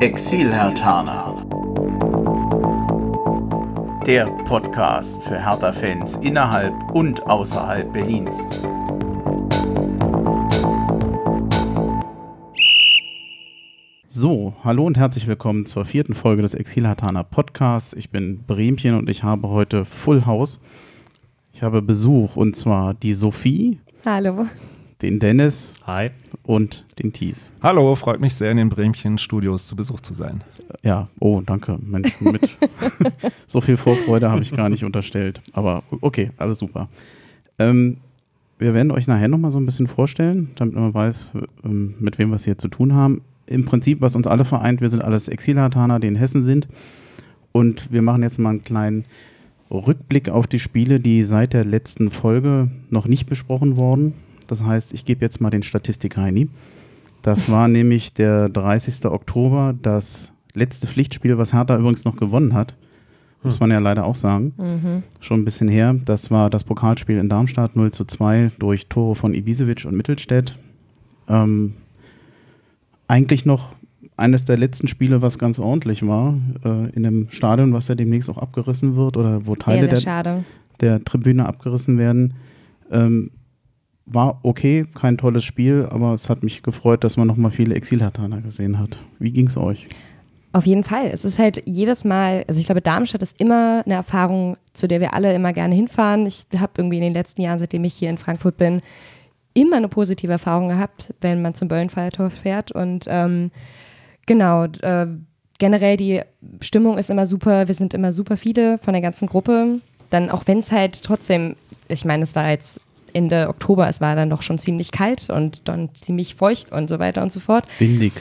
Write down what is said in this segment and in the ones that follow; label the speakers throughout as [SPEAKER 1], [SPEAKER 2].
[SPEAKER 1] Exil-Hertaner. Der Podcast für Hertha-Fans innerhalb und außerhalb Berlins.
[SPEAKER 2] So, hallo und herzlich willkommen zur vierten Folge des Exil-Hertaner Podcasts. Ich bin Bremchen und ich habe heute Full House. Ich habe Besuch und zwar die Sophie.
[SPEAKER 3] Hallo.
[SPEAKER 2] Den Dennis.
[SPEAKER 4] Hi.
[SPEAKER 2] Und den Thies.
[SPEAKER 4] Hallo, freut mich sehr, in den Bremchen Studios zu Besuch zu sein.
[SPEAKER 2] Ja, oh, danke. Mensch, mit so viel Vorfreude habe ich gar nicht unterstellt. Aber okay, alles super. Ähm, wir werden euch nachher nochmal so ein bisschen vorstellen, damit man weiß, ähm, mit wem wir es hier zu tun haben. Im Prinzip, was uns alle vereint, wir sind alles Exilhartaner, die in Hessen sind. Und wir machen jetzt mal einen kleinen Rückblick auf die Spiele, die seit der letzten Folge noch nicht besprochen wurden. Das heißt, ich gebe jetzt mal den Statistik Heini. Das war nämlich der 30. Oktober, das letzte Pflichtspiel, was Hertha übrigens noch gewonnen hat. Muss hm. man ja leider auch sagen. Mhm. Schon ein bisschen her. Das war das Pokalspiel in Darmstadt 0 zu 2 durch Tore von Ibisevic und Mittelstädt. Ähm, eigentlich noch eines der letzten Spiele, was ganz ordentlich war, äh, in einem Stadion, was ja demnächst auch abgerissen wird oder wo Teile der, der, Tribüne abgerissen werden. Ähm, war okay, kein tolles Spiel, aber es hat mich gefreut, dass man nochmal viele Exilhartaner gesehen hat. Wie ging es euch?
[SPEAKER 3] Auf jeden Fall. Es ist halt jedes Mal, also ich glaube, Darmstadt ist immer eine Erfahrung, zu der wir alle immer gerne hinfahren. Ich habe irgendwie in den letzten Jahren, seitdem ich hier in Frankfurt bin, immer eine positive Erfahrung gehabt, wenn man zum Böllenfeiertor fährt. Und ähm, genau, äh, generell die Stimmung ist immer super. Wir sind immer super viele von der ganzen Gruppe. Dann, auch wenn es halt trotzdem, ich meine, es war jetzt Ende Oktober, es war dann doch schon ziemlich kalt und dann ziemlich feucht und so weiter und so fort.
[SPEAKER 2] Windig.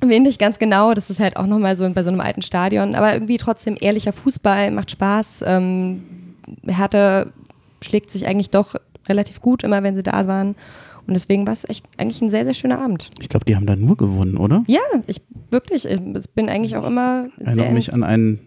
[SPEAKER 3] Windig, ganz genau. Das ist halt auch nochmal so bei so einem alten Stadion. Aber irgendwie trotzdem ehrlicher Fußball, macht Spaß. Ähm, Hertha schlägt sich eigentlich doch relativ gut, immer wenn sie da waren. Und deswegen war es echt eigentlich ein sehr, sehr schöner Abend.
[SPEAKER 2] Ich glaube, die haben da nur gewonnen, oder?
[SPEAKER 3] Ja, ich wirklich. Ich bin eigentlich auch immer.
[SPEAKER 2] Ich erinnere mich an einen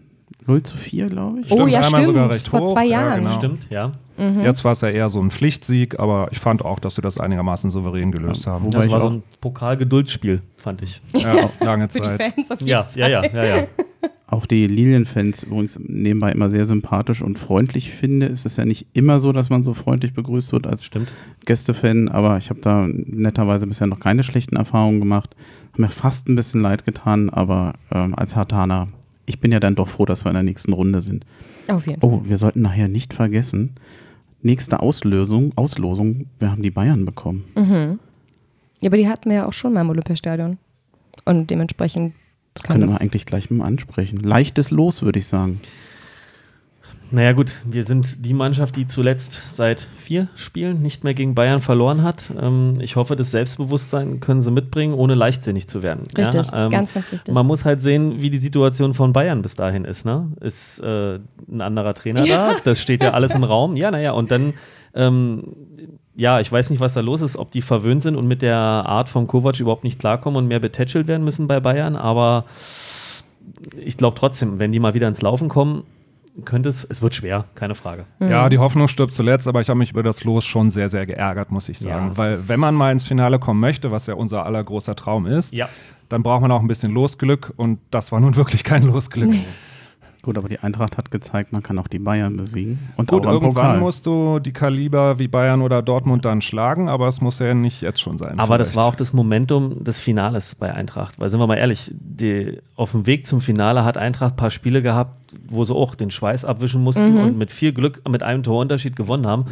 [SPEAKER 2] 0 zu 4, glaube ich.
[SPEAKER 3] Stimmt, oh ja, stimmt. Sogar recht Vor zwei Jahren. Ja, genau.
[SPEAKER 4] Stimmt, ja. Mhm. Jetzt war es ja eher so ein Pflichtsieg, aber ich fand auch, dass sie das einigermaßen souverän gelöst ja, haben.
[SPEAKER 5] Wobei das war so ein Pokal-Geduldsspiel, fand ich.
[SPEAKER 4] Ja, lange Zeit.
[SPEAKER 3] Für die Fans auf jeden
[SPEAKER 5] ja, ja, ja, ja, ja.
[SPEAKER 2] Auch die Lilienfans übrigens nebenbei immer sehr sympathisch und freundlich finde. Es ist ja nicht immer so, dass man so freundlich begrüßt wird als
[SPEAKER 5] Stimmt.
[SPEAKER 2] Gästefan, aber ich habe da netterweise bisher noch keine schlechten Erfahrungen gemacht. Hat mir fast ein bisschen leid getan, aber ähm, als Hartaner ich bin ja dann doch froh, dass wir in der nächsten Runde sind.
[SPEAKER 3] Auf jeden
[SPEAKER 2] oh, Fall. Oh, wir sollten nachher nicht vergessen, nächste Auslösung, Auslosung, wir haben die Bayern bekommen.
[SPEAKER 3] Mhm. Ja, aber die hatten wir ja auch schon mal im Olympiastadion. Und dementsprechend.
[SPEAKER 2] Das können das wir eigentlich gleich mal ansprechen. Leichtes Los, würde ich sagen.
[SPEAKER 5] Naja gut, wir sind die Mannschaft, die zuletzt seit vier Spielen nicht mehr gegen Bayern verloren hat. Ähm, ich hoffe, das Selbstbewusstsein können sie mitbringen, ohne leichtsinnig zu werden.
[SPEAKER 3] Richtig, ja? ähm, ganz, ganz wichtig.
[SPEAKER 5] Man muss halt sehen, wie die Situation von Bayern bis dahin ist. Ne? Ist äh, ein anderer Trainer ja. da? Das steht ja alles im Raum. Ja, naja, und dann ähm, ja, ich weiß nicht, was da los ist, ob die verwöhnt sind und mit der Art von Kovac überhaupt nicht klarkommen und mehr betätschelt werden müssen bei Bayern, aber ich glaube trotzdem, wenn die mal wieder ins Laufen kommen, könnte es, es wird schwer, keine Frage.
[SPEAKER 4] Mhm. Ja, die Hoffnung stirbt zuletzt, aber ich habe mich über das Los schon sehr, sehr geärgert, muss ich sagen. Ja, Weil wenn man mal ins Finale kommen möchte, was ja unser aller großer Traum ist,
[SPEAKER 5] ja.
[SPEAKER 4] dann braucht man auch ein bisschen Losglück und das war nun wirklich kein Losglück. Nee.
[SPEAKER 2] Gut, aber die Eintracht hat gezeigt, man kann auch die Bayern besiegen.
[SPEAKER 4] Und Gut, irgendwann Pokal. musst du die Kaliber wie Bayern oder Dortmund dann schlagen, aber es muss ja nicht jetzt schon sein.
[SPEAKER 5] Aber vielleicht. das war auch das Momentum des Finales bei Eintracht. Weil sind wir mal ehrlich, die, auf dem Weg zum Finale hat Eintracht ein paar Spiele gehabt, wo sie auch den Schweiß abwischen mussten mhm. und mit viel Glück mit einem Torunterschied gewonnen haben.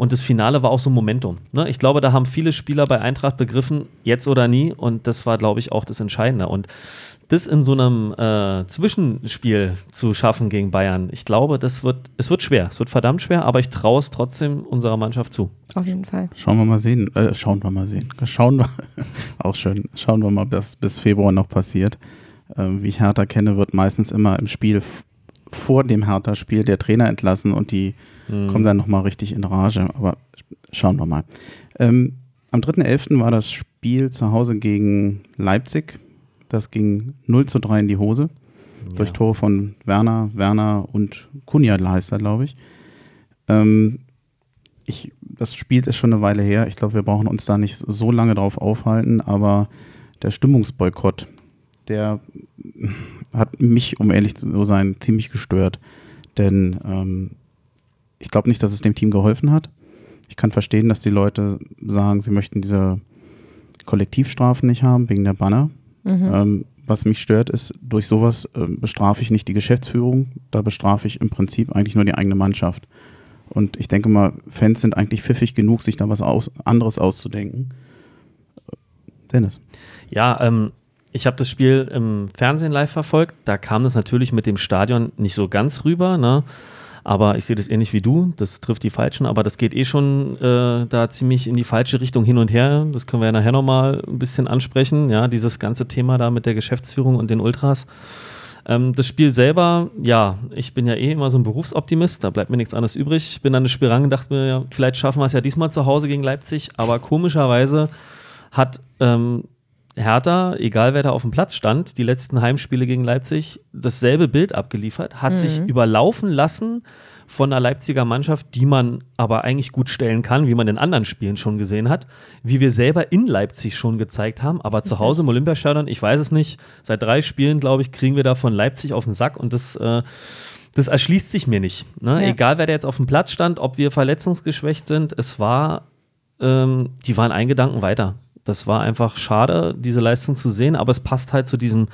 [SPEAKER 5] Und das Finale war auch so ein Momentum. Ne? Ich glaube, da haben viele Spieler bei Eintracht begriffen, jetzt oder nie. Und das war, glaube ich, auch das Entscheidende. Und das in so einem äh, Zwischenspiel zu schaffen gegen Bayern, ich glaube, das wird, es wird schwer. Es wird verdammt schwer, aber ich traue es trotzdem unserer Mannschaft zu.
[SPEAKER 3] Auf jeden Fall.
[SPEAKER 2] Schauen wir mal sehen. Äh, schauen wir mal sehen. Schauen wir, auch schön. Schauen wir mal, was bis Februar noch passiert. Ähm, wie ich Hertha kenne, wird meistens immer im Spiel vor dem Hertha-Spiel der Trainer entlassen und die mhm. kommen dann nochmal richtig in Rage. Aber schauen wir mal. Ähm, am 3.11. war das Spiel zu Hause gegen Leipzig das ging 0 zu 3 in die Hose. Ja. Durch Tore von Werner, Werner und Kunjadl heißt er, glaube ich. Ähm, ich. Das Spiel ist schon eine Weile her. Ich glaube, wir brauchen uns da nicht so lange drauf aufhalten, aber der Stimmungsboykott, der hat mich, um ehrlich zu sein, ziemlich gestört. Denn ähm, ich glaube nicht, dass es dem Team geholfen hat. Ich kann verstehen, dass die Leute sagen, sie möchten diese Kollektivstrafen nicht haben wegen der Banner. Mhm. Ähm, was mich stört, ist, durch sowas äh, bestrafe ich nicht die Geschäftsführung, da bestrafe ich im Prinzip eigentlich nur die eigene Mannschaft. Und ich denke mal, Fans sind eigentlich pfiffig genug, sich da was aus, anderes auszudenken. Dennis.
[SPEAKER 5] Ja, ähm, ich habe das Spiel im Fernsehen live verfolgt. Da kam das natürlich mit dem Stadion nicht so ganz rüber. Ne? Aber ich sehe das ähnlich wie du. Das trifft die Falschen. Aber das geht eh schon äh, da ziemlich in die falsche Richtung hin und her. Das können wir ja nachher nochmal ein bisschen ansprechen. Ja, dieses ganze Thema da mit der Geschäftsführung und den Ultras. Ähm, das Spiel selber, ja, ich bin ja eh immer so ein Berufsoptimist, da bleibt mir nichts anderes übrig. Ich bin an das Spiel rangegangen, dachte mir, ja, vielleicht schaffen wir es ja diesmal zu Hause gegen Leipzig, aber komischerweise hat ähm, Hertha, egal wer da auf dem Platz stand, die letzten Heimspiele gegen Leipzig dasselbe Bild abgeliefert, hat mhm. sich überlaufen lassen von einer Leipziger Mannschaft, die man aber eigentlich gut stellen kann, wie man in anderen Spielen schon gesehen hat, wie wir selber in Leipzig schon gezeigt haben, aber zu Hause im Olympiastadion, ich weiß es nicht, seit drei Spielen, glaube ich, kriegen wir da von Leipzig auf den Sack und das äh, das erschließt sich mir nicht. Ne? Ja. Egal, wer da jetzt auf dem Platz stand, ob wir verletzungsgeschwächt sind, es war, ähm, die waren ein Gedanken weiter. Das war einfach schade, diese Leistung zu sehen, aber es passt halt zu diesem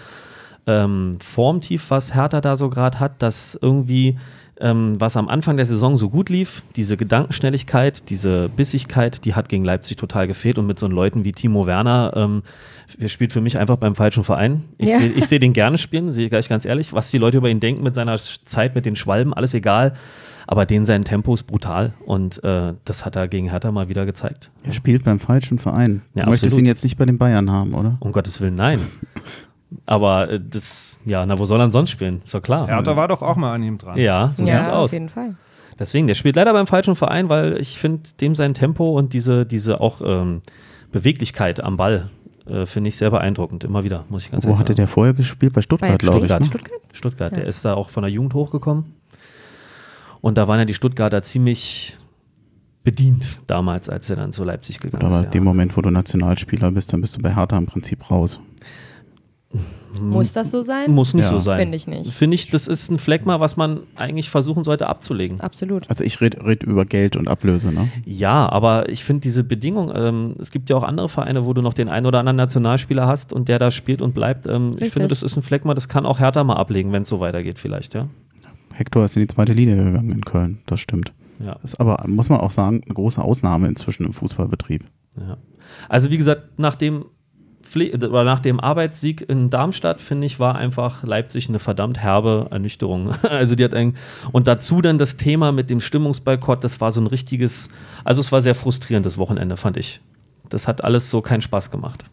[SPEAKER 5] ähm, Formtief, was Hertha da so gerade hat, dass irgendwie, ähm, was am Anfang der Saison so gut lief, diese Gedankenschnelligkeit, diese Bissigkeit, die hat gegen Leipzig total gefehlt und mit so Leuten wie Timo Werner, ähm, der spielt für mich einfach beim falschen Verein. Ich ja. sehe seh den gerne spielen, sehe ich gleich ganz ehrlich. Was die Leute über ihn denken mit seiner Zeit, mit den Schwalben, alles egal. Aber den sein Tempo ist brutal und äh, das hat er gegen Hertha mal wieder gezeigt.
[SPEAKER 2] Er spielt beim falschen Verein. Ja, du möchtest ihn jetzt nicht bei den Bayern haben, oder?
[SPEAKER 5] Um Gottes Willen, nein. Aber äh, das, ja, na, wo soll er sonst spielen? Ist doch klar.
[SPEAKER 4] Hertha war doch auch mal an ihm dran.
[SPEAKER 5] Ja, so ja, sieht's aus.
[SPEAKER 3] auf jeden Fall.
[SPEAKER 5] Deswegen, der spielt leider beim falschen Verein, weil ich finde, dem sein Tempo und diese, diese auch ähm, Beweglichkeit am Ball äh, finde ich sehr beeindruckend. Immer wieder, muss ich ganz
[SPEAKER 2] Wo ehrlich sagen. Wo hatte der vorher gespielt? Bei Stuttgart, glaube ich. Ne?
[SPEAKER 5] Stuttgart, Stuttgart. Ja. der ist da auch von der Jugend hochgekommen. Und da waren ja die Stuttgarter ziemlich bedient damals, als er dann zu Leipzig gegangen
[SPEAKER 2] Aber
[SPEAKER 5] ist.
[SPEAKER 2] Aber ja. dem Moment, wo du Nationalspieler bist, dann bist du bei Hertha im Prinzip raus.
[SPEAKER 3] Muss das so sein?
[SPEAKER 5] Muss nicht ja. so sein.
[SPEAKER 3] Finde ich nicht.
[SPEAKER 5] Finde ich, das ist ein Fleckma, was man eigentlich versuchen sollte abzulegen.
[SPEAKER 3] Absolut.
[SPEAKER 2] Also ich rede red über Geld und Ablöse, ne?
[SPEAKER 5] Ja, aber ich finde diese Bedingung, ähm, es gibt ja auch andere Vereine, wo du noch den einen oder anderen Nationalspieler hast und der da spielt und bleibt. Ähm, ich finde, das ist ein Fleckma, das kann auch Hertha mal ablegen, wenn es so weitergeht vielleicht, ja.
[SPEAKER 2] Hector ist in die zweite Linie gegangen in Köln, das stimmt. Ja. Das ist aber, muss man auch sagen, eine große Ausnahme inzwischen im Fußballbetrieb.
[SPEAKER 5] Ja. Also wie gesagt, nach dem, oder nach dem Arbeitssieg in Darmstadt, finde ich, war einfach Leipzig eine verdammt herbe Ernüchterung. Also die hat ein, und dazu dann das Thema mit dem Stimmungsboykott, das war so ein richtiges, also es war sehr frustrierendes Wochenende, fand ich. Das hat alles so keinen Spaß gemacht.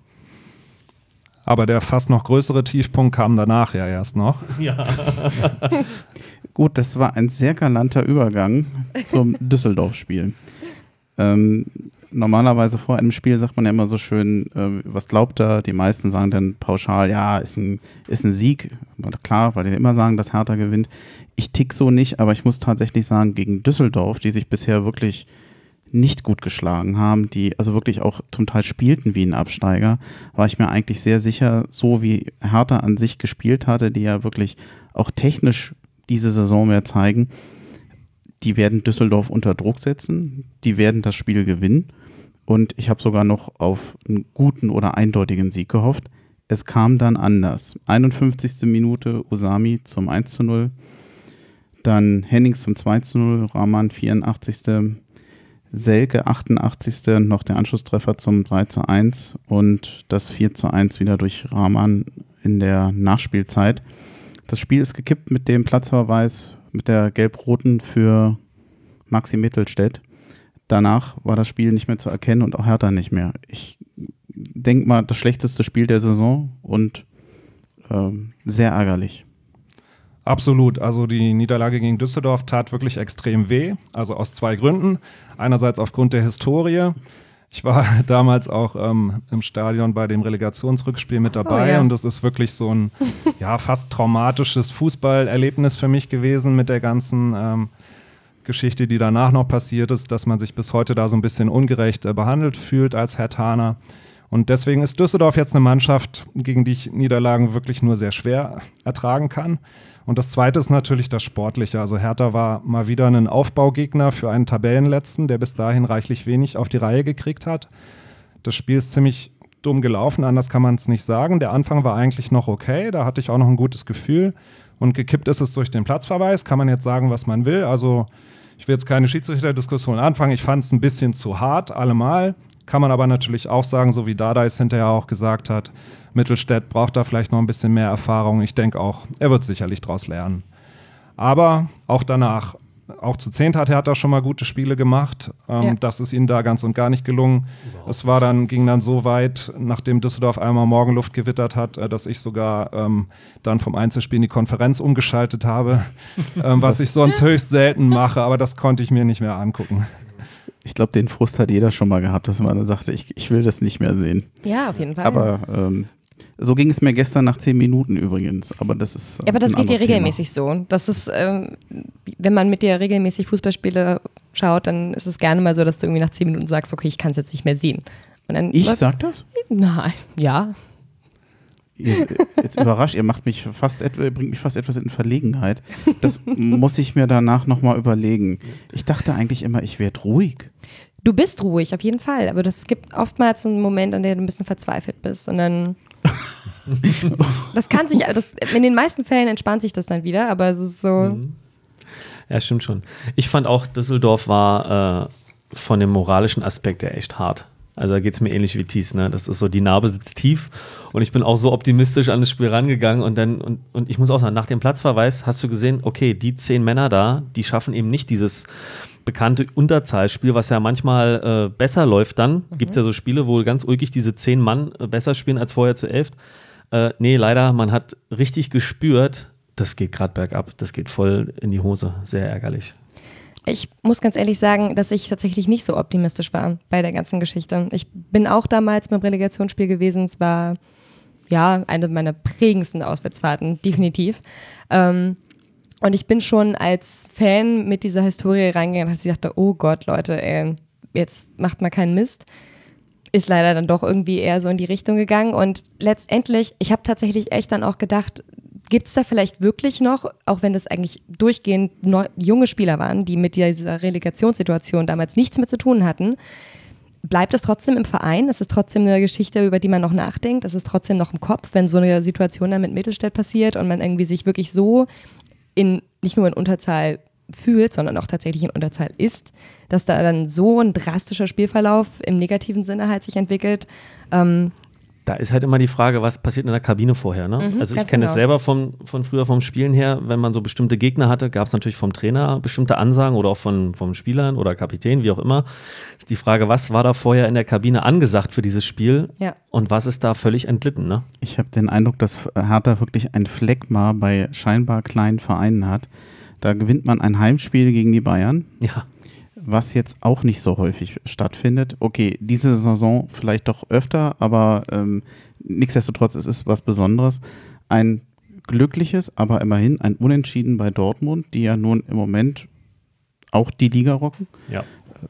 [SPEAKER 4] Aber der fast noch größere Tiefpunkt kam danach ja erst noch.
[SPEAKER 5] Ja.
[SPEAKER 2] Gut, das war ein sehr galanter Übergang zum Düsseldorf-Spiel. Ähm, normalerweise vor einem Spiel sagt man ja immer so schön, äh, was glaubt er? Die meisten sagen dann pauschal, ja, ist ein, ist ein Sieg. Klar, weil die immer sagen, dass Hertha gewinnt. Ich tick so nicht, aber ich muss tatsächlich sagen, gegen Düsseldorf, die sich bisher wirklich nicht gut geschlagen haben, die also wirklich auch zum Teil spielten wie ein Absteiger, war ich mir eigentlich sehr sicher, so wie Hertha an sich gespielt hatte, die ja wirklich auch technisch diese Saison mehr zeigen, die werden Düsseldorf unter Druck setzen, die werden das Spiel gewinnen und ich habe sogar noch auf einen guten oder eindeutigen Sieg gehofft. Es kam dann anders. 51. Minute Usami zum 1 zu 0, dann Hennings zum 2 zu 0, Rahman 84. Selke 88. noch der Anschlusstreffer zum 3 zu 1 und das 4 zu 1 wieder durch Rahman in der Nachspielzeit. Das Spiel ist gekippt mit dem Platzverweis mit der Gelb-Roten für Maxi Mittelstädt. Danach war das Spiel nicht mehr zu erkennen und auch Hertha nicht mehr. Ich denke mal, das schlechteste Spiel der Saison und äh, sehr ärgerlich.
[SPEAKER 4] Absolut. Also die Niederlage gegen Düsseldorf tat wirklich extrem weh. Also aus zwei Gründen. Einerseits aufgrund der Historie. Ich war damals auch ähm, im Stadion bei dem Relegationsrückspiel mit dabei oh, ja. und das ist wirklich so ein ja, fast traumatisches Fußballerlebnis für mich gewesen mit der ganzen ähm, Geschichte, die danach noch passiert ist, dass man sich bis heute da so ein bisschen ungerecht äh, behandelt fühlt als Herr Taner. Und deswegen ist Düsseldorf jetzt eine Mannschaft, gegen die ich Niederlagen wirklich nur sehr schwer ertragen kann. Und das Zweite ist natürlich das Sportliche. Also Hertha war mal wieder ein Aufbaugegner für einen Tabellenletzten, der bis dahin reichlich wenig auf die Reihe gekriegt hat. Das Spiel ist ziemlich dumm gelaufen, anders kann man es nicht sagen. Der Anfang war eigentlich noch okay, da hatte ich auch noch ein gutes Gefühl. Und gekippt ist es durch den Platzverweis, kann man jetzt sagen, was man will. Also ich will jetzt keine Schiedsrichterdiskussion anfangen. Ich fand es ein bisschen zu hart, allemal. Kann man aber natürlich auch sagen, so wie Dada es hinterher auch gesagt hat, Mittelstädt braucht da vielleicht noch ein bisschen mehr Erfahrung. Ich denke auch, er wird sicherlich daraus lernen. Aber auch danach, auch zu zehnt hat er da schon mal gute Spiele gemacht. Ähm, ja. Das ist ihnen da ganz und gar nicht gelungen. Überhaupt. Es war dann, ging dann so weit, nachdem Düsseldorf einmal Morgenluft gewittert hat, äh, dass ich sogar ähm, dann vom Einzelspiel in die Konferenz umgeschaltet habe, ähm, was ich sonst höchst selten mache, aber das konnte ich mir nicht mehr angucken.
[SPEAKER 2] Ich glaube, den Frust hat jeder schon mal gehabt, dass man sagte, ich, ich will das nicht mehr sehen.
[SPEAKER 3] Ja, auf jeden Fall.
[SPEAKER 2] Aber ähm, so ging es mir gestern nach zehn Minuten übrigens. Aber das ist.
[SPEAKER 3] Ja, aber das geht dir regelmäßig Thema. so. Das ist, ähm, wenn man mit dir regelmäßig Fußballspiele schaut, dann ist es gerne mal so, dass du irgendwie nach zehn Minuten sagst, okay, ich kann es jetzt nicht mehr sehen.
[SPEAKER 2] ich sag das?
[SPEAKER 3] Nein, ja.
[SPEAKER 2] Ihr, jetzt überrascht, ihr macht mich fast bringt mich fast etwas in Verlegenheit. Das muss ich mir danach nochmal überlegen. Ich dachte eigentlich immer, ich werde ruhig.
[SPEAKER 3] Du bist ruhig, auf jeden Fall. Aber das gibt oftmals so einen Moment, an dem du ein bisschen verzweifelt bist. Und dann. das kann sich, das, in den meisten Fällen entspannt sich das dann wieder, aber es ist so. Mhm.
[SPEAKER 5] Ja, stimmt schon. Ich fand auch, Düsseldorf war äh, von dem moralischen Aspekt ja echt hart. Also da geht es mir ähnlich wie Thies, ne? Das ist so, die Narbe sitzt tief und ich bin auch so optimistisch an das Spiel rangegangen und dann, und, und ich muss auch sagen, nach dem Platzverweis hast du gesehen, okay, die zehn Männer da, die schaffen eben nicht dieses bekannte Unterzahlspiel, was ja manchmal äh, besser läuft dann. Mhm. Gibt es ja so Spiele, wo ganz ulkig diese zehn Mann äh, besser spielen als vorher zu elf. Äh, nee, leider, man hat richtig gespürt, das geht gerade bergab, das geht voll in die Hose. Sehr ärgerlich.
[SPEAKER 3] Ich muss ganz ehrlich sagen, dass ich tatsächlich nicht so optimistisch war bei der ganzen Geschichte. Ich bin auch damals beim Relegationsspiel gewesen. Es war ja eine meiner prägendsten Auswärtsfahrten, definitiv. Ähm, und ich bin schon als Fan mit dieser Historie reingegangen, ich dachte, oh Gott, Leute, ey, jetzt macht mal keinen Mist. Ist leider dann doch irgendwie eher so in die Richtung gegangen. Und letztendlich, ich habe tatsächlich echt dann auch gedacht, gibt es da vielleicht wirklich noch, auch wenn das eigentlich durchgehend neu, junge Spieler waren, die mit dieser Relegationssituation damals nichts mehr zu tun hatten, bleibt es trotzdem im Verein? Es ist trotzdem eine Geschichte, über die man noch nachdenkt. Es ist trotzdem noch im Kopf, wenn so eine Situation dann mit Mittelstädt passiert und man irgendwie sich wirklich so in, nicht nur in Unterzahl fühlt, sondern auch tatsächlich in Unterzahl ist, dass da dann so ein drastischer Spielverlauf im negativen Sinne halt sich entwickelt. Ähm,
[SPEAKER 5] da ist halt immer die Frage, was passiert in der Kabine vorher. Ne? Mhm, also ich kenne es genau. selber vom, von früher vom Spielen her, wenn man so bestimmte Gegner hatte, gab es natürlich vom Trainer bestimmte Ansagen oder auch von, vom Spielern oder Kapitän, wie auch immer. Die Frage, was war da vorher in der Kabine angesagt für dieses Spiel ja. und was ist da völlig entlitten? Ne?
[SPEAKER 2] Ich habe den Eindruck, dass Hertha wirklich ein Fleckmar bei scheinbar kleinen Vereinen hat. Da gewinnt man ein Heimspiel gegen die Bayern.
[SPEAKER 5] Ja
[SPEAKER 2] was jetzt auch nicht so häufig stattfindet. Okay, diese Saison vielleicht doch öfter, aber ähm, nichtsdestotrotz es ist was Besonderes. Ein glückliches, aber immerhin ein Unentschieden bei Dortmund, die ja nun im Moment auch die Liga rocken.
[SPEAKER 5] Ja.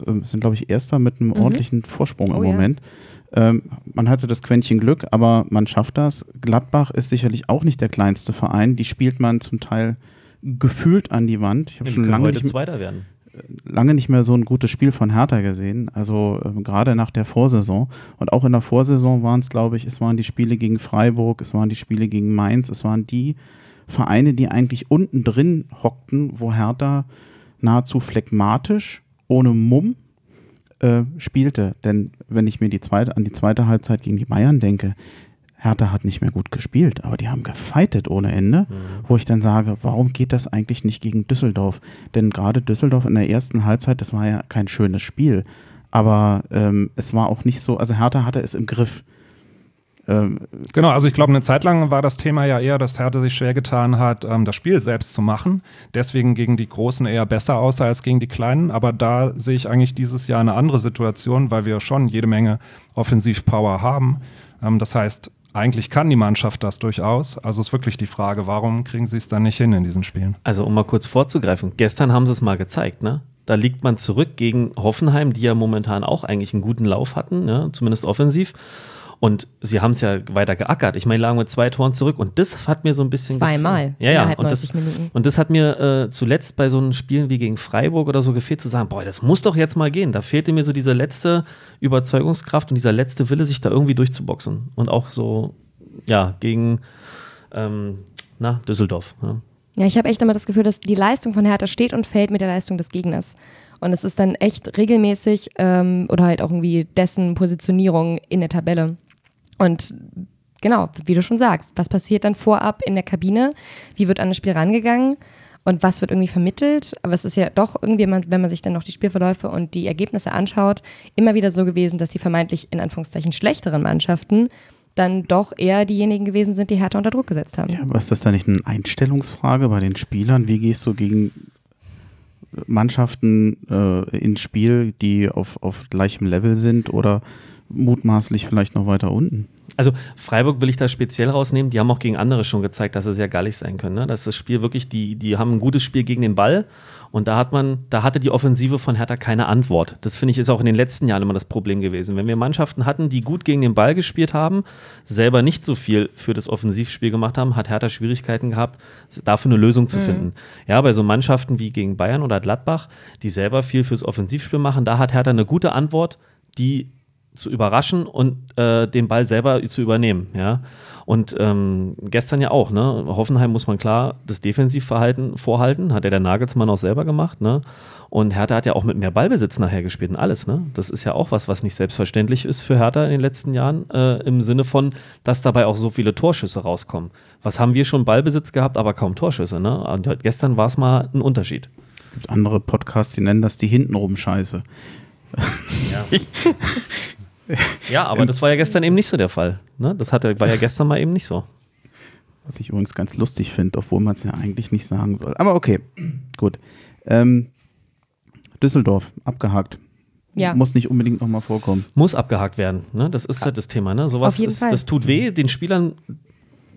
[SPEAKER 2] Ähm, sind, glaube ich, Erster mit einem mhm. ordentlichen Vorsprung oh, im Moment. Ja. Ähm, man hatte das Quäntchen Glück, aber man schafft das. Gladbach ist sicherlich auch nicht der kleinste Verein. Die spielt man zum Teil gefühlt an die Wand.
[SPEAKER 5] Ich habe schon lange heute nicht Zweiter werden
[SPEAKER 2] lange nicht mehr so ein gutes Spiel von Hertha gesehen. Also äh, gerade nach der Vorsaison. Und auch in der Vorsaison waren es, glaube ich, es waren die Spiele gegen Freiburg, es waren die Spiele gegen Mainz, es waren die Vereine, die eigentlich unten drin hockten, wo Hertha nahezu phlegmatisch, ohne Mumm äh, spielte. Denn wenn ich mir die zweite, an die zweite Halbzeit gegen die Bayern denke, Hertha hat nicht mehr gut gespielt, aber die haben gefeitet ohne Ende, mhm. wo ich dann sage, warum geht das eigentlich nicht gegen Düsseldorf? Denn gerade Düsseldorf in der ersten Halbzeit, das war ja kein schönes Spiel, aber ähm, es war auch nicht so, also Hertha hatte es im Griff.
[SPEAKER 4] Ähm, genau, also ich glaube, eine Zeit lang war das Thema ja eher, dass Hertha sich schwer getan hat, ähm, das Spiel selbst zu machen. Deswegen gegen die Großen eher besser aussah als gegen die Kleinen. Aber da sehe ich eigentlich dieses Jahr eine andere Situation, weil wir schon jede Menge Offensivpower haben. Ähm, das heißt, eigentlich kann die Mannschaft das durchaus. Also ist wirklich die Frage, warum kriegen sie es dann nicht hin in diesen Spielen?
[SPEAKER 5] Also um mal kurz vorzugreifen, gestern haben sie es mal gezeigt, ne? Da liegt man zurück gegen Hoffenheim, die ja momentan auch eigentlich einen guten Lauf hatten, ne? zumindest offensiv. Und sie haben es ja weiter geackert. Ich meine, lagen mit zwei Toren zurück und das hat mir so ein bisschen.
[SPEAKER 3] Zweimal.
[SPEAKER 5] Ja, ja. Und das, und das, hat mir äh, zuletzt bei so einen Spielen wie gegen Freiburg oder so gefehlt, zu sagen: Boah, das muss doch jetzt mal gehen. Da fehlte mir so diese letzte Überzeugungskraft und dieser letzte Wille, sich da irgendwie durchzuboxen. Und auch so, ja, gegen ähm, na, Düsseldorf. Ja.
[SPEAKER 3] Ja, ich habe echt immer das Gefühl, dass die Leistung von Hertha steht und fällt mit der Leistung des Gegners. Und es ist dann echt regelmäßig ähm, oder halt auch irgendwie dessen Positionierung in der Tabelle. Und genau, wie du schon sagst, was passiert dann vorab in der Kabine? Wie wird an das Spiel rangegangen? Und was wird irgendwie vermittelt? Aber es ist ja doch irgendwie, wenn man sich dann noch die Spielverläufe und die Ergebnisse anschaut, immer wieder so gewesen, dass die vermeintlich in Anführungszeichen schlechteren Mannschaften dann doch eher diejenigen gewesen sind, die härter unter Druck gesetzt haben.
[SPEAKER 2] Ja, aber ist das da nicht eine Einstellungsfrage bei den Spielern? Wie gehst du gegen Mannschaften äh, ins Spiel, die auf, auf gleichem Level sind oder mutmaßlich vielleicht noch weiter unten?
[SPEAKER 5] Also Freiburg will ich da speziell rausnehmen. Die haben auch gegen andere schon gezeigt, dass sie sehr gallig sein können. Ne? Dass das Spiel wirklich, die, die haben ein gutes Spiel gegen den Ball und da hat man, da hatte die Offensive von Hertha keine Antwort. Das finde ich ist auch in den letzten Jahren immer das Problem gewesen. Wenn wir Mannschaften hatten, die gut gegen den Ball gespielt haben, selber nicht so viel für das Offensivspiel gemacht haben, hat Hertha Schwierigkeiten gehabt, dafür eine Lösung zu mhm. finden. Ja, bei so Mannschaften wie gegen Bayern oder Gladbach, die selber viel fürs Offensivspiel machen, da hat Hertha eine gute Antwort, die zu überraschen und äh, den Ball selber zu übernehmen. Ja? Und ähm, gestern ja auch, ne? Hoffenheim muss man klar das Defensivverhalten vorhalten, hat ja der Nagelsmann auch selber gemacht, ne? Und Hertha hat ja auch mit mehr Ballbesitz nachher gespielt und alles, ne? Das ist ja auch was, was nicht selbstverständlich ist für Hertha in den letzten Jahren, äh, im Sinne von, dass dabei auch so viele Torschüsse rauskommen. Was haben wir schon Ballbesitz gehabt, aber kaum Torschüsse, ne? Und gestern war es mal ein Unterschied.
[SPEAKER 2] Es gibt andere Podcasts, die nennen das die hintenrum Scheiße.
[SPEAKER 5] Ja. Ja, aber das war ja gestern eben nicht so der Fall. Ne? Das hatte, war ja gestern mal eben nicht so.
[SPEAKER 2] Was ich übrigens ganz lustig finde, obwohl man es ja eigentlich nicht sagen soll. Aber okay, gut. Ähm, Düsseldorf, abgehakt. Ja. Muss nicht unbedingt nochmal vorkommen.
[SPEAKER 5] Muss abgehakt werden. Ne? Das ist ja. das Thema. Ne? Sowas ist, das tut weh. Den Spielern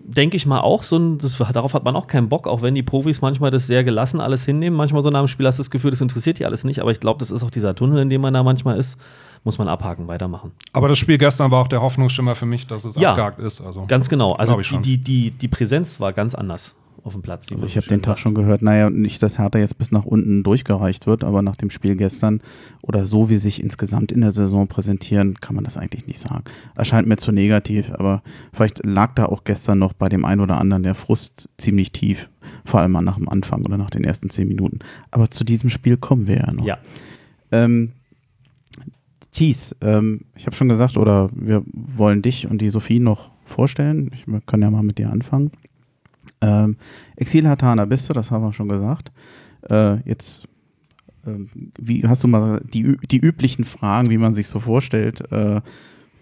[SPEAKER 5] denke ich mal auch, so ein, das, darauf hat man auch keinen Bock, auch wenn die Profis manchmal das sehr gelassen alles hinnehmen. Manchmal so nach dem Spiel hast du das Gefühl, das interessiert die alles nicht, aber ich glaube, das ist auch dieser Tunnel, in dem man da manchmal ist muss man abhaken, weitermachen.
[SPEAKER 4] Aber das Spiel gestern war auch der Hoffnungsschimmer für mich, dass es ja, abgehakt ist. Also,
[SPEAKER 5] ganz genau. Also die, die, die, die Präsenz war ganz anders auf dem Platz.
[SPEAKER 2] Also ich habe den Tag schon gehört, naja, nicht, dass Hertha jetzt bis nach unten durchgereicht wird, aber nach dem Spiel gestern oder so, wie sich insgesamt in der Saison präsentieren, kann man das eigentlich nicht sagen. Erscheint mir zu negativ, aber vielleicht lag da auch gestern noch bei dem einen oder anderen der Frust ziemlich tief, vor allem mal nach dem Anfang oder nach den ersten zehn Minuten. Aber zu diesem Spiel kommen wir ja noch.
[SPEAKER 5] Ja.
[SPEAKER 2] Ähm, Thies, ähm, ich habe schon gesagt, oder wir wollen dich und die Sophie noch vorstellen. Ich, wir können ja mal mit dir anfangen. Ähm, Exil-Hatana bist du, das haben wir schon gesagt. Äh, jetzt, äh, wie hast du mal die, die üblichen Fragen, wie man sich so vorstellt? Äh,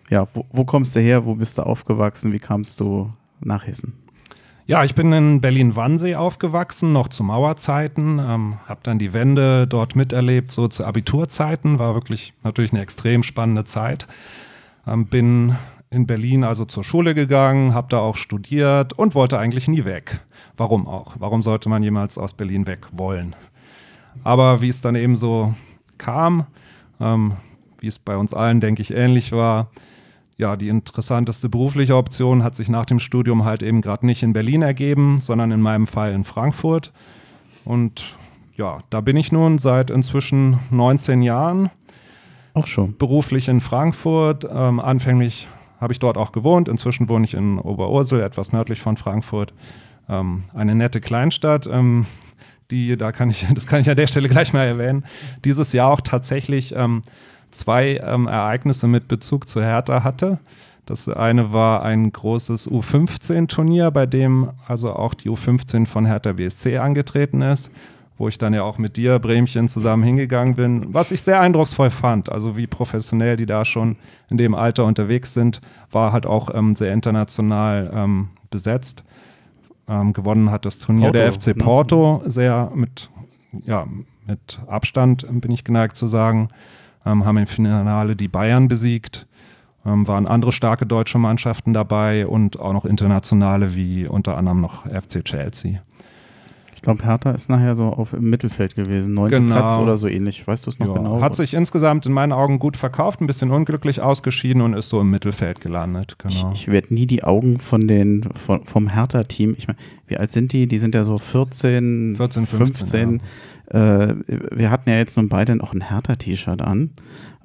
[SPEAKER 2] ja, wo, wo kommst du her? Wo bist du aufgewachsen? Wie kamst du nach Hessen?
[SPEAKER 4] Ja, ich bin in Berlin-Wannsee aufgewachsen, noch zu Mauerzeiten, ähm, habe dann die Wende dort miterlebt, so zu Abiturzeiten, war wirklich natürlich eine extrem spannende Zeit. Ähm, bin in Berlin also zur Schule gegangen, habe da auch studiert und wollte eigentlich nie weg. Warum auch? Warum sollte man jemals aus Berlin weg wollen? Aber wie es dann eben so kam, ähm, wie es bei uns allen, denke ich, ähnlich war, ja, die interessanteste berufliche Option hat sich nach dem Studium halt eben gerade nicht in Berlin ergeben, sondern in meinem Fall in Frankfurt. Und ja, da bin ich nun seit inzwischen 19 Jahren.
[SPEAKER 2] Auch schon.
[SPEAKER 4] Beruflich in Frankfurt. Ähm, anfänglich habe ich dort auch gewohnt. Inzwischen wohne ich in Oberursel, etwas nördlich von Frankfurt. Ähm, eine nette Kleinstadt. Ähm, die, da kann ich, das kann ich an der Stelle gleich mal erwähnen, dieses Jahr auch tatsächlich ähm, zwei ähm, Ereignisse mit Bezug zu Hertha hatte. Das eine war ein großes U15-Turnier, bei dem also auch die U15 von Hertha BSC angetreten ist, wo ich dann ja auch mit dir, Bremchen, zusammen hingegangen bin, was ich sehr eindrucksvoll fand. Also wie professionell die da schon in dem Alter unterwegs sind, war halt auch ähm, sehr international ähm, besetzt. Ähm, gewonnen hat das Turnier Porto, der FC ne? Porto, sehr mit, ja, mit Abstand, bin ich geneigt zu sagen haben im Finale die Bayern besiegt. Ähm, waren andere starke deutsche Mannschaften dabei und auch noch internationale wie unter anderem noch FC Chelsea.
[SPEAKER 2] glaube, Hertha ist nachher so auf im Mittelfeld gewesen, neunter
[SPEAKER 4] Genau.
[SPEAKER 2] Platz oder so ähnlich. Weißt du es noch
[SPEAKER 4] Ja,
[SPEAKER 2] genau?
[SPEAKER 4] Hat sich insgesamt in meinen Augen gut verkauft, ein bisschen unglücklich ausgeschieden und ist so im Mittelfeld gelandet. Genau.
[SPEAKER 2] Ich, ich werde nie die Augen von den von, vom Hertha-Team. Ich meine, wie alt sind die? Die sind ja so 14,
[SPEAKER 4] 14,
[SPEAKER 2] 15. Äh, wir hatten ja jetzt nun beide noch ein Hertha-T-Shirt an,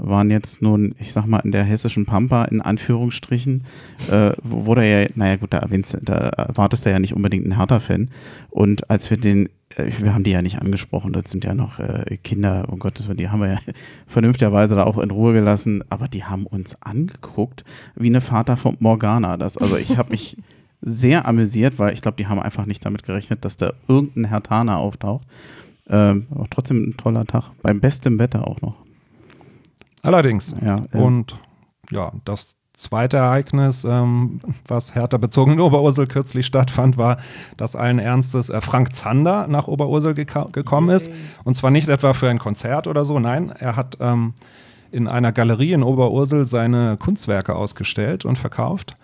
[SPEAKER 2] waren jetzt nun, ich sag mal, in der hessischen Pampa in Anführungsstrichen, äh, wo, da ja, naja gut, da, da erwartest du ja nicht unbedingt einen Hertha-Fan. Und als wir den, äh, wir haben die ja nicht angesprochen, das sind ja noch äh, Kinder, um Gottes Willen, die haben wir ja vernünftigerweise da auch in Ruhe gelassen, aber die haben uns angeguckt wie eine Vater von Morgana. Das, also ich habe mich sehr amüsiert, weil ich glaube, die haben einfach nicht damit gerechnet, dass da irgendein Hertaner auftaucht. Ähm, auch trotzdem ein toller Tag. Beim besten Wetter auch noch.
[SPEAKER 4] Allerdings.
[SPEAKER 2] Ja, äh,
[SPEAKER 4] Und ja, das zweite Ereignis, ähm, was Hertha bezogen in Oberursel kürzlich stattfand, war, dass allen Ernstes äh, Frank Zander nach Oberursel gekommen ist. Und zwar nicht etwa für ein Konzert oder so, nein, er hat ähm, in einer Galerie in Oberursel seine Kunstwerke ausgestellt und verkauft.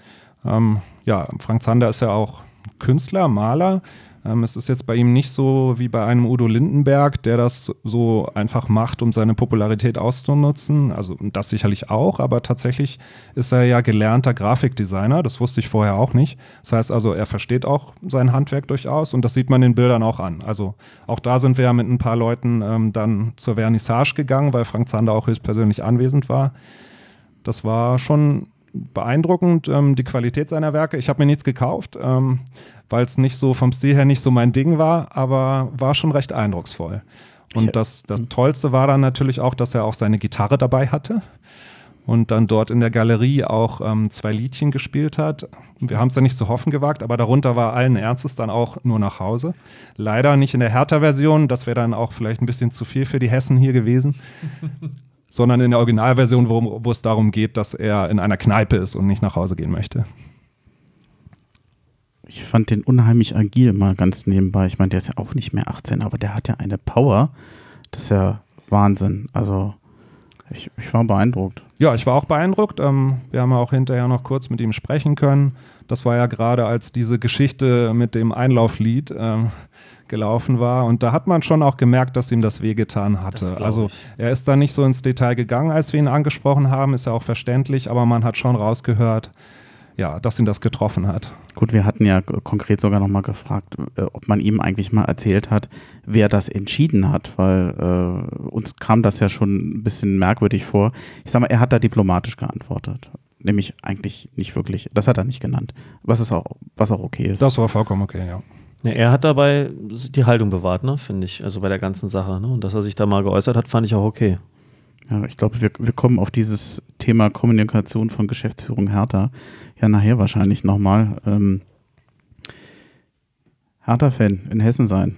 [SPEAKER 4] Ähm, ja, Frank Zander ist ja auch Künstler, Maler. Ähm, es ist jetzt bei ihm nicht so wie bei einem Udo Lindenberg, der das so einfach macht, um seine Popularität auszunutzen. Also das sicherlich auch, aber tatsächlich ist er ja gelernter Grafikdesigner. Das wusste ich vorher auch nicht. Das heißt also, er versteht auch sein Handwerk durchaus und das sieht man den Bildern auch an. Also auch da sind wir ja mit ein paar Leuten ähm, dann zur Vernissage gegangen, weil Frank Zander auch höchstpersönlich anwesend war. Das war schon beeindruckend, ähm, die Qualität seiner Werke. Ich habe mir nichts gekauft, ähm, weil es nicht so vom Stil her nicht so mein Ding war, aber war schon recht eindrucksvoll. Und das, das Tollste war dann natürlich auch, dass er auch seine Gitarre dabei hatte und dann dort in der Galerie auch ähm, zwei Liedchen gespielt hat. Wir haben es dann nicht zu hoffen gewagt, aber darunter war allen Ernstes dann auch nur nach Hause. Leider nicht in der Hertha-Version, das wäre dann auch vielleicht ein bisschen zu viel für die Hessen hier gewesen sondern in der Originalversion, wo, wo es darum geht, dass er in einer Kneipe ist und nicht nach Hause gehen möchte.
[SPEAKER 2] Ich fand den unheimlich agil mal ganz nebenbei. Ich meine, der ist ja auch nicht mehr 18, aber der hat ja eine Power. Das ist ja Wahnsinn. Also ich, ich war beeindruckt.
[SPEAKER 4] Ja, ich war auch beeindruckt. Ähm, wir haben ja auch hinterher noch kurz mit ihm sprechen können. Das war ja gerade, als diese Geschichte mit dem Einlauflied ähm, gelaufen war. Und da hat man schon auch gemerkt, dass ihm das wehgetan hatte. Also er ist da nicht so ins Detail gegangen, als wir ihn angesprochen haben, ist ja auch verständlich, aber man hat schon rausgehört, ja, dass ihn das getroffen hat.
[SPEAKER 2] Gut, wir hatten ja konkret sogar nochmal gefragt, äh, ob man ihm eigentlich mal erzählt hat, wer das entschieden hat, weil äh, uns kam das ja schon ein bisschen merkwürdig vor. Ich sag mal, er hat da diplomatisch geantwortet. Nämlich eigentlich nicht wirklich. Das hat er nicht genannt. Was, ist auch, was auch okay ist.
[SPEAKER 4] Das war vollkommen okay, ja.
[SPEAKER 5] Ja, er hat dabei die Haltung bewahrt, ne, finde ich, also bei der ganzen Sache. Ne? Und dass er sich da mal geäußert hat, fand ich auch okay.
[SPEAKER 2] Ja, ich glaube, wir, wir kommen auf dieses Thema Kommunikation von Geschäftsführung Hertha ja nachher wahrscheinlich nochmal. Ähm, Hertha-Fan in Hessen sein.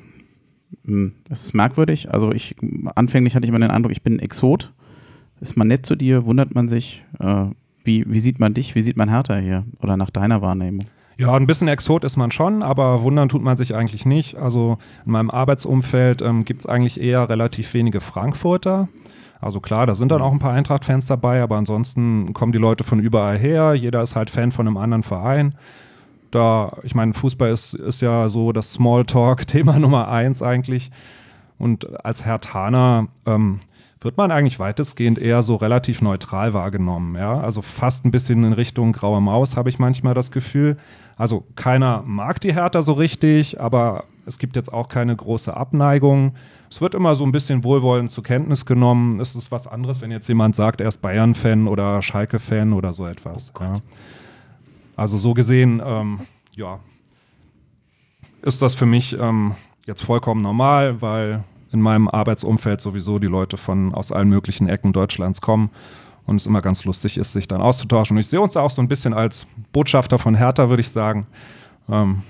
[SPEAKER 2] Hm, Das ist merkwürdig. Also ich anfänglich hatte ich immer den Eindruck, ich bin ein Exot. Ist man nett zu dir, wundert man sich. Äh, wie, wie sieht man dich? Wie sieht man Hertha hier? Oder nach deiner Wahrnehmung?
[SPEAKER 4] Ja, ein bisschen Exot ist man schon, aber wundern tut man sich eigentlich nicht. Also in meinem Arbeitsumfeld ähm, gibt es eigentlich eher relativ wenige Frankfurter. Also klar, da sind dann auch ein paar Eintracht-Fans dabei, aber ansonsten kommen die Leute von überall her. Jeder ist halt Fan von einem anderen Verein. Da, ich meine, Fußball ist, ist ja so das Smalltalk-Thema Nummer eins eigentlich. Und als Hertaner ähm, wird man eigentlich weitestgehend eher so relativ neutral wahrgenommen. Ja? Also fast ein bisschen in Richtung graue Maus habe ich manchmal das Gefühl. Also keiner mag die Hertha so richtig, aber es gibt jetzt auch keine große Abneigung. Es wird immer so ein bisschen wohlwollend zur Kenntnis genommen. Es ist was anderes, wenn jetzt jemand sagt, er ist Bayern-Fan oder Schalke-Fan oder so etwas. ja. Also so gesehen, ähm, ja, ist das für mich ähm, jetzt vollkommen normal, weil in meinem Arbeitsumfeld sowieso die Leute von aus allen möglichen Ecken Deutschlands kommen und es immer ganz lustig ist, sich dann auszutauschen. Und ich sehe uns da auch so ein bisschen als Botschafter von Hertha, würde ich sagen. Ähm,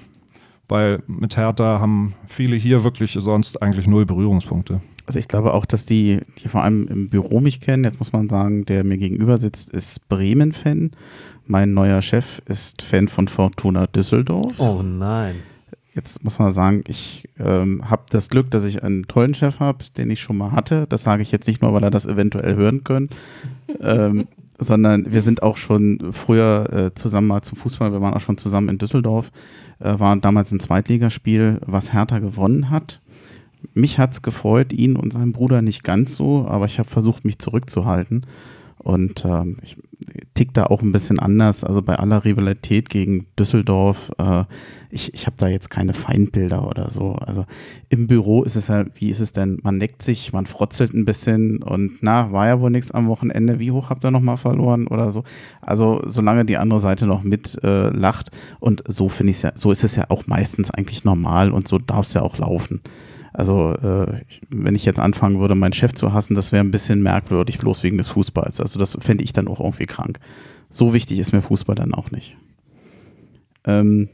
[SPEAKER 4] weil mit Hertha haben viele hier wirklich sonst eigentlich null Berührungspunkte.
[SPEAKER 2] Also ich glaube auch, dass die, die vor allem im Büro mich kennen. Jetzt muss man sagen, der mir gegenüber sitzt, ist Bremen-Fan. Mein neuer Chef ist Fan von Fortuna Düsseldorf.
[SPEAKER 5] Oh nein.
[SPEAKER 2] Jetzt muss man sagen, ich ähm, habe das Glück, dass ich einen tollen Chef habe, den ich schon mal hatte. Das sage ich jetzt nicht nur, weil er das eventuell hören könnte, ähm, sondern wir sind auch schon früher äh, zusammen mal zum Fußball, wir waren auch schon zusammen in Düsseldorf, äh, war damals ein Zweitligaspiel, was Hertha gewonnen hat. Mich hat es gefreut, ihn und seinen Bruder nicht ganz so, aber ich habe versucht, mich zurückzuhalten. Und ähm, ich tick da auch ein bisschen anders. Also bei aller Rivalität gegen Düsseldorf, äh, ich, ich habe da jetzt keine Feindbilder oder so. Also im Büro ist es ja, wie ist es denn? Man neckt sich, man frotzelt ein bisschen und na, war ja wohl nichts am Wochenende. Wie hoch habt ihr nochmal verloren oder so? Also solange die andere Seite noch mit äh, lacht und so finde ich ja, so ist es ja auch meistens eigentlich normal und so darf es ja auch laufen. Also äh, wenn ich jetzt anfangen würde, meinen Chef zu hassen, das wäre ein bisschen merkwürdig, bloß wegen des Fußballs. Also das fände ich dann auch irgendwie krank. So wichtig ist mir Fußball dann auch nicht. Ähm,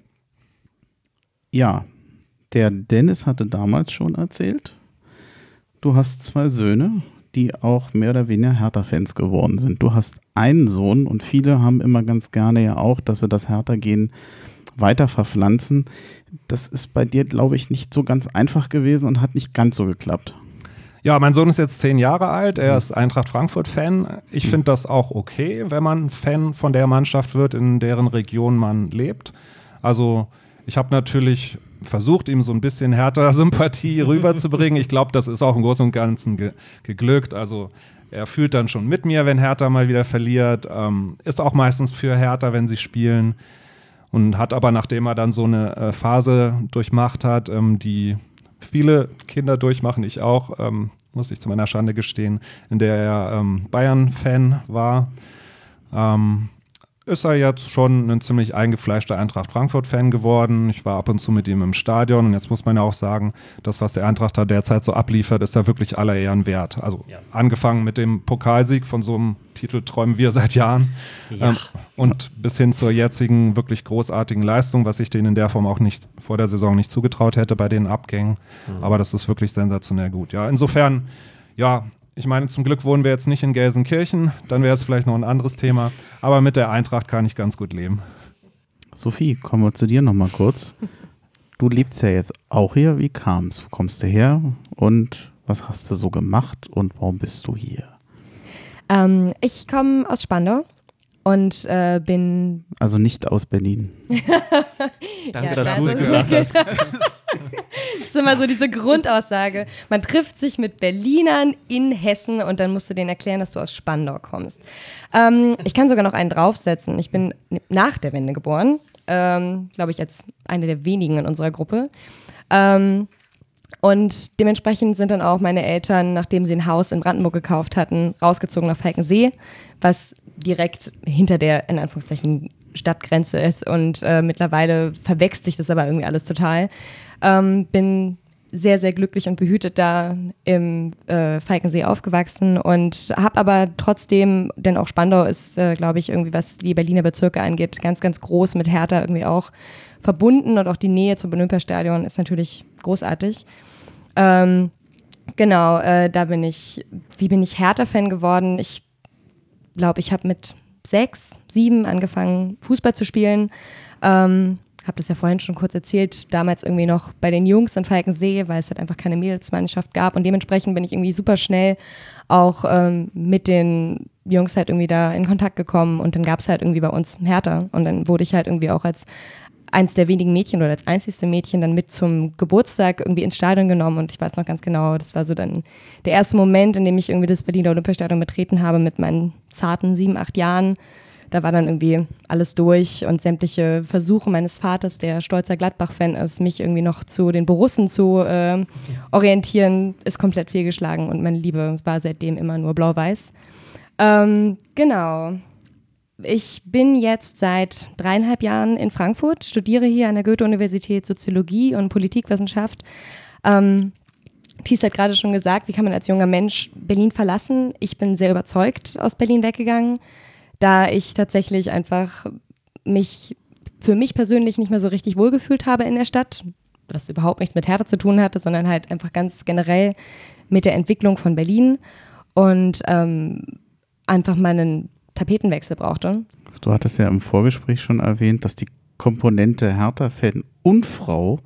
[SPEAKER 2] ja, der Dennis hatte damals schon erzählt, du hast zwei Söhne, die auch mehr oder weniger Hertha-Fans geworden sind. Du hast einen Sohn und viele haben immer ganz gerne ja auch, dass sie das Hertha-Gehen weiter verpflanzen. Das ist bei dir, glaube ich, nicht so ganz einfach gewesen und hat nicht ganz so geklappt.
[SPEAKER 4] Ja, mein Sohn ist jetzt zehn Jahre alt, er ist Eintracht Frankfurt-Fan. Ich finde das auch okay, wenn man Fan von der Mannschaft wird, in deren Region man lebt. Also ich habe natürlich versucht, ihm so ein bisschen härter Sympathie rüberzubringen. Ich glaube, das ist auch im Großen und Ganzen ge geglückt. Also er fühlt dann schon mit mir, wenn Hertha mal wieder verliert. Ähm, ist auch meistens für Hertha, wenn sie spielen und hat aber, nachdem er dann so eine äh, Phase durchmacht hat, ähm, die viele Kinder durchmachen, ich auch, ähm, muss ich zu meiner Schande gestehen, in der er ähm, Bayern-Fan war, ähm, ist er jetzt schon ein ziemlich eingefleischter Eintracht Frankfurt-Fan geworden. Ich war ab und zu mit ihm im Stadion und jetzt muss man ja auch sagen, das, was der Eintracht da derzeit so abliefert, ist ja wirklich aller Ehren wert. Also ja. angefangen mit dem Pokalsieg von so einem Titel träumen wir seit Jahren ja. ähm, und bis hin zur jetzigen wirklich großartigen Leistung, was ich denen in der Form auch nicht vor der Saison nicht zugetraut hätte bei den Abgängen. Mhm. Aber das ist wirklich sensationell gut. Ja, insofern ja, ich meine, zum Glück wohnen wir jetzt nicht in Gelsenkirchen, dann wäre es vielleicht noch ein anderes Thema. Aber mit der Eintracht kann ich ganz gut leben.
[SPEAKER 2] Sophie, kommen wir zu dir nochmal kurz. Du lebst ja jetzt auch hier. Wie kam es? Wo kommst du her und was hast du so gemacht und warum bist du hier?
[SPEAKER 3] Ähm, ich komme aus Spandau und äh, bin.
[SPEAKER 2] Also nicht aus Berlin.
[SPEAKER 5] Danke, ja, dass du es gesagt hast.
[SPEAKER 3] das ist immer so diese Grundaussage. Man trifft sich mit Berlinern in Hessen und dann musst du denen erklären, dass du aus Spandau kommst. Ähm, ich kann sogar noch einen draufsetzen. Ich bin nach der Wende geboren. Ähm, Glaube ich, als eine der wenigen in unserer Gruppe. Ähm, und dementsprechend sind dann auch meine Eltern, nachdem sie ein Haus in Brandenburg gekauft hatten, rausgezogen nach Falkensee, was direkt hinter der, in Anführungszeichen, Stadtgrenze ist. Und äh, mittlerweile verwechselt sich das aber irgendwie alles total. Ähm, bin sehr, sehr glücklich und behütet da im äh, Falkensee aufgewachsen und habe aber trotzdem, denn auch Spandau ist, äh, glaube ich, irgendwie, was die Berliner Bezirke angeht, ganz, ganz groß mit Hertha irgendwie auch verbunden und auch die Nähe zum Olympiastadion ist natürlich großartig. Ähm, genau, äh, da bin ich, wie bin ich Hertha-Fan geworden? Ich glaube, ich habe mit sechs, sieben angefangen, Fußball zu spielen. Ähm, habe das ja vorhin schon kurz erzählt, damals irgendwie noch bei den Jungs in Falkensee, weil es halt einfach keine Mädelsmannschaft gab. Und dementsprechend bin ich irgendwie super schnell auch ähm, mit den Jungs halt irgendwie da in Kontakt gekommen. Und dann gab es halt irgendwie bei uns Härter und dann wurde ich halt irgendwie auch als eins der wenigen Mädchen oder als einzigste Mädchen dann mit zum Geburtstag irgendwie ins Stadion genommen. Und ich weiß noch ganz genau, das war so dann der erste Moment, in dem ich irgendwie das Berliner Olympiastadion betreten habe mit meinen zarten sieben, acht Jahren da war dann irgendwie alles durch und sämtliche Versuche meines Vaters, der stolzer Gladbach-Fan ist, mich irgendwie noch zu den Borussen zu äh, orientieren, ist komplett fehlgeschlagen und meine Liebe war seitdem immer nur blau-weiß. Ähm, genau. Ich bin jetzt seit dreieinhalb Jahren in Frankfurt, studiere hier an der Goethe-Universität Soziologie und Politikwissenschaft. Ähm, Thies hat gerade schon gesagt, wie kann man als junger Mensch Berlin verlassen? Ich bin sehr überzeugt aus Berlin weggegangen da ich tatsächlich einfach mich für mich persönlich nicht mehr so richtig wohlgefühlt habe in der Stadt, was überhaupt nichts mit Härte zu tun hatte, sondern halt einfach ganz generell mit der Entwicklung von Berlin und ähm, einfach mal einen Tapetenwechsel brauchte.
[SPEAKER 2] Du hattest ja im Vorgespräch schon erwähnt, dass die Komponente Hertha-Fan und Frau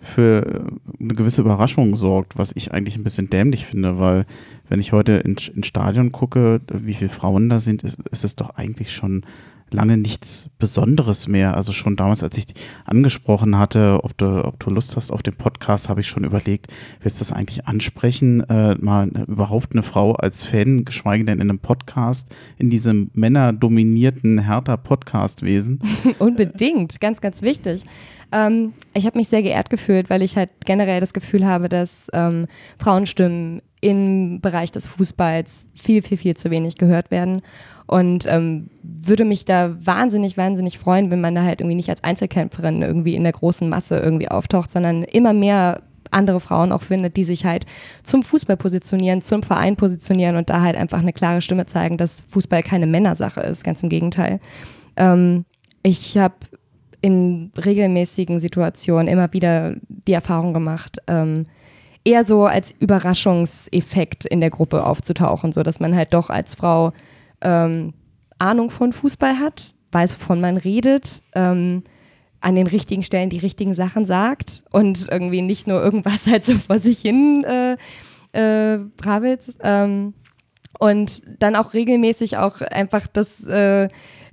[SPEAKER 2] für eine gewisse Überraschung sorgt, was ich eigentlich ein bisschen dämlich finde, weil wenn ich heute ins, ins Stadion gucke, wie viele Frauen da sind, ist, ist es doch eigentlich schon lange nichts Besonderes mehr. Also schon damals, als ich angesprochen hatte, ob du, ob du Lust hast auf den Podcast, habe ich schon überlegt, willst du das eigentlich ansprechen, äh, mal eine, überhaupt eine Frau als Fan, geschweige denn in einem Podcast, in diesem männerdominierten Hertha-Podcast-Wesen?
[SPEAKER 3] Unbedingt, ganz, ganz wichtig. Ähm, ich habe mich sehr geehrt gefühlt, weil ich halt generell das Gefühl habe, dass ähm, Frauenstimmen im Bereich des Fußballs viel, viel, viel zu wenig gehört werden. Und ähm, würde mich da wahnsinnig, wahnsinnig freuen, wenn man da halt irgendwie nicht als Einzelkämpferin irgendwie in der großen Masse irgendwie auftaucht, sondern immer mehr andere Frauen auch findet, die sich halt zum Fußball positionieren, zum Verein positionieren und da halt einfach eine klare Stimme zeigen, dass Fußball keine Männersache ist, ganz im Gegenteil. Ähm, ich habe in regelmäßigen Situationen immer wieder die Erfahrung gemacht, ähm, eher so als Überraschungseffekt in der Gruppe aufzutauchen, so dass man halt doch als Frau ähm, Ahnung von Fußball hat, weiß, wovon man redet, ähm, an den richtigen Stellen die richtigen Sachen sagt und irgendwie nicht nur irgendwas halt so vor sich hin äh, äh, brabbelt. Ähm, und dann auch regelmäßig auch einfach das äh,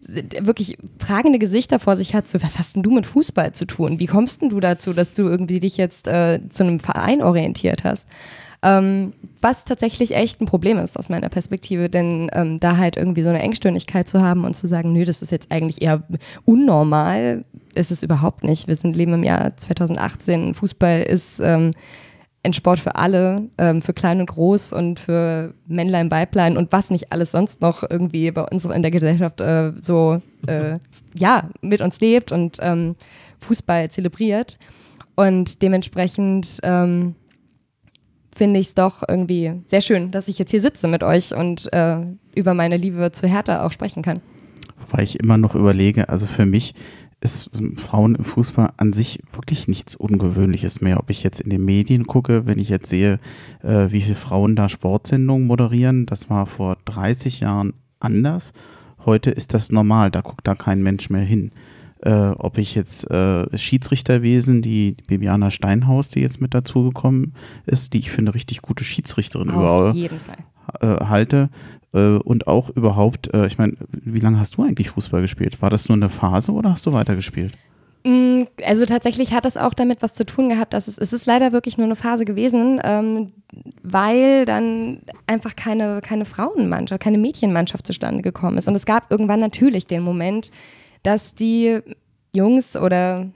[SPEAKER 3] wirklich fragende Gesichter vor sich hat, so, was hast denn du mit Fußball zu tun? Wie kommst denn du dazu, dass du irgendwie dich jetzt äh, zu einem Verein orientiert hast? Ähm, was tatsächlich echt ein Problem ist aus meiner Perspektive, denn ähm, da halt irgendwie so eine Engstirnigkeit zu haben und zu sagen, nö, das ist jetzt eigentlich eher unnormal, ist es überhaupt nicht. Wir sind leben im Jahr 2018, Fußball ist ähm, ein Sport für alle, ähm, für klein und groß und für Männlein, Weiblein und was nicht alles sonst noch irgendwie bei uns in der Gesellschaft äh, so äh, ja mit uns lebt und ähm, Fußball zelebriert. Und dementsprechend ähm, finde ich es doch irgendwie sehr schön, dass ich jetzt hier sitze mit euch und äh, über meine Liebe zu Hertha auch sprechen kann.
[SPEAKER 2] Wobei ich immer noch überlege, also für mich ist Frauen im Fußball an sich wirklich nichts Ungewöhnliches mehr. Ob ich jetzt in den Medien gucke, wenn ich jetzt sehe, äh, wie viele Frauen da Sportsendungen moderieren, das war vor 30 Jahren anders. Heute ist das normal, da guckt da kein Mensch mehr hin. Äh, ob ich jetzt äh, Schiedsrichterwesen, die, die Bibiana Steinhaus, die jetzt mit dazugekommen ist, die ich finde richtig gute Schiedsrichterin
[SPEAKER 3] Auf
[SPEAKER 2] überall äh, halte und auch überhaupt, äh, ich meine, wie lange hast du eigentlich Fußball gespielt? War das nur eine Phase oder hast du weitergespielt?
[SPEAKER 3] Mm, Also tatsächlich hat das auch damit was zu tun gehabt, dass es, es ist leider wirklich nur eine Phase gewesen, ähm, weil dann einfach keine, keine Frauenmannschaft, keine Mädchenmannschaft zustande gekommen ist. Und es gab irgendwann natürlich den Moment, dass die Jungs oder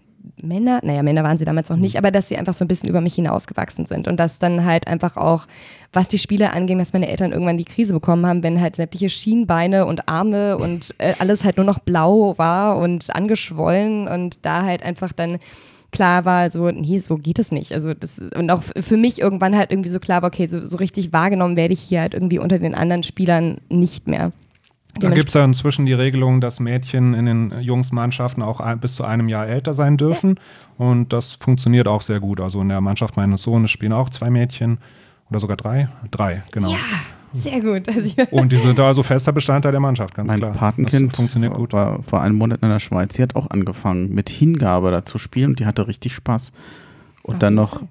[SPEAKER 3] Männer, naja, Männer waren sie damals noch nicht, aber dass sie einfach so ein bisschen über mich hinausgewachsen sind und dass dann halt einfach auch, was die Spiele anging, dass meine Eltern irgendwann die Krise bekommen haben, wenn halt sämtliche Schienbeine und Arme und äh, alles halt nur noch blau war und angeschwollen und da halt einfach dann klar war, so, nee, so geht es nicht. Also das, und auch für mich irgendwann halt irgendwie so klar war, okay, so, so richtig wahrgenommen werde ich hier halt irgendwie unter den anderen Spielern nicht mehr.
[SPEAKER 4] Da gibt es ja inzwischen die Regelung, dass Mädchen in den Jungsmannschaften auch ein, bis zu einem Jahr älter sein dürfen. Und das funktioniert auch sehr gut. Also in der Mannschaft meines Sohnes spielen auch zwei Mädchen oder sogar drei. Drei, genau.
[SPEAKER 3] Ja, sehr gut. Also
[SPEAKER 4] Und die sind da also fester Bestandteil der Mannschaft, ganz
[SPEAKER 2] mein
[SPEAKER 4] klar.
[SPEAKER 2] Patenkind
[SPEAKER 4] das funktioniert gut.
[SPEAKER 2] war vor einem Monat in der Schweiz. Sie hat auch angefangen, mit Hingabe da zu spielen und die hatte richtig Spaß. Und dann noch,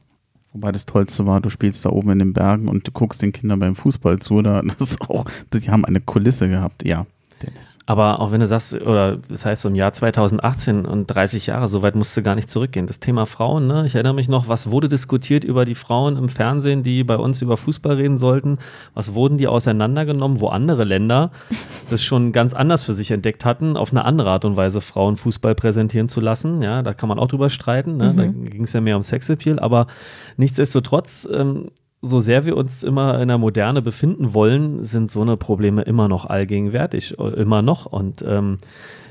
[SPEAKER 2] wobei das Tollste war, du spielst da oben in den Bergen und du guckst den Kindern beim Fußball zu. Da, das auch, die haben eine Kulisse gehabt. Ja, Dennis.
[SPEAKER 5] Aber auch wenn du sagst, oder das heißt so im Jahr 2018 und 30 Jahre, so weit musst du gar nicht zurückgehen. Das Thema Frauen, ne? ich erinnere mich noch, was wurde diskutiert über die Frauen im Fernsehen, die bei uns über Fußball reden sollten? Was wurden die auseinandergenommen, wo andere Länder das schon ganz anders für sich entdeckt hatten, auf eine andere Art und Weise Frauen Fußball präsentieren zu lassen? Ja, da kann man auch drüber streiten. Ne? Da ging es ja mehr um Sexappeal, aber nichtsdestotrotz ähm, so sehr wir uns immer in der Moderne befinden wollen, sind so eine Probleme immer noch allgegenwärtig, äh, immer noch. Und ähm,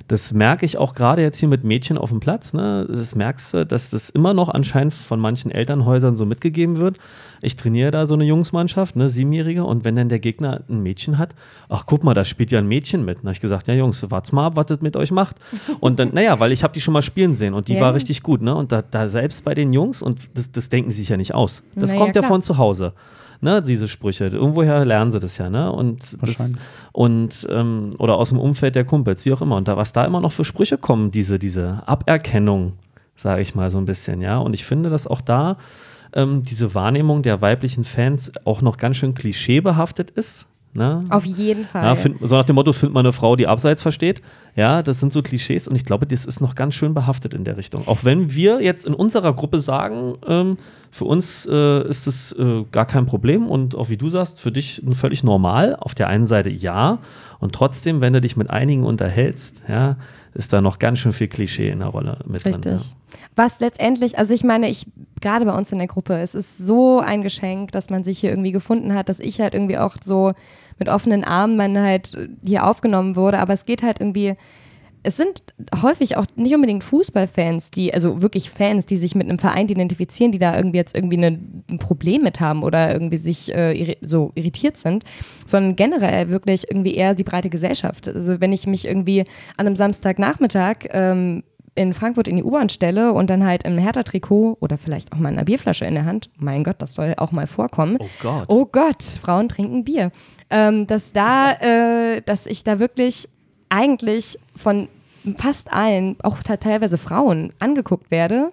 [SPEAKER 5] das merke ich auch gerade jetzt hier mit Mädchen auf dem Platz. Ne? Das merkst du, dass das immer noch anscheinend von manchen Elternhäusern so mitgegeben wird. Ich trainiere da so eine Jungsmannschaft, ne, Siebenjährige, und wenn dann der Gegner ein Mädchen hat, ach guck mal, da spielt ja ein Mädchen mit. Dann habe ich gesagt, ja Jungs, wart's mal ab, was das mit euch macht. Und dann, naja, weil ich habe die schon mal spielen sehen und die
[SPEAKER 3] Ja.
[SPEAKER 5] war richtig gut. Ne? Und da, da selbst bei den Jungs, und das, das denken sie sich ja nicht aus. Das
[SPEAKER 3] Na ja,
[SPEAKER 5] kommt ja
[SPEAKER 3] klar.
[SPEAKER 5] von zu Hause. Ne, diese Sprüche. Irgendwoher lernen sie das ja, ne? Und das, und ähm, oder aus dem Umfeld der Kumpels, wie auch immer. Und da, was da immer noch für Sprüche kommen, diese, diese Aberkennung sage ich mal so ein bisschen, ja. Und ich finde, dass auch da ähm, diese Wahrnehmung der weiblichen Fans auch noch ganz schön klischeebehaftet ist. Ne?
[SPEAKER 3] Auf jeden Fall.
[SPEAKER 5] Ja, find, so nach dem Motto, findet man eine Frau, die abseits versteht. Ja, das sind so Klischees und ich glaube, das ist noch ganz schön behaftet in der Richtung. Auch wenn wir jetzt in unserer Gruppe sagen, ähm, für uns äh, ist es äh, gar kein Problem und auch wie du sagst, für dich völlig normal. Auf der einen Seite ja und trotzdem, wenn du dich mit einigen unterhältst, ja, ist da noch ganz schön viel Klischee in der Rolle mit
[SPEAKER 3] Richtig.
[SPEAKER 5] drin. Ja.
[SPEAKER 3] Was letztendlich, also ich meine, ich, gerade bei uns in der Gruppe, es ist so ein Geschenk, dass man sich hier irgendwie gefunden hat, dass ich halt irgendwie auch so mit offenen Armen man halt hier aufgenommen wurde, aber es geht halt irgendwie, es sind häufig auch nicht unbedingt Fußballfans, die, also wirklich Fans, die sich mit einem Verein identifizieren, die da irgendwie jetzt irgendwie eine, ein Problem mit haben oder irgendwie sich äh, irri so irritiert sind, sondern generell wirklich irgendwie eher die breite Gesellschaft. Also wenn ich mich irgendwie an einem Samstagnachmittag ähm, in Frankfurt in die U-Bahn stelle und dann halt im Hertha-Trikot oder vielleicht auch mal eine Bierflasche in der Hand, mein Gott, das soll auch mal vorkommen.
[SPEAKER 5] Oh Gott.
[SPEAKER 3] Oh Gott, Frauen trinken Bier. Ähm, dass da, äh, dass ich da wirklich eigentlich von fast allen, auch teilweise Frauen, angeguckt werde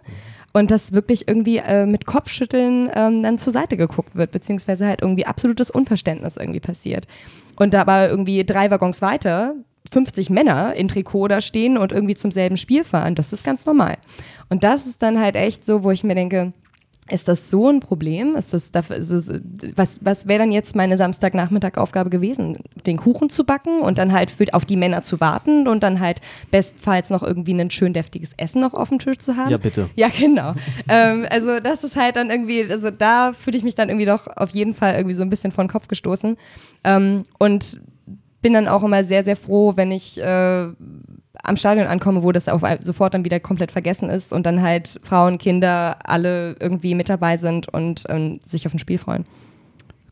[SPEAKER 3] und dass wirklich irgendwie äh, mit Kopfschütteln ähm, dann zur Seite geguckt wird, beziehungsweise halt irgendwie absolutes Unverständnis irgendwie passiert. Und da aber irgendwie drei Waggons weiter 50 Männer in Trikot da stehen und irgendwie zum selben Spiel fahren, das ist ganz normal. Und das ist dann halt echt so, wo ich mir denke, ist das so ein Problem? Ist das, ist es, was was wäre dann jetzt meine Samstagnachmittag-Aufgabe gewesen? Den Kuchen zu backen und dann halt für, auf die Männer zu warten und dann halt bestenfalls noch irgendwie ein schön deftiges Essen noch auf dem Tisch zu haben?
[SPEAKER 5] Ja, bitte.
[SPEAKER 3] Ja, genau. ähm, also das ist halt dann irgendwie, also da fühle ich mich dann irgendwie doch auf jeden Fall irgendwie so ein bisschen vor den Kopf gestoßen. Ähm, und bin dann auch immer sehr, sehr froh, wenn ich äh, am Stadion ankomme, wo das auf, sofort dann wieder komplett vergessen ist und dann halt Frauen, Kinder, alle irgendwie mit dabei sind und ähm, sich auf ein Spiel freuen.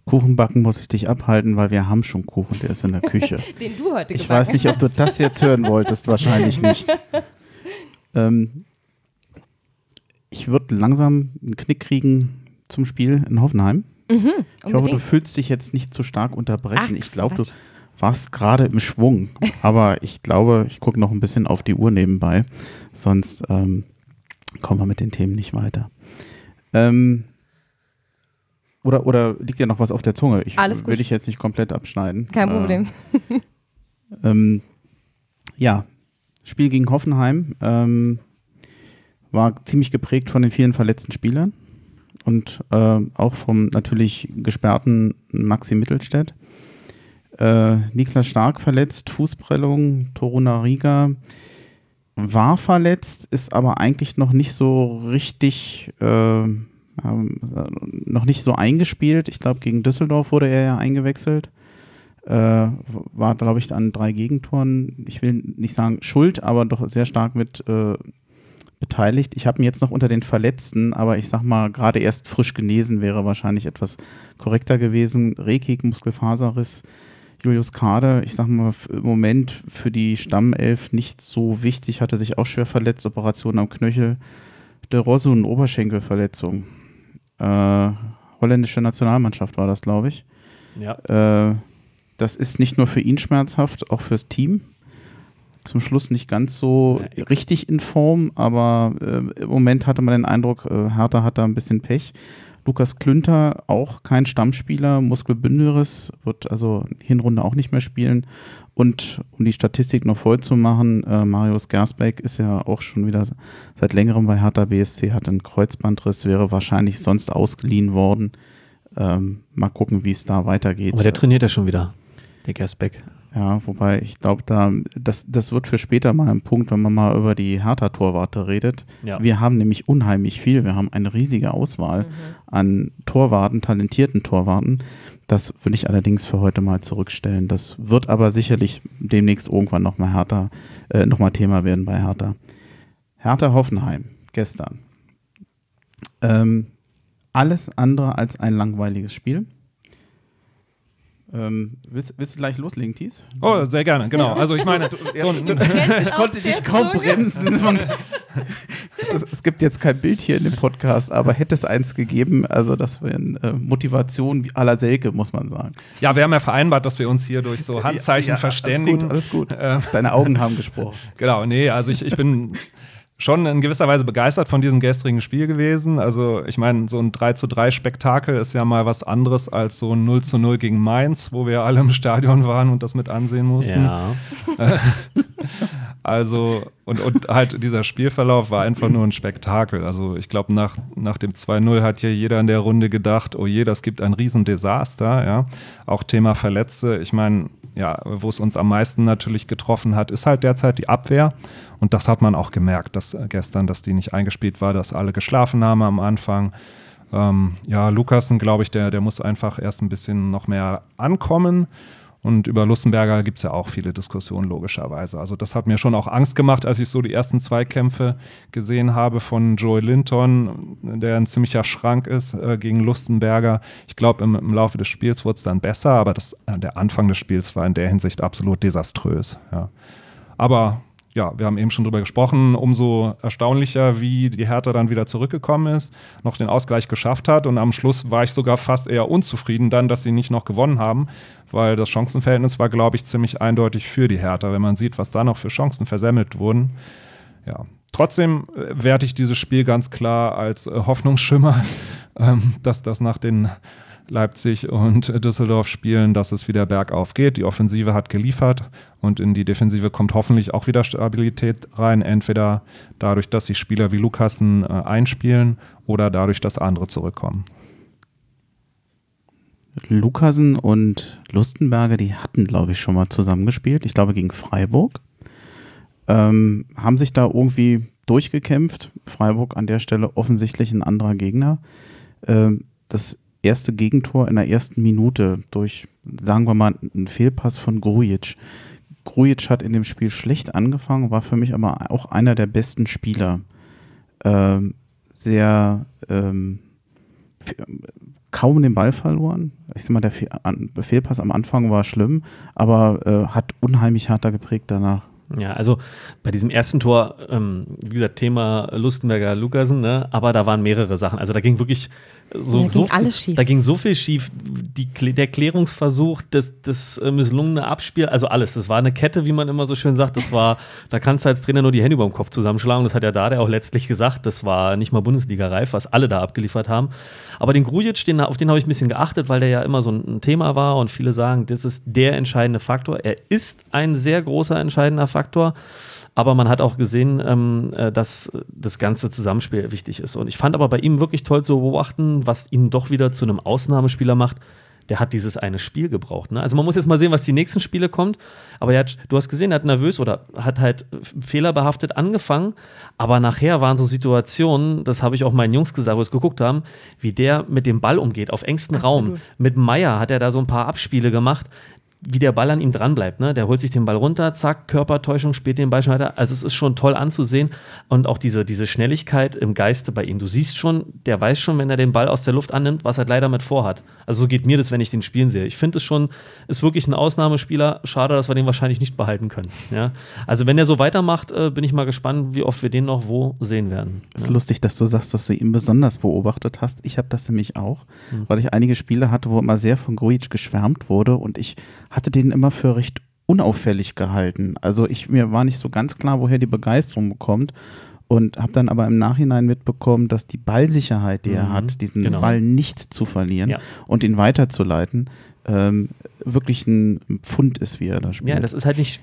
[SPEAKER 2] Kuchen backen muss ich dich abhalten, weil wir haben schon Kuchen, der ist in der Küche.
[SPEAKER 3] Den du heute
[SPEAKER 2] Ich weiß nicht, ob du das jetzt hören wolltest, wahrscheinlich nicht. Ähm, ich würde langsam einen Knick kriegen zum Spiel in Hoffenheim. ich hoffe, du fühlst dich jetzt nicht zu stark unterbrechen.
[SPEAKER 3] Ach,
[SPEAKER 2] ich glaube, du. Warst gerade im Schwung. Aber ich glaube, ich gucke noch ein bisschen auf die Uhr nebenbei. Sonst ähm, kommen wir mit den Themen nicht weiter. Ähm, oder, oder liegt dir noch was auf der Zunge? Ich
[SPEAKER 3] Alles gut.
[SPEAKER 2] will dich jetzt nicht komplett abschneiden.
[SPEAKER 3] Kein
[SPEAKER 2] Äh,
[SPEAKER 3] Problem.
[SPEAKER 2] ähm, ja, Spiel gegen Hoffenheim ähm, war ziemlich geprägt von den vielen verletzten Spielern und äh, auch vom natürlich gesperrten Maxi Mittelstädt. Äh, Niklas Stark verletzt, Fußprellung, Toruna Riga war verletzt, ist aber eigentlich noch nicht so richtig, äh, noch nicht so eingespielt. Ich glaube, gegen Düsseldorf wurde er ja eingewechselt äh, war, glaube ich, an drei Gegentoren, ich will nicht sagen schuld, aber doch sehr stark mit äh, beteiligt. Ich habe ihn jetzt noch unter den Verletzten, aber ich sag mal, gerade erst frisch genesen wäre wahrscheinlich etwas korrekter gewesen. Rekik, Muskelfaserriss, Julius Kade, ich sag mal, im Moment für die Stammelf nicht so wichtig, hatte sich auch schwer verletzt, Operation am Knöchel. Del Rosso, eine Oberschenkelverletzung. Äh, holländische Nationalmannschaft war das, glaube ich.
[SPEAKER 5] Ja.
[SPEAKER 2] Äh, das ist nicht nur für ihn schmerzhaft, auch fürs Team. Zum Schluss nicht ganz so
[SPEAKER 5] Ja,
[SPEAKER 2] richtig in Form, aber äh, im Moment hatte man den Eindruck, äh, Hertha hat da ein bisschen Pech. Lukas Klünter, auch kein Stammspieler, Muskelbündelriss, wird also Hinrunde auch nicht mehr spielen. Und um die Statistik noch voll zu machen, äh, Marius Gersbeck ist ja auch schon wieder seit längerem bei Hertha BSC, hat einen Kreuzbandriss, wäre wahrscheinlich sonst ausgeliehen worden. Ähm, mal gucken, wie es da weitergeht.
[SPEAKER 5] Aber der trainiert ja schon wieder, der Gersbeck.
[SPEAKER 2] Ja, wobei ich glaube, da das, das wird für später mal ein Punkt, wenn man mal über die Hertha-Torwarte redet.
[SPEAKER 5] Ja.
[SPEAKER 2] Wir haben nämlich unheimlich viel. Wir haben eine riesige Auswahl an Torwarten, talentierten Torwarten. Das will ich allerdings für heute mal zurückstellen. Das wird aber sicherlich demnächst irgendwann nochmal Hertha, äh, noch mal Thema werden bei Hertha. Hertha Hoffenheim, gestern. Ähm, alles andere als ein langweiliges Spiel. Ähm, willst, willst du gleich loslegen, Thies?
[SPEAKER 4] Oh, sehr gerne, genau. Also ich meine, so ein,
[SPEAKER 2] ich konnte dich kaum bremsen. Und es, es gibt jetzt kein Bild hier in dem Podcast, aber hätte es eins gegeben, also das wäre äh, Motivation wie à la Selke, muss man sagen.
[SPEAKER 4] ja, wir haben ja vereinbart, dass wir uns hier durch so Handzeichen
[SPEAKER 2] Ja, ja,
[SPEAKER 4] verständigen.
[SPEAKER 2] Alles gut, alles gut. Deine Augen haben gesprochen.
[SPEAKER 4] Genau, nee, also ich, ich bin schon in gewisser Weise begeistert von diesem gestrigen Spiel gewesen. Also, ich meine, so ein 3 zu 3 Spektakel ist ja mal was anderes als so ein 0 zu 0 gegen Mainz, wo wir alle im Stadion waren und das mit ansehen mussten.
[SPEAKER 5] Ja.
[SPEAKER 4] Also, und, und halt dieser Spielverlauf war einfach nur ein Spektakel. Also, ich glaube, nach, nach dem 2-0 hat hier jeder in der Runde gedacht, oh je, das gibt ein Riesendesaster, ja. Auch Thema Verletzte. Ich meine, ja, wo es uns am meisten natürlich getroffen hat, ist halt derzeit die Abwehr. Und das hat man auch gemerkt, dass äh, gestern, dass die nicht eingespielt war, dass alle geschlafen haben am Anfang. Ähm, ja, Lukasen, glaube ich, der, der muss einfach erst ein bisschen noch mehr ankommen. Und über Lustenberger gibt es ja auch viele Diskussionen, logischerweise. Also, das hat mir schon auch Angst gemacht, als ich so die ersten Zweikämpfe gesehen habe von Joey Linton, der ein ziemlicher Schrank ist äh, gegen Lustenberger. Ich glaube, im, im, Laufe des Spiels wurde es dann besser, aber das, äh, der Anfang des Spiels war in der Hinsicht absolut desaströs. Ja. Aber ja, wir haben eben schon drüber gesprochen, umso erstaunlicher, wie die Hertha dann wieder zurückgekommen ist, noch den Ausgleich geschafft hat und am Schluss war ich sogar fast eher unzufrieden dann, dass sie nicht noch gewonnen haben, weil das Chancenverhältnis war, glaube ich, ziemlich eindeutig für die Hertha, wenn man sieht, was da noch für Chancen versemmelt wurden. Ja, trotzdem äh, werte ich dieses Spiel ganz klar als äh, Hoffnungsschimmer, ähm, dass das nach den Leipzig und Düsseldorf spielen, dass es wieder bergauf geht. Die Offensive hat geliefert und in die Defensive kommt hoffentlich auch wieder Stabilität rein. Entweder dadurch, dass sich Spieler wie Lukassen äh, einspielen oder dadurch, dass andere zurückkommen.
[SPEAKER 2] Lukasen und Lustenberger, die hatten, glaube ich, schon mal zusammengespielt. Ich glaube gegen Freiburg. Ähm, haben sich da irgendwie durchgekämpft. Freiburg an der Stelle offensichtlich ein anderer Gegner. Ähm, das erste Gegentor in der ersten Minute durch, sagen wir mal, einen Fehlpass von Grujic. Grujic hat in dem Spiel schlecht angefangen, war für mich aber auch einer der besten Spieler. Ähm, sehr ähm, kaum den Ball verloren. Ich sag mal, der Fehlpass am Anfang war schlimm, aber äh, hat unheimlich harter geprägt danach.
[SPEAKER 5] Ja, also bei diesem ersten Tor, ähm, wie gesagt, Thema Lustenberger Lukasen, ne? aber da waren mehrere Sachen. Also da ging wirklich so,
[SPEAKER 3] da,
[SPEAKER 5] so
[SPEAKER 3] ging alles schief.
[SPEAKER 5] da ging so viel schief. Die, der Klärungsversuch, das, das äh, misslungene Abspiel, also alles. Das war eine Kette, wie man immer so schön sagt. Das war, da kannst du als Trainer nur die Hände über dem Kopf zusammenschlagen. Das hat ja da der auch letztlich gesagt. Das war nicht mal Bundesliga-reif, was alle da abgeliefert haben. Aber den Grujic, den, auf den habe ich ein bisschen geachtet, weil der ja immer so ein, ein Thema war und viele sagen, das ist der entscheidende Faktor. Er ist ein sehr großer entscheidender Faktor. Aber man hat auch gesehen, ähm, äh, dass das ganze Zusammenspiel wichtig ist. Und ich fand aber bei ihm wirklich toll zu beobachten, was ihn doch wieder zu einem Ausnahmespieler macht. Der hat dieses eine Spiel gebraucht. Ne? Also man muss jetzt mal sehen, was die nächsten Spiele kommt. Aber hat, du hast gesehen, er hat nervös oder hat halt fehlerbehaftet angefangen. Aber nachher waren so Situationen, das habe ich auch meinen Jungs gesagt, wo wir es geguckt haben, wie der mit dem Ball umgeht, auf engstem Raum. Mit Meier hat er da so ein paar Abspiele gemacht wie der Ball an ihm dran bleibt. Ne? Der holt sich den Ball runter, zack, Körpertäuschung, spielt den Ball schon weiter. Also es ist schon toll anzusehen und auch diese, diese Schnelligkeit im Geiste bei ihm. Du siehst schon, der weiß schon, wenn er den Ball aus der Luft annimmt, was er leider mit vorhat. Also so geht mir das, wenn ich den spielen sehe. Ich finde es schon, ist wirklich ein Ausnahmespieler. Schade, dass wir den wahrscheinlich nicht behalten können. Ja? Also wenn er so weitermacht, äh, bin ich mal gespannt, wie oft wir den noch wo sehen werden.
[SPEAKER 2] Es ist ja. lustig, dass du sagst, dass du ihn besonders beobachtet hast. Ich habe das nämlich auch, mhm. weil ich einige Spiele hatte, wo immer sehr von Grujic geschwärmt wurde und ich hatte den immer für recht unauffällig gehalten. Also ich mir war nicht so ganz klar, woher die Begeisterung kommt und habe dann aber im Nachhinein mitbekommen, dass die Ballsicherheit, die mhm, er hat, diesen genau. Ball nicht zu verlieren ja. und ihn weiterzuleiten, ähm, wirklich ein Pfund ist, wie er da spielt.
[SPEAKER 5] Ja, das ist halt nicht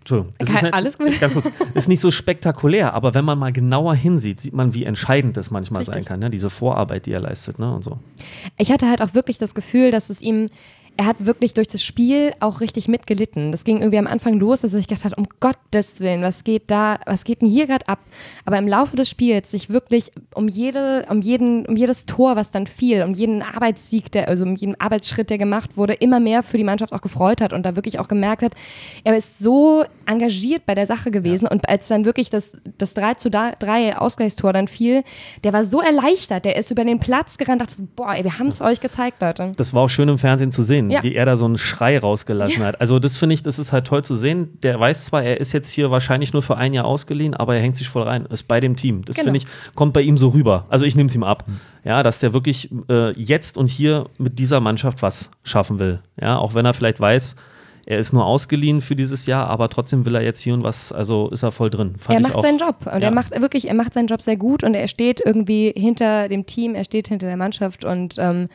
[SPEAKER 5] Entschuldigung. Das ist
[SPEAKER 3] halt, alles gut.
[SPEAKER 5] Ganz kurz. Ist nicht so spektakulär, aber wenn man mal genauer hinsieht, sieht man, wie entscheidend das manchmal Richtig. sein kann, ne? diese Vorarbeit, die er leistet. Ne? Und so.
[SPEAKER 3] Ich hatte halt auch wirklich das Gefühl, dass es ihm er hat wirklich durch das Spiel auch richtig mitgelitten. Das ging irgendwie am Anfang los, dass ich gedacht habe, um Gottes Willen, was geht da, was geht denn hier gerade ab? Aber im Laufe des Spiels sich wirklich um jede, um jeden, um jedes Tor, was dann fiel, um jeden Arbeitssieg, der, also um jeden Arbeitsschritt, der gemacht wurde, immer mehr für die Mannschaft auch gefreut hat und da wirklich auch gemerkt hat, er ist so engagiert bei der Sache gewesen ja. und als dann wirklich das, das 3 zu 3 Ausgleichstor dann fiel, der war so erleichtert, der ist über den Platz gerannt, dachte, boah, ey, wir haben es euch gezeigt, Leute.
[SPEAKER 5] Das war auch schön im Fernsehen zu sehen sehen, ja. wie er da so einen Schrei rausgelassen ja. hat. Also das finde ich, das ist halt toll zu sehen. Der weiß zwar, er ist jetzt hier wahrscheinlich nur für ein Jahr ausgeliehen, aber er hängt sich voll rein, ist bei dem Team. Das genau. finde ich, kommt bei ihm so rüber. Also ich nehme es ihm ab. Mhm. Ja, dass der wirklich äh, jetzt und hier mit dieser Mannschaft was schaffen will. Ja, auch wenn er vielleicht weiß, er ist nur ausgeliehen für dieses Jahr, aber trotzdem will er jetzt hier und was, also ist er voll drin.
[SPEAKER 3] Fand er macht seinen Job und ja. er macht wirklich, er macht seinen Job sehr gut und er steht irgendwie hinter dem Team, er steht hinter der Mannschaft und ähm,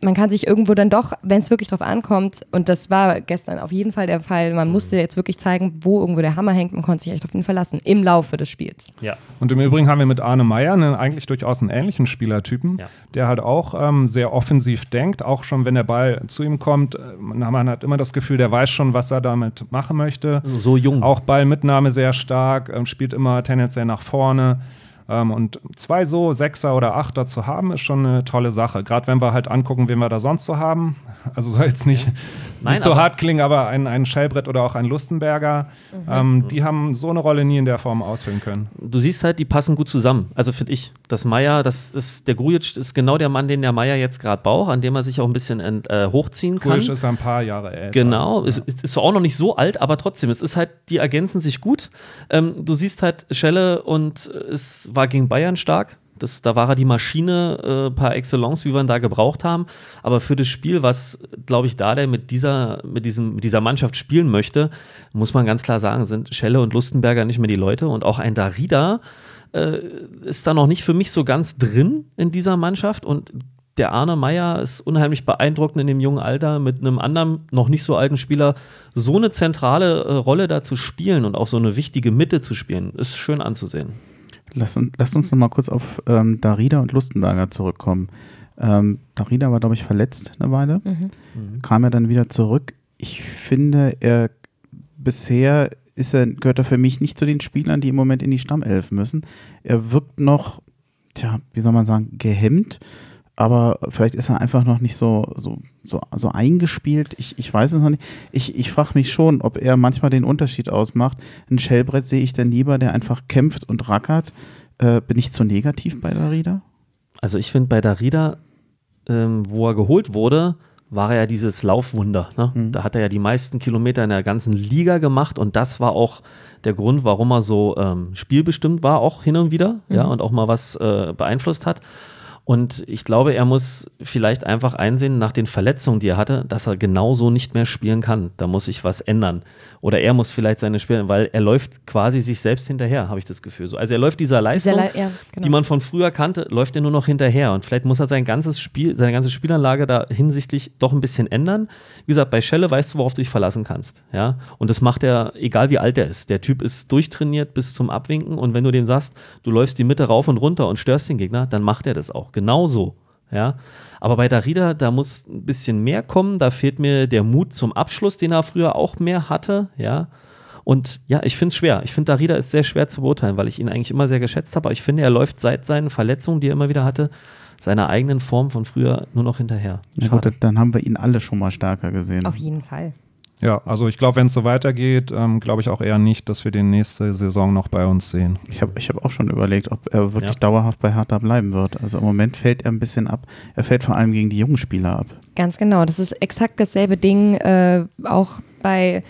[SPEAKER 3] man kann sich irgendwo dann doch, wenn es wirklich drauf ankommt, und das war gestern auf jeden Fall der Fall, man musste jetzt wirklich zeigen, wo irgendwo der Hammer hängt, man konnte sich echt auf ihn verlassen, im Laufe des Spiels.
[SPEAKER 4] Ja. Und im Übrigen haben wir mit Arne Meyer einen eigentlich durchaus einen ähnlichen Spielertypen, ja. der halt auch ähm, sehr offensiv denkt, auch schon wenn der Ball zu ihm kommt, äh, man hat immer das Gefühl, der weiß schon, was er damit machen möchte.
[SPEAKER 5] So jung.
[SPEAKER 4] Auch Ballmitnahme sehr stark, ähm, spielt immer tendenziell nach vorne. Ähm, und zwei so Sechser oder Achter zu haben, ist schon eine tolle Sache. Gerade wenn wir halt angucken, wen wir da sonst so haben. Also soll jetzt nicht, Nein, nicht so hart klingen, aber ein, ein Schellbrett oder auch ein Lustenberger, mhm. ähm, die haben so eine Rolle nie in der Form ausfüllen können.
[SPEAKER 5] Du siehst halt, die passen gut zusammen. Also finde ich, das Meier, das ist, der Grujic ist genau der Mann, den der Meier jetzt gerade braucht, an dem er sich auch ein bisschen ent, äh, hochziehen kann.
[SPEAKER 4] Grujic ist ein paar Jahre älter.
[SPEAKER 5] Genau, ja. ist, ist, ist auch noch nicht so alt, aber trotzdem, es ist halt, die ergänzen sich gut. Ähm, du siehst halt Schelle und es war gegen Bayern stark. Das, da war er die Maschine äh, par excellence, wie wir ihn da gebraucht haben. Aber für das Spiel, was, glaube ich, da der mit dieser, mit, diesem, mit dieser Mannschaft spielen möchte, muss man ganz klar sagen, sind Schelle und Lustenberger nicht mehr die Leute. Und auch ein Darida äh, ist da noch nicht für mich so ganz drin in dieser Mannschaft. Und der Arne Meyer ist unheimlich beeindruckend in dem jungen Alter, mit einem anderen, noch nicht so alten Spieler so eine zentrale äh, Rolle da zu spielen und auch so eine wichtige Mitte zu spielen. Ist schön anzusehen.
[SPEAKER 2] Lass, lasst uns noch mal kurz auf ähm, Darida und Lustenberger zurückkommen. Ähm, Darida war, glaube ich, verletzt eine Weile, mhm. mhm. kam er dann wieder zurück. Ich finde, er bisher ist er, gehört er für mich nicht zu den Spielern, die im Moment in die Stammelf müssen. Er wirkt noch, tja, wie soll man sagen, gehemmt aber vielleicht ist er einfach noch nicht so, so, so, so eingespielt. Ich, ich weiß es noch nicht. Ich, ich frage mich schon, ob er manchmal den Unterschied ausmacht. Ein Shellbrett sehe ich denn lieber, der einfach kämpft und rackert. Äh, bin ich zu negativ bei Darida?
[SPEAKER 5] Also ich finde bei Darida, ähm, wo er geholt wurde, war er ja dieses Laufwunder. Ne? Mhm. Da hat er ja die meisten Kilometer in der ganzen Liga gemacht und das war auch der Grund, warum er so ähm, spielbestimmt war, auch hin und wieder, mhm. ja, und auch mal was äh, beeinflusst hat. Und ich glaube, er muss vielleicht einfach einsehen, nach den Verletzungen, die er hatte, dass er genauso nicht mehr spielen kann. Da muss sich was ändern. Oder er muss vielleicht seine Spiele, weil er läuft quasi sich selbst hinterher, habe ich das Gefühl. So, also er läuft dieser Leistung, Le ja, genau. die man von früher kannte, läuft er nur noch hinterher. Und vielleicht muss er sein ganzes Spiel, seine ganze Spielanlage da hinsichtlich doch ein bisschen ändern. Wie gesagt, bei Schelle weißt du, worauf du dich verlassen kannst. Ja? Und das macht er, egal wie alt er ist. Der Typ ist durchtrainiert bis zum Abwinken. Und wenn du dem sagst, du läufst die Mitte rauf und runter und störst den Gegner, dann macht er das auch. Genauso. Ja, aber bei Darida, da muss ein bisschen mehr kommen. Da fehlt mir der Mut zum Abschluss, den er früher auch mehr hatte. Ja, und ja, ich finde es schwer. Ich finde, Darida ist sehr schwer zu beurteilen, weil ich ihn eigentlich immer sehr geschätzt habe. Aber ich finde, er läuft seit seinen Verletzungen, die er immer wieder hatte, seiner eigenen Form von früher nur noch hinterher.
[SPEAKER 2] Ja, gut, dann haben wir ihn alle schon mal stärker gesehen.
[SPEAKER 3] Auf jeden Fall.
[SPEAKER 4] Ja, also ich glaube, wenn es so weitergeht, ähm, glaube ich auch eher nicht, dass wir den nächste Saison noch bei uns sehen.
[SPEAKER 2] Ich habe ich hab auch schon überlegt, ob er wirklich ja. dauerhaft bei Hertha bleiben wird. Also im Moment fällt er ein bisschen ab. Er fällt vor allem gegen die jungen Spieler ab.
[SPEAKER 3] Ganz genau. Das ist exakt dasselbe Ding äh, auch bei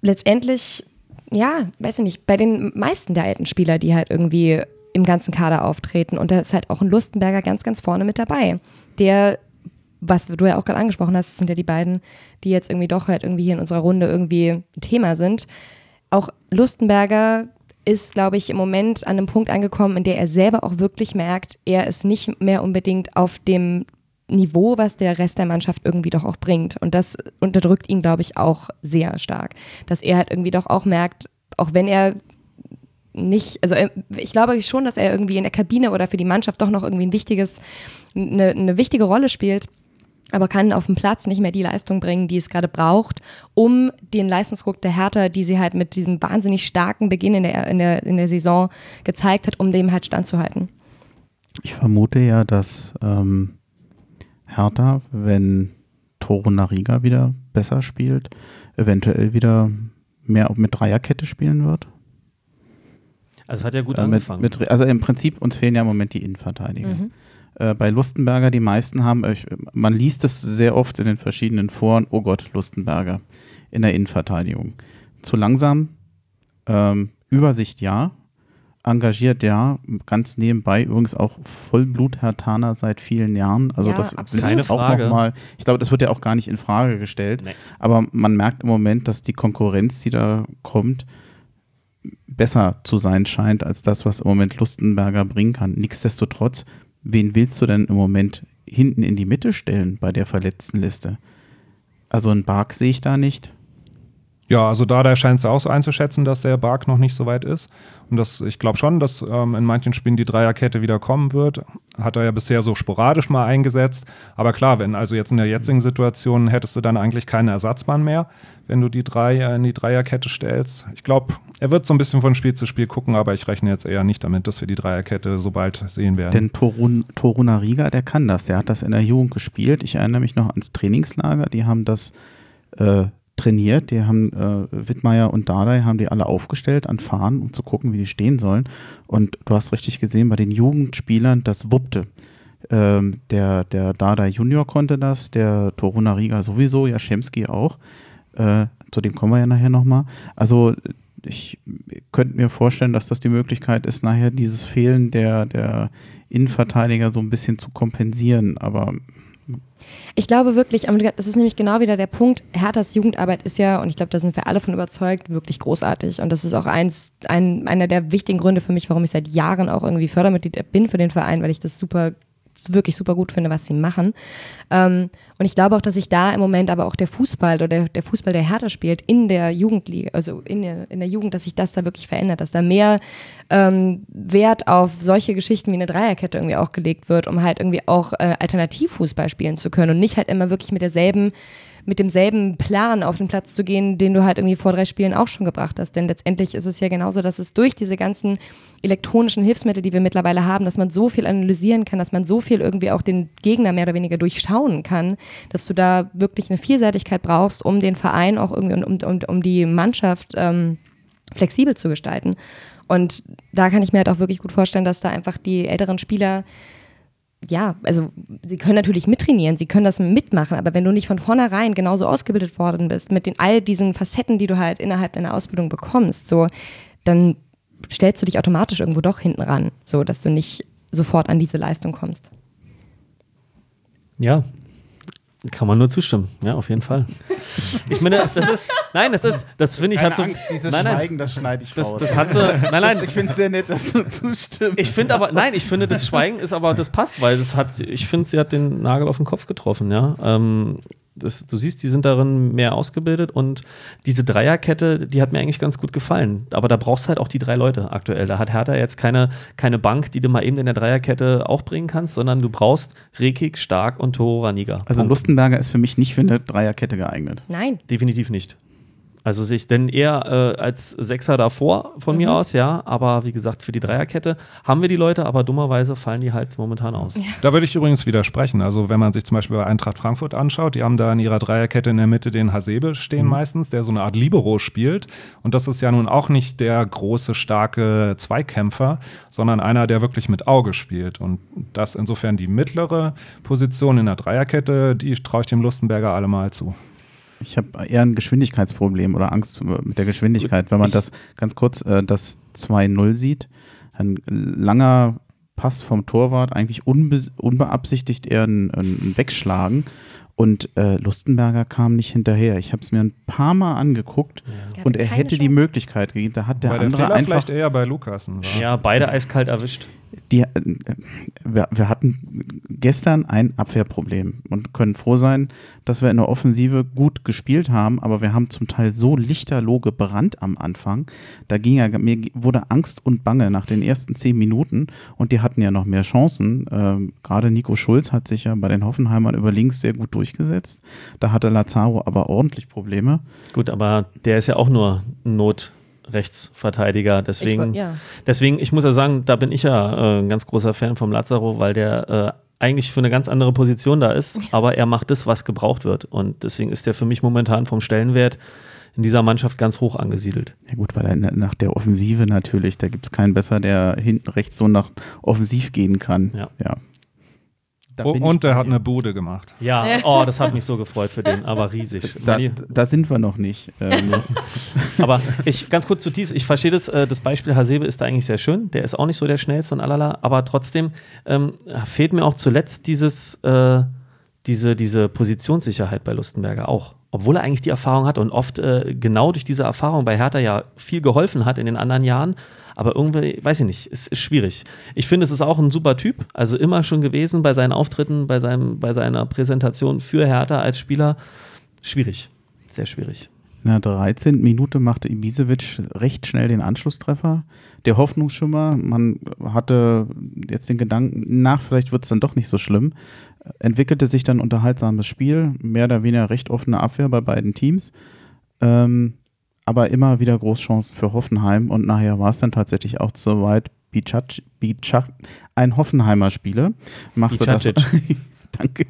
[SPEAKER 3] letztendlich, ja, weiß ich nicht, bei den meisten der alten Spieler, die halt irgendwie im ganzen Kader auftreten. Und da ist halt auch ein Lustenberger ganz, ganz vorne mit dabei, der was du ja auch gerade angesprochen hast, sind ja die beiden, die jetzt irgendwie doch halt irgendwie hier in unserer Runde irgendwie ein Thema sind. Auch Lustenberger ist, glaube ich, im Moment an einem Punkt angekommen, in der er selber auch wirklich merkt, er ist nicht mehr unbedingt auf dem Niveau, was der Rest der Mannschaft irgendwie doch auch bringt. Und das unterdrückt ihn, glaube ich, auch sehr stark. Dass er halt irgendwie doch auch merkt, auch wenn er nicht, also äh, ich glaube schon, dass er irgendwie in der Kabine oder für die Mannschaft doch noch irgendwie ein wichtiges, eine, eine wichtige Rolle spielt aber kann auf dem Platz nicht mehr die Leistung bringen, die es gerade braucht, um den Leistungsdruck der Hertha, die sie halt mit diesem wahnsinnig starken Beginn in der, in der, in der Saison gezeigt hat, um dem halt standzuhalten.
[SPEAKER 2] Ich vermute ja, dass ähm, Hertha, wenn Toro Nariga wieder besser spielt, eventuell wieder mehr mit Dreierkette spielen wird.
[SPEAKER 5] Also hat er gut äh, angefangen.
[SPEAKER 2] Mit, also im Prinzip, uns fehlen ja im Moment die Innenverteidiger. Mhm äh, bei Lustenberger, die meisten haben, ich, man liest es sehr oft in den verschiedenen Foren, oh Gott, Lustenberger in der Innenverteidigung. Zu langsam, ähm, Übersicht ja, engagiert, ja. Ganz nebenbei übrigens auch Vollblut-Hertaner seit vielen Jahren. Also
[SPEAKER 3] Ja,
[SPEAKER 2] das
[SPEAKER 3] absolut.
[SPEAKER 2] will
[SPEAKER 5] Keine
[SPEAKER 2] ich auch
[SPEAKER 5] Frage.
[SPEAKER 2] noch mal. Ich glaube, das wird ja auch gar nicht in Frage gestellt.
[SPEAKER 5] Nee.
[SPEAKER 2] Aber man merkt im Moment, dass die Konkurrenz, die da kommt, besser zu sein scheint als das, was im Moment Lustenberger bringen kann. Nichtsdestotrotz, wen willst du denn im Moment hinten in die Mitte stellen bei der verletzten Liste? Also einen Bark sehe ich da nicht.
[SPEAKER 4] Ja, also da scheint es auch so einzuschätzen, dass der Bark noch nicht so weit ist. Und das, ich glaube schon, dass ähm, in manchen Spielen die Dreierkette wieder kommen wird. Hat er ja bisher so sporadisch mal eingesetzt. Aber klar, wenn also jetzt in der jetzigen Situation hättest du dann eigentlich keinen Ersatzmann mehr, wenn du die drei äh, in die Dreierkette stellst. Ich glaube, er wird so ein bisschen von Spiel zu Spiel gucken, aber ich rechne jetzt eher nicht damit, dass wir die Dreierkette so bald sehen werden.
[SPEAKER 2] Denn Torun, Toruna Riga, der kann das. Der hat das in der Jugend gespielt. Ich erinnere mich noch ans Trainingslager. Die haben das äh, trainiert. Die haben äh, Wittmeier und Dardai haben die alle aufgestellt an Fahnen, um zu gucken, wie die stehen sollen. Und du hast richtig gesehen, bei den Jugendspielern, das wuppte. Ähm, der, der Dardai Junior konnte das, der Toruna Riga sowieso, Jaschemski auch. Äh, zu dem kommen wir ja nachher nochmal. Also ich könnte mir vorstellen, dass das die Möglichkeit ist, nachher dieses Fehlen der, der Innenverteidiger so ein bisschen zu kompensieren. Aber
[SPEAKER 3] Ich glaube wirklich, das ist nämlich genau wieder der Punkt, Herthas Jugendarbeit ist ja, und ich glaube, da sind wir alle von überzeugt, wirklich großartig. Und das ist auch eins, ein, einer der wichtigen Gründe für mich, warum ich seit Jahren auch irgendwie Fördermitglied bin für den Verein, weil ich das super wirklich super gut finde, was sie machen. Ähm, und ich glaube auch, dass sich da im Moment aber auch der Fußball oder der, der Fußball, der Hertha spielt, in der Jugendliga, also in der, in der Jugend, dass sich das da wirklich verändert, dass da mehr ähm, Wert auf solche Geschichten wie eine Dreierkette irgendwie auch gelegt wird, um halt irgendwie auch äh, Alternativfußball spielen zu können und nicht halt immer wirklich mit derselben mit demselben Plan auf den Platz zu gehen, den du halt irgendwie vor drei Spielen auch schon gebracht hast. Denn letztendlich ist es ja genauso, dass es durch diese ganzen elektronischen Hilfsmittel, die wir mittlerweile haben, dass man so viel analysieren kann, dass man so viel irgendwie auch den Gegner mehr oder weniger durchschauen kann, dass du da wirklich eine Vielseitigkeit brauchst, um den Verein auch irgendwie und um, um, um die Mannschaft ähm, flexibel zu gestalten. Und da kann ich mir halt auch wirklich gut vorstellen, dass da einfach die älteren Spieler ja, also sie können natürlich mittrainieren, sie können das mitmachen, aber wenn du nicht von vornherein genauso ausgebildet worden bist, mit den all diesen Facetten, die du halt innerhalb deiner Ausbildung bekommst, so, dann stellst du dich automatisch irgendwo doch hinten ran, so dass du nicht sofort an diese Leistung kommst.
[SPEAKER 5] Ja, kann man nur zustimmen. Ja, auf jeden Fall. Ich meine, das ist, nein, das ist, das finde ich hat so,
[SPEAKER 2] dieses
[SPEAKER 5] nein, nein,
[SPEAKER 2] Schweigen, das schneide ich
[SPEAKER 5] das,
[SPEAKER 2] raus.
[SPEAKER 5] das hat so, nein, nein,
[SPEAKER 2] ich finde es sehr nett, dass du zustimmst.
[SPEAKER 5] Ich finde aber, nein, ich finde, das Schweigen ist aber, das passt, weil das hat, ich finde, sie hat den Nagel auf den Kopf getroffen, ja. Ähm, das, du siehst, die sind darin mehr ausgebildet und diese Dreierkette, die hat mir eigentlich ganz gut gefallen. Aber da brauchst du halt auch die drei Leute aktuell. Da hat Hertha jetzt keine, keine Bank, die du mal eben in der Dreierkette auch bringen kannst, sondern du brauchst Rekik, Stark und Toro Raniga.
[SPEAKER 2] also
[SPEAKER 5] Punkt.
[SPEAKER 2] Lustenberger ist für mich nicht für eine Dreierkette geeignet.
[SPEAKER 3] Nein.
[SPEAKER 5] Definitiv nicht. Also sich denn eher äh, als Sechser davor von mir aus, ja. Aber wie gesagt, für die Dreierkette haben wir die Leute, aber dummerweise fallen die halt momentan aus.
[SPEAKER 4] Da würde ich übrigens widersprechen. Also wenn man sich zum Beispiel bei Eintracht Frankfurt anschaut, die haben da in ihrer Dreierkette in der Mitte den Hasebe stehen meistens, der so eine Art Libero spielt. Und das ist ja nun auch nicht der große, starke Zweikämpfer, sondern einer, der wirklich mit Auge spielt. Und das insofern die mittlere Position in der Dreierkette, die traue ich dem Lustenberger allemal zu.
[SPEAKER 2] Ich habe eher ein Geschwindigkeitsproblem oder Angst mit der Geschwindigkeit. Wenn man
[SPEAKER 5] Ich-
[SPEAKER 2] das ganz kurz, äh, das 2-0 sieht, ein langer Pass vom Torwart, eigentlich unbe unbeabsichtigt eher ein, ein Wegschlagen. Und äh, Lustenberger kam nicht hinterher. Ich habe es mir ein paar Mal angeguckt
[SPEAKER 3] Der
[SPEAKER 2] und er hätte die
[SPEAKER 3] Chance.
[SPEAKER 2] Möglichkeit gegeben. Da hat der
[SPEAKER 4] Weil der
[SPEAKER 2] andere
[SPEAKER 4] Fehler
[SPEAKER 2] einfach
[SPEAKER 4] vielleicht eher bei Lukasen war.
[SPEAKER 5] Ja, beide eiskalt erwischt.
[SPEAKER 2] Die, äh, wir, wir hatten gestern ein Abwehrproblem und können froh sein, dass wir in der Offensive gut gespielt haben, aber wir haben zum Teil so lichterloh gebrannt am Anfang. Da ging ja, mir wurde Angst und Bange nach den ersten zehn Minuten und die hatten ja noch mehr Chancen. Ähm, Gerade Nico Schulz hat sich ja bei den Hoffenheimern über links sehr gut durchgesetzt. Da hatte Lazaro aber ordentlich Probleme.
[SPEAKER 5] Gut, aber der ist ja auch nur ein Notrechtsverteidiger. Deswegen,
[SPEAKER 3] Ich ja.
[SPEAKER 5] deswegen, ich muss ja sagen, da bin ich ja äh, ein ganz großer Fan vom Lazaro, weil der äh, eigentlich für eine ganz andere Position da ist, aber er macht das, was gebraucht wird. Und deswegen ist der für mich momentan vom Stellenwert in dieser Mannschaft ganz hoch angesiedelt.
[SPEAKER 2] Ja gut, weil er na- nach der Offensive natürlich, da gibt es keinen besser, der hinten rechts so nach offensiv gehen kann.
[SPEAKER 5] Ja.
[SPEAKER 2] ja. Da
[SPEAKER 4] Oh, und er hat eine Bude gemacht.
[SPEAKER 5] Ja, oh, das hat mich so gefreut für den, aber riesig.
[SPEAKER 2] Da, da sind wir noch nicht. Ähm,
[SPEAKER 5] Aber ich, ganz kurz zu Thies, ich verstehe das, äh, das Beispiel Hasebe ist da eigentlich sehr schön, der ist auch nicht so der schnellste und alala, aber trotzdem ähm, fehlt mir auch zuletzt dieses, äh, diese, diese Positionssicherheit bei Lustenberger auch. Obwohl er eigentlich die Erfahrung hat und oft äh, genau durch diese Erfahrung bei Hertha ja viel geholfen hat in den anderen Jahren. Aber irgendwie, weiß ich nicht, es ist schwierig. Ich finde, es ist auch ein super Typ, also immer schon gewesen bei seinen Auftritten, bei, seinem, bei seiner Präsentation für Hertha als Spieler. Schwierig, sehr schwierig.
[SPEAKER 2] In der 13. Minute machte Ibisevic recht schnell den Anschlusstreffer. Der Hoffnungsschimmer, man hatte jetzt den Gedanken, nach, vielleicht wird es dann doch nicht so schlimm. Entwickelte sich dann unterhaltsames Spiel, mehr oder weniger recht offene Abwehr bei beiden Teams. Ähm, aber immer wieder Großchancen für Hoffenheim und nachher war es dann tatsächlich auch soweit. Bicac, Bicac, ein Hoffenheimer Spieler, machte das, danke,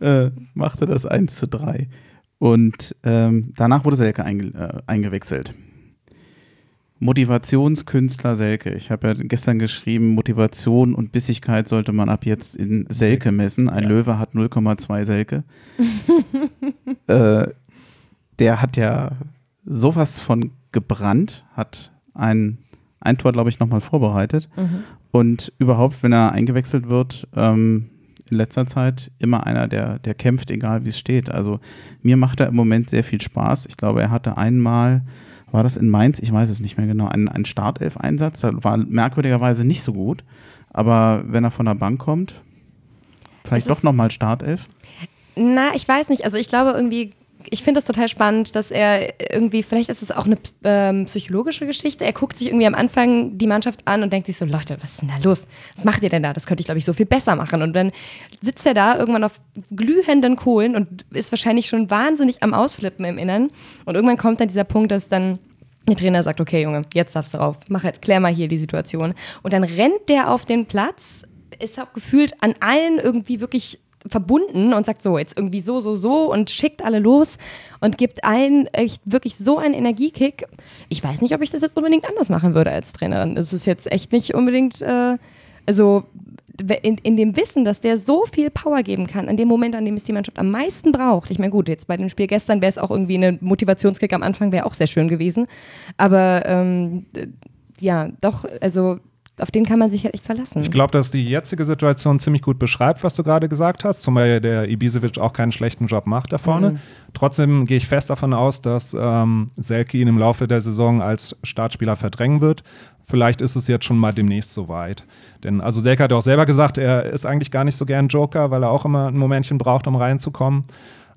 [SPEAKER 2] äh, machte das 1 zu 3. Und ähm, danach wurde Selke einge äh, eingewechselt. Motivationskünstler Selke. Ich habe ja gestern geschrieben, Motivation und Bissigkeit sollte man ab jetzt in Selke messen. Ein
[SPEAKER 5] Ja.
[SPEAKER 2] Löwe hat 0,2 Selke. äh, der hat ja sowas von gebrannt, hat ein, ein Tor, glaube ich, nochmal vorbereitet. Und überhaupt, wenn er eingewechselt wird, ähm, in letzter Zeit immer einer, der, der kämpft, egal wie es steht. Also mir macht er im Moment sehr viel Spaß. Ich glaube, er hatte einmal, war das in Mainz, ich weiß es nicht mehr genau, einen, einen Startelf-Einsatz. Da war merkwürdigerweise nicht so gut. Aber wenn er von der Bank kommt, vielleicht
[SPEAKER 3] Es
[SPEAKER 2] doch nochmal Startelf.
[SPEAKER 3] Na, ich weiß nicht. Also ich glaube irgendwie, ich finde das total spannend, dass er irgendwie, vielleicht ist es auch eine ähm, psychologische Geschichte. Er guckt sich irgendwie am Anfang die Mannschaft an und denkt sich so, Leute, was ist denn da los? Was macht ihr denn da? Das könnte ich, glaube ich, so viel besser machen. Und dann sitzt er da irgendwann auf glühenden Kohlen und ist wahrscheinlich schon wahnsinnig am Ausflippen im Innern. Und irgendwann kommt dann dieser Punkt, dass dann der Trainer sagt, okay, Junge, jetzt darfst du rauf. Mach jetzt, klär mal hier die Situation. Und dann rennt der auf den Platz, ist auch gefühlt an allen irgendwie wirklich verbunden und sagt so, jetzt irgendwie so, so, so und schickt alle los und gibt allen echt wirklich so einen Energiekick. Ich weiß nicht, ob ich das jetzt unbedingt anders machen würde als Trainerin. Es ist jetzt echt nicht unbedingt, äh, also in, in dem Wissen, dass der so viel Power geben kann, in dem Moment, an dem es die Mannschaft am meisten braucht. Ich meine, gut, jetzt bei dem Spiel gestern wäre es auch irgendwie eine Motivationskick am Anfang, wäre auch sehr schön gewesen. Aber ähm, äh, ja, doch, also auf den kann man sich halt echt verlassen.
[SPEAKER 4] Ich glaube, dass die jetzige Situation ziemlich gut beschreibt, was du gerade gesagt hast. Zumal der Ibisevic auch keinen schlechten Job macht da vorne. Trotzdem gehe ich fest davon aus, dass ähm, Selke ihn im Laufe der Saison als Startspieler verdrängen wird. Vielleicht ist es jetzt schon mal demnächst soweit. Denn also Selke hat auch selber gesagt, er ist eigentlich gar nicht so gern Joker, weil er auch immer ein Momentchen braucht, um reinzukommen.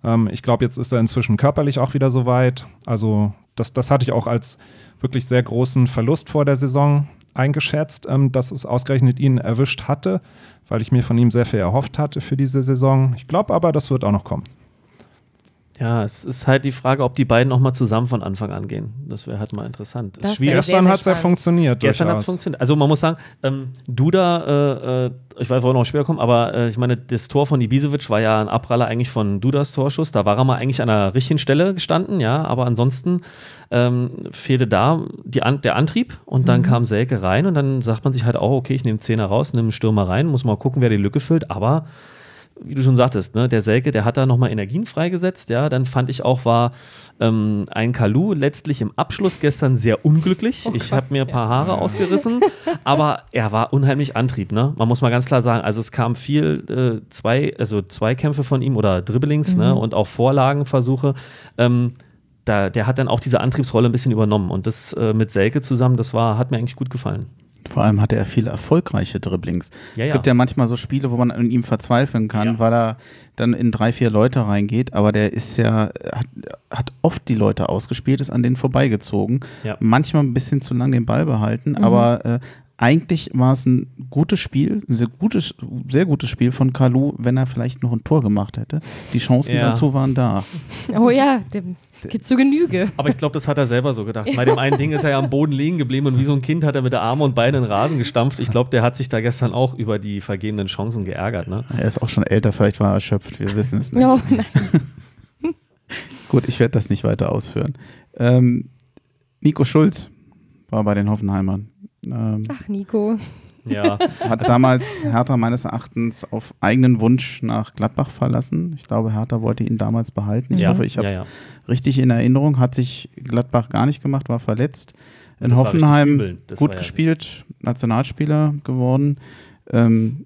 [SPEAKER 4] Ähm, ich glaube, jetzt ist er inzwischen körperlich auch wieder soweit. Also das, das hatte ich auch als wirklich sehr großen Verlust vor der Saison eingeschätzt, ähm, dass es ausgerechnet ihn erwischt hatte, weil ich mir von ihm sehr viel erhofft hatte für diese Saison. Ich glaube aber, das wird auch noch kommen.
[SPEAKER 5] Ja, es ist halt die Frage, ob die beiden auch mal zusammen von Anfang an gehen. Das wäre halt mal interessant.
[SPEAKER 3] Das
[SPEAKER 5] ist schwierig.
[SPEAKER 4] Gestern hat es ja funktioniert.
[SPEAKER 5] Gestern hat es funktioniert. Also man muss sagen, ähm, Duda, äh, äh, ich weiß, wo wir noch später kommen, aber äh, ich meine, das Tor von Ibisevic war ja ein Abpraller eigentlich von Dudas Torschuss. Da war er mal eigentlich an der richtigen Stelle gestanden, ja, aber ansonsten ähm, fehlte da die An der Antrieb und dann kam Selke rein und dann sagt man sich halt auch, okay, ich nehme Zehner raus, nehme einen Stürmer rein, muss mal gucken, wer die Lücke füllt, aber wie du schon sagtest, ne, der Selke, der hat da nochmal Energien freigesetzt, ja, dann fand ich auch, war ähm, ein Kalu letztlich im Abschluss gestern sehr unglücklich. ich habe mir ein paar Haare ausgerissen, aber er war unheimlich Antrieb, ne? Man muss mal ganz klar sagen, also es kam viel äh, zwei, also Zweikämpfe von ihm oder Dribblings, ne, und auch Vorlagenversuche. Ähm, da, der hat dann auch diese Antriebsrolle ein bisschen übernommen und das äh, mit Selke zusammen, das war, hat mir eigentlich gut gefallen.
[SPEAKER 2] Vor allem hatte er viele erfolgreiche Dribblings.
[SPEAKER 5] Ja,
[SPEAKER 2] es gibt ja manchmal so Spiele, wo man an ihm verzweifeln kann,
[SPEAKER 5] Ja.
[SPEAKER 2] weil er dann in drei, vier Leute reingeht, aber der ist ja, hat, hat oft die Leute ausgespielt, ist an denen vorbeigezogen. Manchmal ein bisschen zu lang den Ball behalten, aber äh, eigentlich war es ein gutes Spiel, ein sehr gutes, sehr gutes Spiel von Kalu, wenn er vielleicht noch ein Tor gemacht hätte. Die Chancen
[SPEAKER 5] Ja.
[SPEAKER 2] dazu waren da.
[SPEAKER 3] Oh ja, dem geht zu Genüge.
[SPEAKER 5] Aber ich glaube, das hat er selber so gedacht. Bei dem einen Ding ist er ja am Boden liegen geblieben und wie so ein Kind hat er mit der Arme und Beine in den Rasen gestampft. Ich glaube, der hat sich da gestern auch über die vergebenen Chancen geärgert. Ne?
[SPEAKER 2] Er ist auch schon älter, vielleicht war er erschöpft, wir wissen es nicht.
[SPEAKER 3] Oh, nein.
[SPEAKER 2] Gut, ich werde das nicht weiter ausführen. Ähm, Nico Schulz war bei den Hoffenheimern. Ähm,
[SPEAKER 3] Ach, Nico.
[SPEAKER 5] Ja.
[SPEAKER 2] Hat damals Hertha meines Erachtens auf eigenen Wunsch nach Gladbach verlassen. Ich glaube, Hertha wollte ihn damals behalten. Ich
[SPEAKER 5] ja.
[SPEAKER 2] hoffe, ich habe es
[SPEAKER 5] ja, ja.
[SPEAKER 2] richtig in Erinnerung. Hat sich Gladbach gar nicht gemacht, war verletzt. In
[SPEAKER 5] Das
[SPEAKER 2] Hoffenheim gut gespielt, Nationalspieler geworden. Ähm,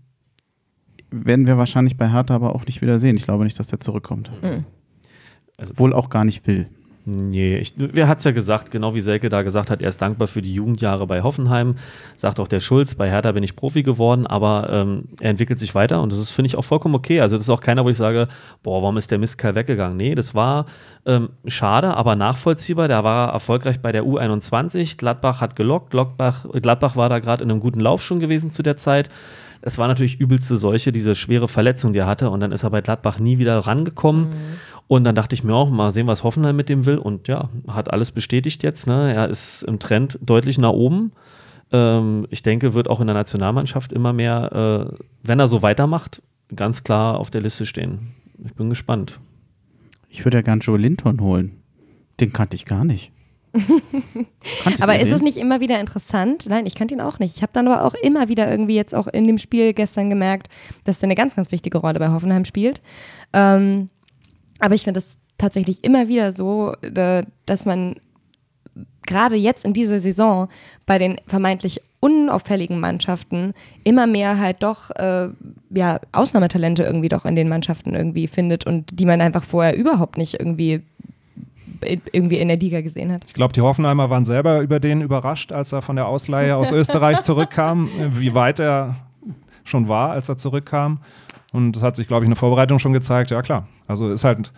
[SPEAKER 2] werden wir wahrscheinlich bei Hertha aber auch nicht wieder sehen. Ich glaube nicht, dass der zurückkommt.
[SPEAKER 3] Mhm.
[SPEAKER 5] Also-
[SPEAKER 2] Wohl auch gar nicht will.
[SPEAKER 5] Nee, ich, wer hat es ja gesagt, genau wie Selke da gesagt hat, er ist dankbar für die Jugendjahre bei Hoffenheim, sagt auch der Schulz, bei Hertha bin ich Profi geworden, aber ähm, er entwickelt sich weiter und das finde ich, auch vollkommen okay. Also das ist auch keiner, wo ich sage, boah, warum ist der Mistkerl weggegangen? Nee, das war ähm, schade, aber nachvollziehbar. Da war er erfolgreich bei der U21, Gladbach hat gelockt, Gladbach, Gladbach war da gerade in einem guten Lauf schon gewesen zu der Zeit. Es war natürlich übelste Seuche, diese schwere Verletzung, die er hatte und dann ist er bei Gladbach nie wieder rangekommen. Und dann dachte ich mir auch, mal sehen, was Hoffenheim mit dem will. Und ja, hat alles bestätigt jetzt. Ne? Er ist im Trend deutlich nach oben. Ähm, ich denke, wird auch in der Nationalmannschaft immer mehr, äh, wenn er so weitermacht, ganz klar auf der Liste stehen. Ich bin gespannt.
[SPEAKER 2] Ich würde ja gern Joe Linton holen. Den kannte ich gar nicht.
[SPEAKER 3] Aber ist es nicht immer wieder interessant? Nein, ich kannte ihn auch nicht. Ich habe dann aber auch immer wieder irgendwie jetzt auch in dem Spiel gestern gemerkt, dass er eine ganz, ganz wichtige Rolle bei Hoffenheim spielt. Ähm, aber ich finde es tatsächlich immer wieder so, äh, dass man gerade jetzt in dieser Saison bei den vermeintlich unauffälligen Mannschaften immer mehr halt doch äh, ja, Ausnahmetalente irgendwie doch in den Mannschaften irgendwie findet und die man einfach vorher überhaupt nicht irgendwie irgendwie in der Liga gesehen hat.
[SPEAKER 4] Ich glaube, die Hoffenheimer waren selber über den überrascht, als er von der Ausleihe aus Österreich zurückkam, wie weit er schon war, als er zurückkam. Und das hat sich, glaube ich, in der Vorbereitung schon gezeigt. Ja, klar. Also ist halt,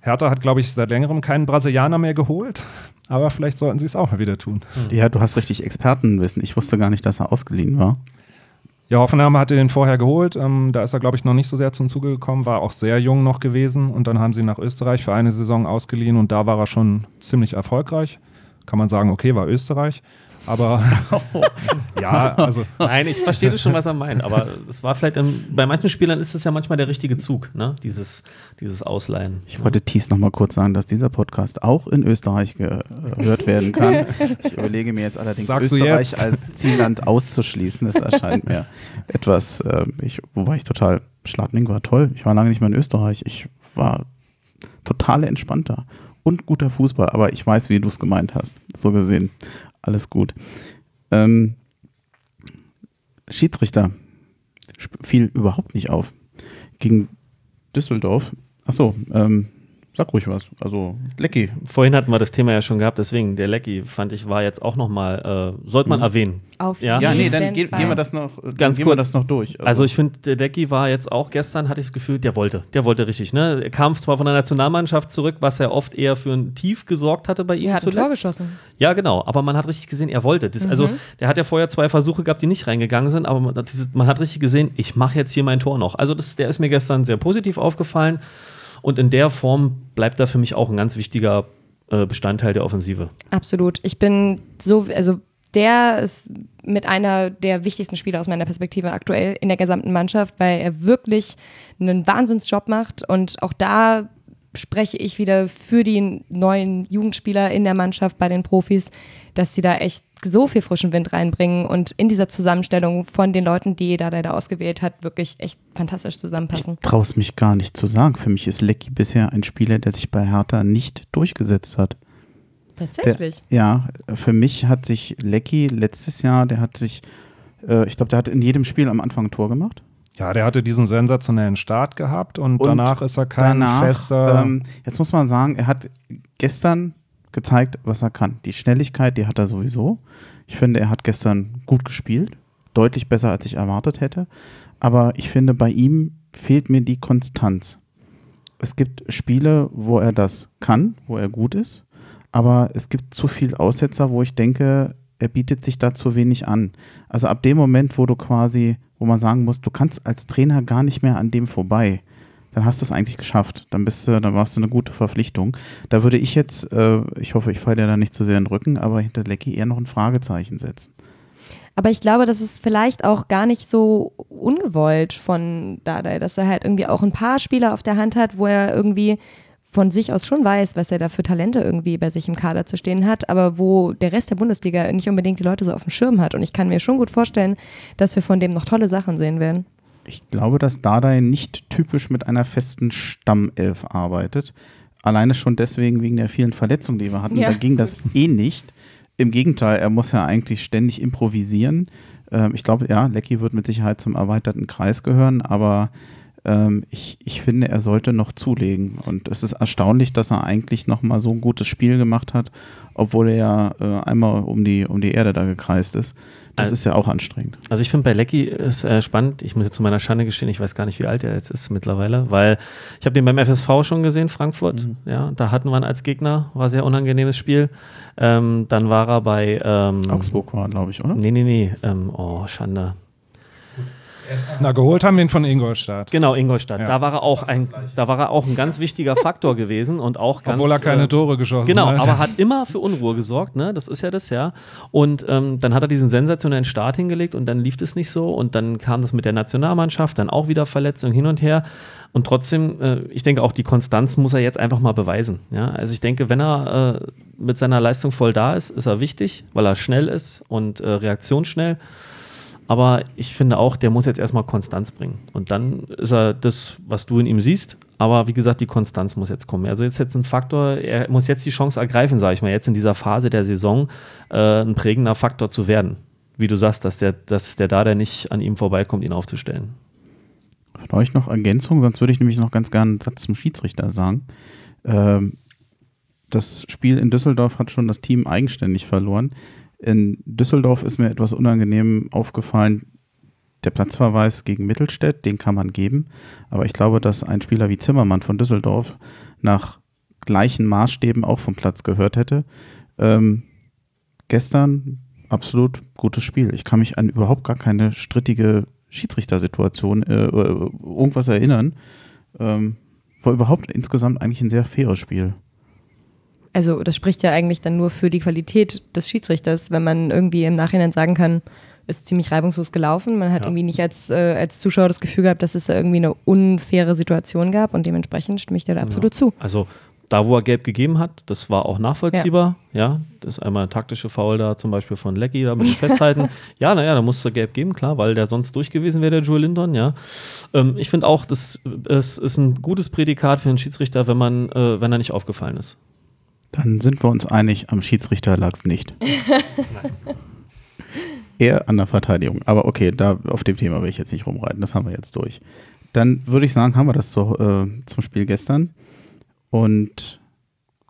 [SPEAKER 4] Hertha hat, glaube ich, seit längerem keinen Brasilianer mehr geholt. Aber vielleicht sollten sie es auch mal wieder tun.
[SPEAKER 2] Ja, du hast richtig Expertenwissen. Ich wusste gar nicht, dass er ausgeliehen war.
[SPEAKER 4] Ja, Hoffenheim hatte den vorher geholt. Ähm, da ist er, glaube ich, noch nicht so sehr zum Zuge gekommen, war auch sehr jung noch gewesen. Und dann haben sie ihn nach Österreich für eine Saison ausgeliehen und da war er schon ziemlich erfolgreich. Kann man sagen, okay, war Österreich. Aber ja, also
[SPEAKER 5] Nein, ich verstehe das schon, was er meint. Aber es war vielleicht, ähm, bei manchen Spielern ist es ja manchmal der richtige Zug, ne? dieses, dieses Ausleihen.
[SPEAKER 2] Ich wollte Thies noch mal kurz sagen, dass dieser Podcast auch in Österreich gehört werden kann. Ich überlege mir jetzt allerdings,
[SPEAKER 4] Sagst
[SPEAKER 2] Österreich
[SPEAKER 4] jetzt?
[SPEAKER 2] als Zielland auszuschließen. Das erscheint mir etwas, äh, ich, wobei ich total, Schladming war toll. Ich war lange nicht mehr in Österreich. Ich war total entspannter und guter Fußball, aber ich weiß, wie du es gemeint hast. So gesehen, alles gut. Ähm, Schiedsrichter fiel überhaupt nicht auf. Gegen Düsseldorf. Achso, ähm, sag ruhig was. Also, Lecky.
[SPEAKER 5] Vorhin hatten wir das Thema ja schon gehabt, deswegen der Lecky, fand ich, war jetzt auch nochmal, äh, sollte man
[SPEAKER 2] Mhm.
[SPEAKER 5] erwähnen.
[SPEAKER 3] Auf
[SPEAKER 5] Ja.
[SPEAKER 2] Ja, nee, dann ge gehen wir das noch, äh,
[SPEAKER 5] Ganz
[SPEAKER 2] gehen wir
[SPEAKER 5] kurz.
[SPEAKER 2] das noch durch.
[SPEAKER 5] Also ich finde, der Lecky war jetzt auch gestern, hatte ich das Gefühl, der wollte, der wollte richtig. Ne? Er kam zwar von der Nationalmannschaft zurück, was ja oft eher für ein Tief gesorgt hatte bei ihm
[SPEAKER 3] Er hat ein
[SPEAKER 5] zuletzt.
[SPEAKER 3] Tor geschossen.
[SPEAKER 5] Ja, genau, aber man hat richtig gesehen, er wollte. Das, Also der hat ja vorher zwei Versuche gehabt, die nicht reingegangen sind, aber man, hat man hat richtig gesehen, ich mache jetzt hier mein Tor noch. Also das, der ist mir gestern sehr positiv aufgefallen und in der Form bleibt er für mich auch ein ganz wichtiger äh, Bestandteil der Offensive.
[SPEAKER 3] Absolut. Ich bin so, also der ist mit einer der wichtigsten Spieler aus meiner Perspektive aktuell in der gesamten Mannschaft, weil er wirklich einen Wahnsinnsjob macht und auch da spreche ich wieder für die neuen Jugendspieler in der Mannschaft bei den Profis, dass sie da echt so viel frischen Wind reinbringen und in dieser Zusammenstellung von den Leuten, die da da ausgewählt hat, wirklich echt fantastisch zusammenpassen.
[SPEAKER 2] ich traue es mich gar nicht zu sagen. Für mich ist Lecky bisher ein Spieler, der sich bei Hertha nicht durchgesetzt hat.
[SPEAKER 3] Tatsächlich.
[SPEAKER 2] Ja, für mich hat sich Lecky letztes Jahr, der hat sich, äh, ich glaube, der hat in jedem Spiel am Anfang ein Tor gemacht.
[SPEAKER 4] Ja, der hatte diesen sensationellen Start gehabt und,
[SPEAKER 2] Und
[SPEAKER 4] danach ist er kein
[SPEAKER 2] Danach,
[SPEAKER 4] fester.
[SPEAKER 2] ähm, jetzt muss man sagen, er hat gestern gezeigt, was er kann. Die Schnelligkeit, die hat er sowieso. Ich finde, er hat gestern gut gespielt. Deutlich besser, als ich erwartet hätte. Aber ich finde, bei ihm fehlt mir die Konstanz. Es gibt Spiele, wo er das kann, wo er gut ist. Aber es gibt zu viel Aussetzer, wo ich denke, er bietet sich da zu wenig an. Also ab dem Moment, wo du quasi, wo man sagen muss, du kannst als Trainer gar nicht mehr an dem vorbei, dann hast du es eigentlich geschafft. Dann bist du, dann warst du eine gute Verpflichtung. Da würde ich jetzt, äh, ich hoffe, ich falle dir da nicht zu sehr in den Rücken, aber hinter Lecky eher noch ein Fragezeichen setzen.
[SPEAKER 3] Aber ich glaube, das ist vielleicht auch gar nicht so ungewollt von Dardai, dass er halt irgendwie auch ein paar Spieler auf der Hand hat, wo er irgendwie von sich aus schon weiß, was er da für Talente irgendwie bei sich im Kader zu stehen hat, aber wo der Rest der Bundesliga nicht unbedingt die Leute so auf dem Schirm hat. Und ich kann mir schon gut vorstellen, dass wir von dem noch tolle Sachen sehen werden.
[SPEAKER 2] Ich glaube, dass Dardai nicht typisch mit einer festen Stammelf arbeitet. Alleine schon deswegen wegen der vielen Verletzungen, die wir hatten.
[SPEAKER 3] Ja.
[SPEAKER 2] Da ging das eh nicht. Im Gegenteil, er muss ja eigentlich ständig improvisieren. Ähm, ich glaube, ja, Lecky wird mit Sicherheit zum erweiterten Kreis gehören, aber ähm, ich, ich finde, er sollte noch zulegen. Und es ist erstaunlich, dass er eigentlich noch mal so ein gutes Spiel gemacht hat, obwohl er ja äh, einmal um die, um die Erde da gekreist ist. Das
[SPEAKER 5] Also-
[SPEAKER 2] ist ja auch anstrengend.
[SPEAKER 5] Also ich finde bei Lecky ist äh, spannend, ich muss jetzt zu meiner Schande gestehen, ich weiß gar nicht, wie alt er jetzt ist mittlerweile, weil ich habe den beim FSV schon gesehen, Frankfurt. Ja, da hatten wir ihn als Gegner, war sehr unangenehmes Spiel. Ähm, dann war er bei ähm,
[SPEAKER 2] Augsburg war, glaube ich, oder?
[SPEAKER 5] Nee, nee, nee. Ähm, oh, Schande.
[SPEAKER 4] Na, geholt haben wir ihn von Ingolstadt.
[SPEAKER 5] Genau, Ingolstadt.
[SPEAKER 4] Ja.
[SPEAKER 5] Da war er auch ein, da war er auch ein ganz wichtiger Faktor gewesen und auch ganz.
[SPEAKER 4] Obwohl er keine
[SPEAKER 5] äh,
[SPEAKER 4] Tore geschossen
[SPEAKER 5] Genau,
[SPEAKER 4] hat.
[SPEAKER 5] aber hat immer für Unruhe gesorgt, ne? Das ist ja das, ja. Und ähm, dann hat er diesen sensationellen Start hingelegt und dann lief es nicht so und dann kam das mit der Nationalmannschaft, dann auch wieder Verletzungen hin und her. Und trotzdem, äh, ich denke auch, die Konstanz muss er jetzt einfach mal beweisen. Ja? Also ich denke, wenn er äh, mit seiner Leistung voll da ist, ist er wichtig, weil er schnell ist und äh, reaktionsschnell. Aber ich finde auch, der muss jetzt erstmal Konstanz bringen. Und dann ist er das, was du in ihm siehst. Aber wie gesagt, die Konstanz muss jetzt kommen. Also jetzt jetzt ein Faktor, er muss jetzt die Chance ergreifen, sage ich mal, jetzt in dieser Phase der Saison äh, ein prägender Faktor zu werden. Wie du sagst, dass der, dass der da, der nicht an ihm vorbeikommt, ihn aufzustellen.
[SPEAKER 2] Von euch noch Ergänzung, sonst würde ich nämlich noch ganz gerne einen Satz zum Schiedsrichter sagen. Ähm, das Spiel in Düsseldorf hat schon das Team eigenständig verloren. In Düsseldorf ist mir etwas unangenehm aufgefallen. Der Platzverweis gegen Mittelstädt, den kann man geben. Aber ich glaube, dass ein Spieler wie Zimmermann von Düsseldorf nach gleichen Maßstäben auch vom Platz gehört hätte. Ähm, gestern absolut gutes Spiel. Ich kann mich an überhaupt gar keine strittige Schiedsrichtersituation äh, oder irgendwas erinnern. Ähm, war überhaupt insgesamt eigentlich ein sehr faires Spiel.
[SPEAKER 3] Also das spricht ja eigentlich dann nur für die Qualität des Schiedsrichters, wenn man irgendwie im Nachhinein sagen kann, ist ziemlich reibungslos gelaufen. Man hat
[SPEAKER 5] Ja.
[SPEAKER 3] irgendwie nicht als, äh, als Zuschauer das Gefühl gehabt, dass es da irgendwie eine unfaire Situation gab und dementsprechend stimme ich dir da absolut zu.
[SPEAKER 5] Also da, wo er gelb gegeben hat, das war auch nachvollziehbar. Ja, das ist einmal ein taktische Foul da, zum Beispiel von Lecky, da mit dem Festhalten. ja, naja, da musste er gelb geben, klar, weil der sonst durch gewesen wäre, der Joel Linton, ja. Ähm, ich finde auch, das es ist ein gutes Prädikat für einen Schiedsrichter, wenn man, äh, wenn er nicht aufgefallen ist.
[SPEAKER 2] Dann sind wir uns einig, am Schiedsrichter lag es nicht. Eher an der Verteidigung. Aber okay, da auf dem Thema will ich jetzt nicht rumreiten. Das haben wir jetzt durch. Dann würde ich sagen, haben wir das zu, äh, zum Spiel gestern und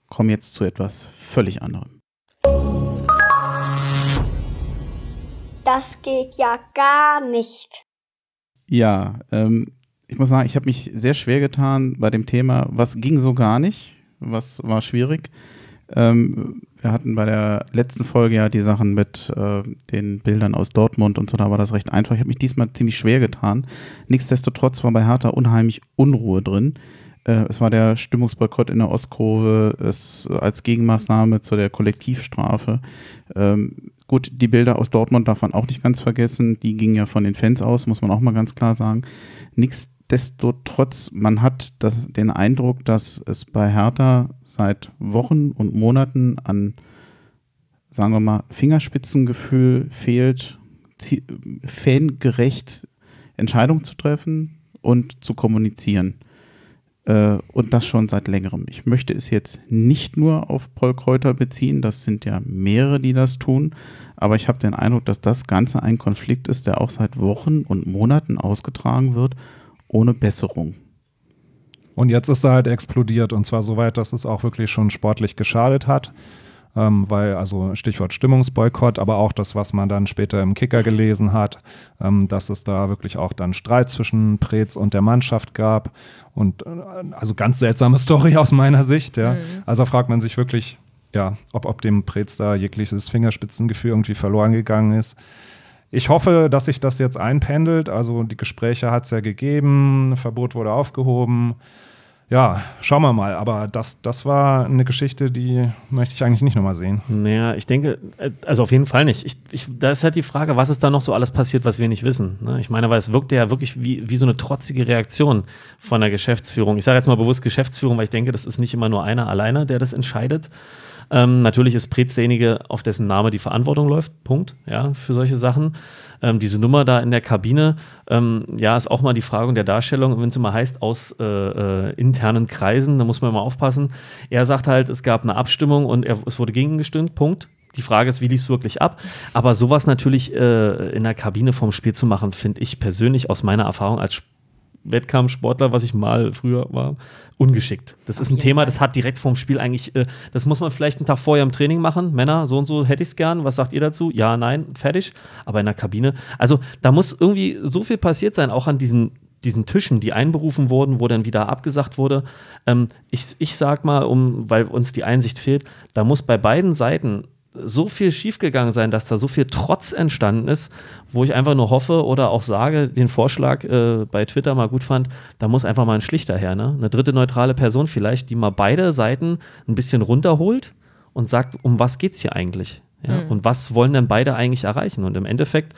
[SPEAKER 2] kommen jetzt zu etwas völlig anderem.
[SPEAKER 6] Das geht ja gar nicht.
[SPEAKER 2] Ja, ähm, ich muss sagen, ich habe mich sehr schwer getan bei dem Thema, was ging so gar nicht, was war schwierig. Ähm, wir hatten bei der letzten Folge ja die Sachen mit äh, den Bildern aus Dortmund und so, da war das recht einfach. Ich habe mich diesmal ziemlich schwer getan. Nichtsdestotrotz war bei Hertha unheimlich Unruhe drin. Äh, es war der Stimmungsboykott in der Ostkurve, es als Gegenmaßnahme zu der Kollektivstrafe. Ähm, gut, die Bilder aus Dortmund darf man auch nicht ganz vergessen. Die gingen ja von den Fans aus, muss man auch mal ganz klar sagen. Nichtsdestotrotz, man hat das, den Eindruck, dass es bei Hertha seit Wochen und Monaten an, sagen wir mal, Fingerspitzengefühl fehlt, fangerecht Entscheidungen zu treffen und zu kommunizieren. Äh, und das schon seit längerem. Ich möchte es jetzt nicht nur auf Paul Kräuter beziehen, das sind ja mehrere, die das tun, aber ich habe den Eindruck, dass das Ganze ein Konflikt ist, der auch seit Wochen und Monaten ausgetragen wird, ohne Besserung.
[SPEAKER 4] Und jetzt ist er halt explodiert und zwar so weit, dass es auch wirklich schon sportlich geschadet hat. Ähm, weil, also Stichwort Stimmungsboykott, aber auch das, was man dann später im Kicker gelesen hat, ähm, dass es da wirklich auch dann Streit zwischen Preetz und der Mannschaft gab. Und äh, also ganz seltsame Story aus meiner Sicht, ja. Also fragt man sich wirklich, ja, ob, ob dem Preetz da jegliches Fingerspitzengefühl irgendwie verloren gegangen ist. Ich hoffe, dass sich das jetzt einpendelt. Also die Gespräche hat es ja gegeben, Verbot wurde aufgehoben. ja, schauen wir mal. Aber das, das war eine Geschichte, die möchte ich eigentlich nicht nochmal sehen.
[SPEAKER 5] Naja, ich denke, äh, also auf jeden Fall nicht. Ich, ich, da ist halt die Frage, was ist da noch so alles passiert, was wir nicht wissen. Ne? Ich meine, weil es wirkte ja wirklich wie, wie so eine trotzige Reaktion von der Geschäftsführung. Ich sage jetzt mal bewusst Geschäftsführung, weil ich denke, das ist nicht immer nur einer alleine, der das entscheidet. Ähm, natürlich ist Preetz derjenige, auf dessen Name die Verantwortung läuft. Punkt. Ja, für solche Sachen. Ähm, diese Nummer da in der Kabine, ähm, ja, ist auch mal die Frage der Darstellung, wenn es immer heißt, aus äh, äh, internen Kreisen, da muss man immer aufpassen. Er sagt halt, es gab eine Abstimmung und er, es wurde gegen gestimmt. Punkt. Die Frage ist, wie lief es wirklich ab? Aber sowas natürlich äh, in der Kabine vom Spiel zu machen, finde ich persönlich aus meiner Erfahrung als Wettkampfsportler, was ich mal früher war, ungeschickt. Das ist ein Thema, das hat direkt vorm Spiel eigentlich, äh, das muss man vielleicht einen Tag vorher im Training machen. Männer, so und so hätte ich es gern. Was sagt ihr dazu? Ja, nein, fertig. Aber in der Kabine, also da muss irgendwie so viel passiert sein, auch an diesen diesen Tischen, die einberufen wurden, wo dann wieder abgesagt wurde. Ähm, ich, ich sag mal, um, weil uns die Einsicht fehlt, da muss bei beiden Seiten so viel schiefgegangen sein, dass da so viel Trotz entstanden ist, wo ich einfach nur hoffe oder auch sage, den Vorschlag äh, bei Twitter mal gut fand, da muss einfach mal ein Schlichter her, ne? Eine dritte neutrale Person vielleicht, die mal beide Seiten ein bisschen runterholt und sagt, um was geht es hier eigentlich? Ja? Mhm. Und was wollen denn beide eigentlich erreichen? Und im Endeffekt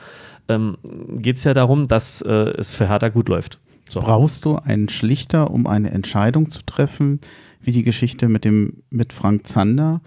[SPEAKER 5] ähm, geht es ja darum, dass äh, es für Hertha gut läuft.
[SPEAKER 2] So. Brauchst du einen Schlichter, um eine Entscheidung zu treffen, wie die Geschichte mit dem mit Frank Zander?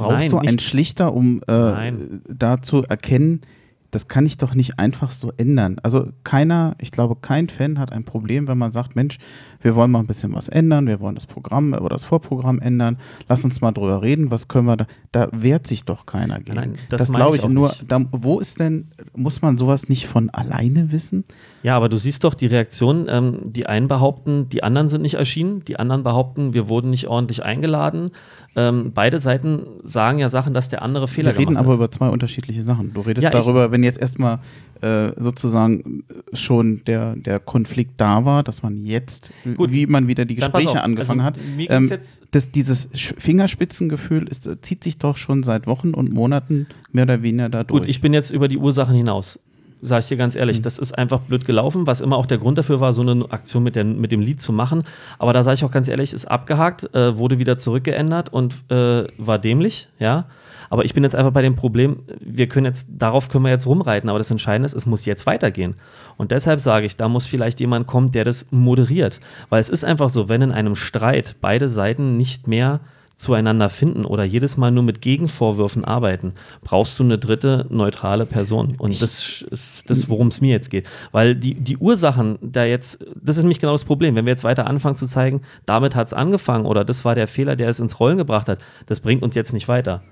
[SPEAKER 2] Brauchst Nein, du einen Schlichter, um äh, da zu erkennen, das kann ich doch nicht einfach so ändern. Also keiner, ich glaube, kein Fan hat ein Problem, wenn man sagt, Mensch, wir wollen mal ein bisschen was ändern, wir wollen das Programm oder das Vorprogramm ändern, lass uns mal drüber reden, was können wir da, da wehrt sich doch keiner gegen. Nein, das, das glaube ich, ich nur, da, wo ist denn, muss man sowas nicht von alleine wissen?
[SPEAKER 5] Ja, aber du siehst doch die Reaktion, ähm, die einen behaupten, die anderen sind nicht erschienen, die anderen behaupten, wir wurden nicht ordentlich eingeladen. Ähm, beide Seiten sagen ja Sachen, dass der andere Fehler
[SPEAKER 2] gemacht hat. Wir reden aber über zwei unterschiedliche Sachen. Du redest ja, darüber, wenn jetzt erstmal äh, sozusagen schon der, der Konflikt da war, dass man jetzt, Gut, wie man wieder die Gespräche angefangen also, hat, ähm, das, dieses Fingerspitzengefühl ist, zieht sich doch schon seit Wochen und Monaten mehr oder weniger da durch.
[SPEAKER 5] Gut, ich bin jetzt über die Ursachen hinaus sage ich dir ganz ehrlich, mhm. das ist einfach blöd gelaufen, was immer auch der Grund dafür war, so eine Aktion mit, der, mit dem Lied zu machen. Aber da sage ich auch ganz ehrlich, ist abgehakt, äh, wurde wieder zurückgeändert und äh, war dämlich, ja. Aber ich bin jetzt einfach bei dem Problem, wir können jetzt, darauf können wir jetzt rumreiten, aber das Entscheidende ist, es muss jetzt weitergehen. Und deshalb sage ich, da muss vielleicht jemand kommen, der das moderiert. Weil es ist einfach so, wenn in einem Streit beide Seiten nicht mehr zueinander finden oder jedes Mal nur mit Gegenvorwürfen arbeiten, brauchst du eine dritte neutrale Person. Und das ist das, worum es mir jetzt geht. Weil die, die Ursachen da jetzt, das ist nämlich genau das Problem. Wenn wir jetzt weiter anfangen zu zeigen, damit hat es angefangen oder das war der Fehler, der es ins Rollen gebracht hat, das bringt uns jetzt nicht weiter.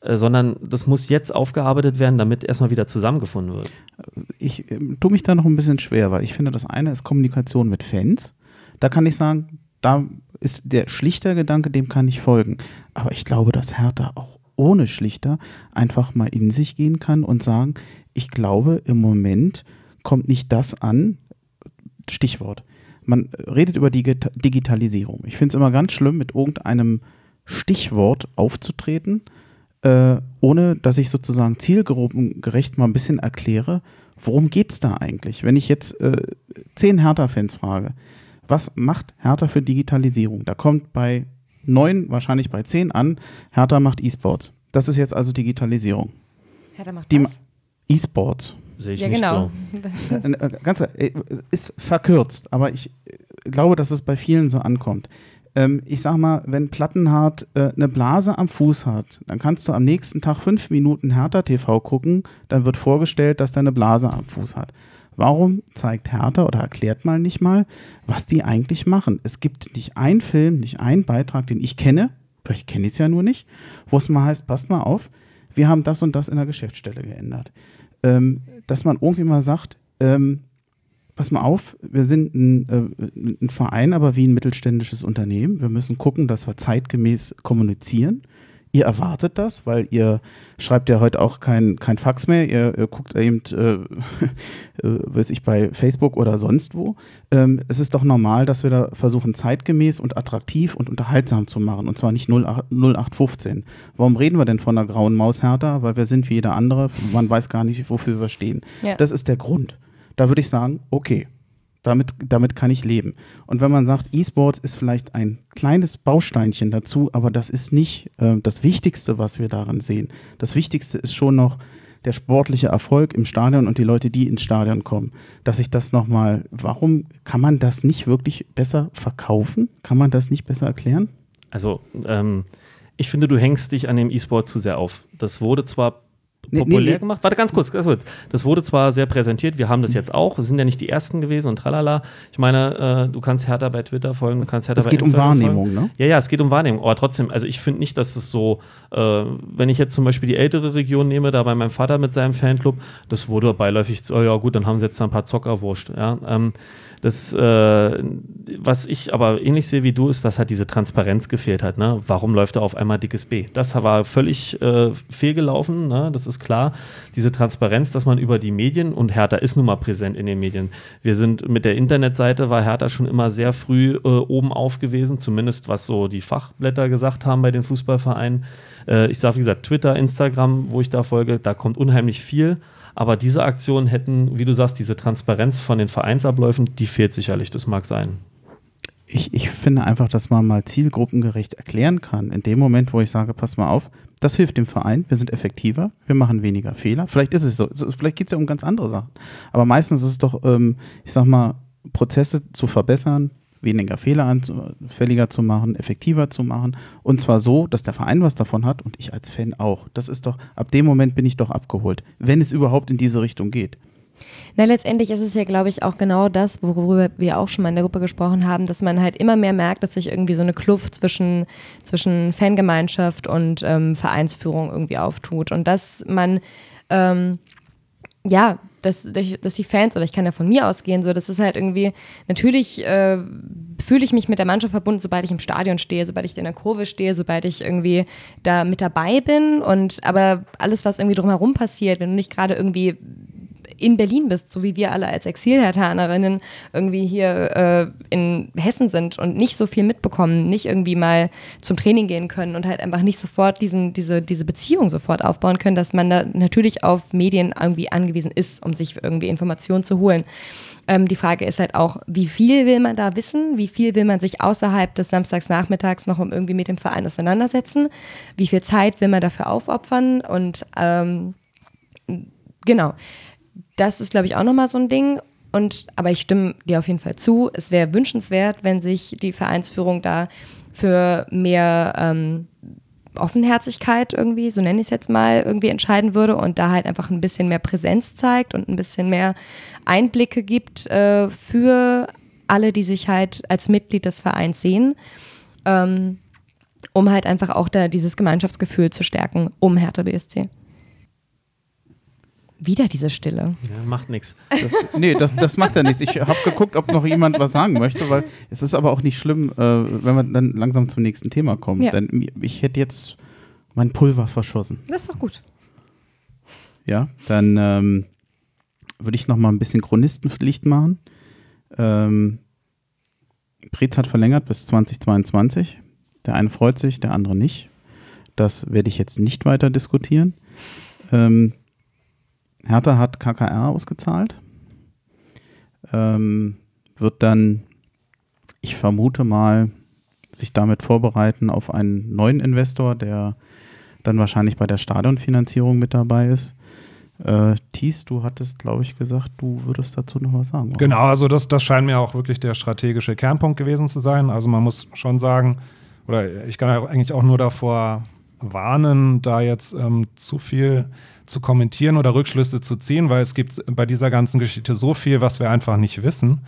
[SPEAKER 5] Äh, sondern das muss jetzt aufgearbeitet werden, damit erstmal wieder zusammengefunden wird.
[SPEAKER 2] Ich äh, tue mich da noch ein bisschen schwer, weil ich finde, das eine ist Kommunikation mit Fans. Da kann ich sagen, da ist der Schlichter-Gedanke, dem kann ich folgen. Aber ich glaube, dass Hertha auch ohne Schlichter einfach mal in sich gehen kann und sagen, ich glaube, im Moment kommt nicht das an, Stichwort. Man redet über die Digitalisierung. Ich finde es immer ganz schlimm, mit irgendeinem Stichwort aufzutreten, äh, ohne dass ich sozusagen zielgerecht mal ein bisschen erkläre, worum geht es da eigentlich? Wenn ich jetzt äh, zehn Hertha-Fans frage, was macht Hertha für Digitalisierung? Da kommt bei neun, wahrscheinlich bei zehn an, Hertha macht E-Sports. Das ist jetzt also Digitalisierung.
[SPEAKER 3] Hertha macht Die
[SPEAKER 2] E-Sports.
[SPEAKER 5] Sehe ich ja, nicht genau.
[SPEAKER 2] so. Äh, äh, ganz, ist verkürzt, aber ich glaube, dass es bei vielen so ankommt. Ähm, ich sag mal, wenn Plattenhardt äh, eine Blase am Fuß hat, dann kannst du am nächsten Tag fünf Minuten Hertha TV gucken, dann wird vorgestellt, dass der eine Blase am Fuß hat. Warum zeigt Hertha oder erklärt mal nicht mal, was die eigentlich machen? Es gibt nicht einen Film, nicht einen Beitrag, den ich kenne, vielleicht kenne ich es ja nur nicht, wo es mal heißt, passt mal auf, wir haben das und das in der Geschäftsstelle geändert. Ähm, dass man irgendwie mal sagt, ähm, pass mal auf, wir sind ein, äh, ein Verein, aber wie ein mittelständisches Unternehmen. Wir müssen gucken, dass wir zeitgemäß kommunizieren ihr erwartet das, weil ihr schreibt ja heute auch kein, kein Fax mehr, ihr, ihr guckt eben, äh, äh, weiß ich, bei Facebook oder sonst wo. Ähm, es ist doch normal, dass wir da versuchen, zeitgemäß und attraktiv und unterhaltsam zu machen und zwar nicht 08, 0815. Warum reden wir denn von einer grauen Maus härter? Weil wir sind wie jeder andere, man weiß gar nicht, wofür wir stehen. Ja. Das ist der Grund. Da würde ich sagen, okay, Damit, damit kann ich leben. Und wenn man sagt, E-Sport ist vielleicht ein kleines Bausteinchen dazu, aber das ist nicht äh, das Wichtigste, was wir darin sehen. Das Wichtigste ist schon noch der sportliche Erfolg im Stadion und die Leute, die ins Stadion kommen. Dass ich das nochmal, warum kann man das nicht wirklich besser verkaufen? Kann man das nicht besser erklären?
[SPEAKER 5] Also, ähm, ich finde, du hängst dich an dem E-Sport zu sehr auf. Das wurde zwar populär nee, nee, gemacht. Warte, ganz kurz, ganz kurz. Das wurde zwar sehr präsentiert, wir haben das jetzt auch, wir sind ja nicht die Ersten gewesen und tralala. Ich meine, äh, du kannst Hertha bei Twitter folgen, du kannst Hertha
[SPEAKER 2] es bei Instagram Es geht um Wahrnehmung,
[SPEAKER 5] folgen. ne? Ja, ja, es geht um Wahrnehmung. Aber trotzdem, also ich finde nicht, dass es so, äh, wenn ich jetzt zum Beispiel die ältere Region nehme, da bei meinem Vater mit seinem Fanclub, das wurde beiläufig, oh ja gut, dann haben sie jetzt ein paar Zocker wurscht. Ja, ähm, das, äh, was ich aber ähnlich sehe wie du, ist, dass halt diese Transparenz gefehlt hat. Ne? Warum läuft da auf einmal dickes B? Das war völlig äh, fehlgelaufen, ne? das ist klar. Diese Transparenz, dass man über die Medien, und Hertha ist nun mal präsent in den Medien. Wir sind mit der Internetseite, war Hertha schon immer sehr früh äh, oben auf gewesen, zumindest was so die Fachblätter gesagt haben bei den Fußballvereinen. Äh, ich sage, wie gesagt, Twitter, Instagram, wo ich da folge, da kommt unheimlich viel. Aber diese Aktionen hätten, wie du sagst, diese Transparenz von den Vereinsabläufen, die fehlt sicherlich, das mag sein.
[SPEAKER 2] Ich, ich finde einfach, dass man mal zielgruppengerecht erklären kann. In dem Moment, wo ich sage, pass mal auf, das hilft dem Verein, wir sind effektiver, wir machen weniger Fehler. Vielleicht ist es so, vielleicht geht es ja um ganz andere Sachen. Aber meistens ist es doch, ähm, ich sag mal, Prozesse zu verbessern, weniger fehleranfälliger zu machen, effektiver zu machen. Und zwar so, dass der Verein was davon hat und ich als Fan auch. Das ist doch, ab dem Moment bin ich doch abgeholt, wenn es überhaupt in diese Richtung geht.
[SPEAKER 3] Na, letztendlich ist es ja, glaube ich, auch genau das, worüber wir auch schon mal in der Gruppe gesprochen haben, dass man halt immer mehr merkt, dass sich irgendwie so eine Kluft zwischen, zwischen Fangemeinschaft und ähm, Vereinsführung irgendwie auftut. Und dass man, ähm, ja, dass, dass die Fans, oder ich kann ja von mir ausgehen, so, das ist halt irgendwie, natürlich äh, fühle ich mich mit der Mannschaft verbunden, sobald ich im Stadion stehe, sobald ich in der Kurve stehe, sobald ich irgendwie da mit dabei bin. Und aber alles, was irgendwie drumherum passiert, wenn du nicht gerade irgendwie in Berlin bist, so wie wir alle als Exilhertanerinnen irgendwie hier äh, in Hessen sind und nicht so viel mitbekommen, nicht irgendwie mal zum Training gehen können und halt einfach nicht sofort diesen, diese, diese Beziehung sofort aufbauen können, dass man da natürlich auf Medien irgendwie angewiesen ist, um sich irgendwie Informationen zu holen. Ähm, die Frage ist halt auch, wie viel will man da wissen? Wie viel will man sich außerhalb des Samstagsnachmittags noch irgendwie mit dem Verein auseinandersetzen? Wie viel Zeit will man dafür aufopfern? Und ähm, genau das ist, glaube ich, auch nochmal so ein Ding. Und, aber ich stimme dir auf jeden Fall zu. Es wäre wünschenswert, wenn sich die Vereinsführung da für mehr ähm, Offenherzigkeit irgendwie, so nenne ich es jetzt mal, irgendwie entscheiden würde und da halt einfach ein bisschen mehr Präsenz zeigt und ein bisschen mehr Einblicke gibt äh, für alle, die sich halt als Mitglied des Vereins sehen, ähm, um halt einfach auch da dieses Gemeinschaftsgefühl zu stärken um Hertha BSC. Wieder diese Stille.
[SPEAKER 5] Ja, macht nichts.
[SPEAKER 2] Nee, das, das macht ja nichts. Ich habe geguckt, ob noch jemand was sagen möchte, weil es ist aber auch nicht schlimm, äh, wenn wir dann langsam zum nächsten Thema kommen. Ja. Denn ich hätte jetzt mein Pulver verschossen.
[SPEAKER 3] Das ist doch gut.
[SPEAKER 2] Ja, dann ähm, würde ich noch mal ein bisschen Chronistenpflicht machen. Ähm, Prez hat verlängert bis 2022. Der eine freut sich, der andere nicht. Das werde ich jetzt nicht weiter diskutieren. Ähm, Hertha hat KKR ausgezahlt. Ähm, wird dann, ich vermute mal, sich damit vorbereiten auf einen neuen Investor, der dann wahrscheinlich bei der Stadionfinanzierung mit dabei ist. Äh, Thies, du hattest, glaube ich, gesagt, du würdest dazu noch was sagen.
[SPEAKER 4] Oder? Genau, also das, das scheint mir auch wirklich der strategische Kernpunkt gewesen zu sein. Also man muss schon sagen, oder ich kann eigentlich auch nur davor warnen, da jetzt ähm, zu viel zu kommentieren oder Rückschlüsse zu ziehen, weil es gibt bei dieser ganzen Geschichte so viel, was wir einfach nicht wissen.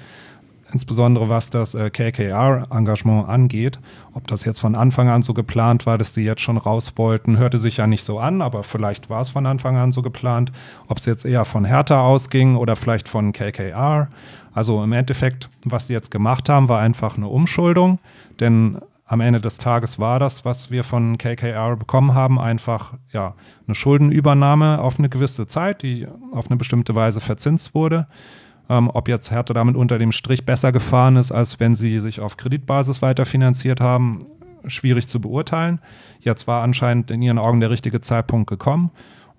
[SPEAKER 4] Insbesondere was das äh, KKR-Engagement angeht. Ob das jetzt von Anfang an so geplant war, dass sie jetzt schon raus wollten, hörte sich ja nicht so an, aber vielleicht war es von Anfang an so geplant. Ob es jetzt eher von Hertha ausging oder vielleicht von KKR. Also im Endeffekt, was sie jetzt gemacht haben, war einfach eine Umschuldung. Denn am Ende des Tages war das, was wir von KKR bekommen haben, einfach ja, eine Schuldenübernahme auf eine gewisse Zeit, die auf eine bestimmte Weise verzinst wurde. Ähm, ob jetzt Hertha damit unter dem Strich besser gefahren ist, als wenn sie sich auf Kreditbasis weiterfinanziert haben, schwierig zu beurteilen. Jetzt war anscheinend in ihren Augen der richtige Zeitpunkt gekommen.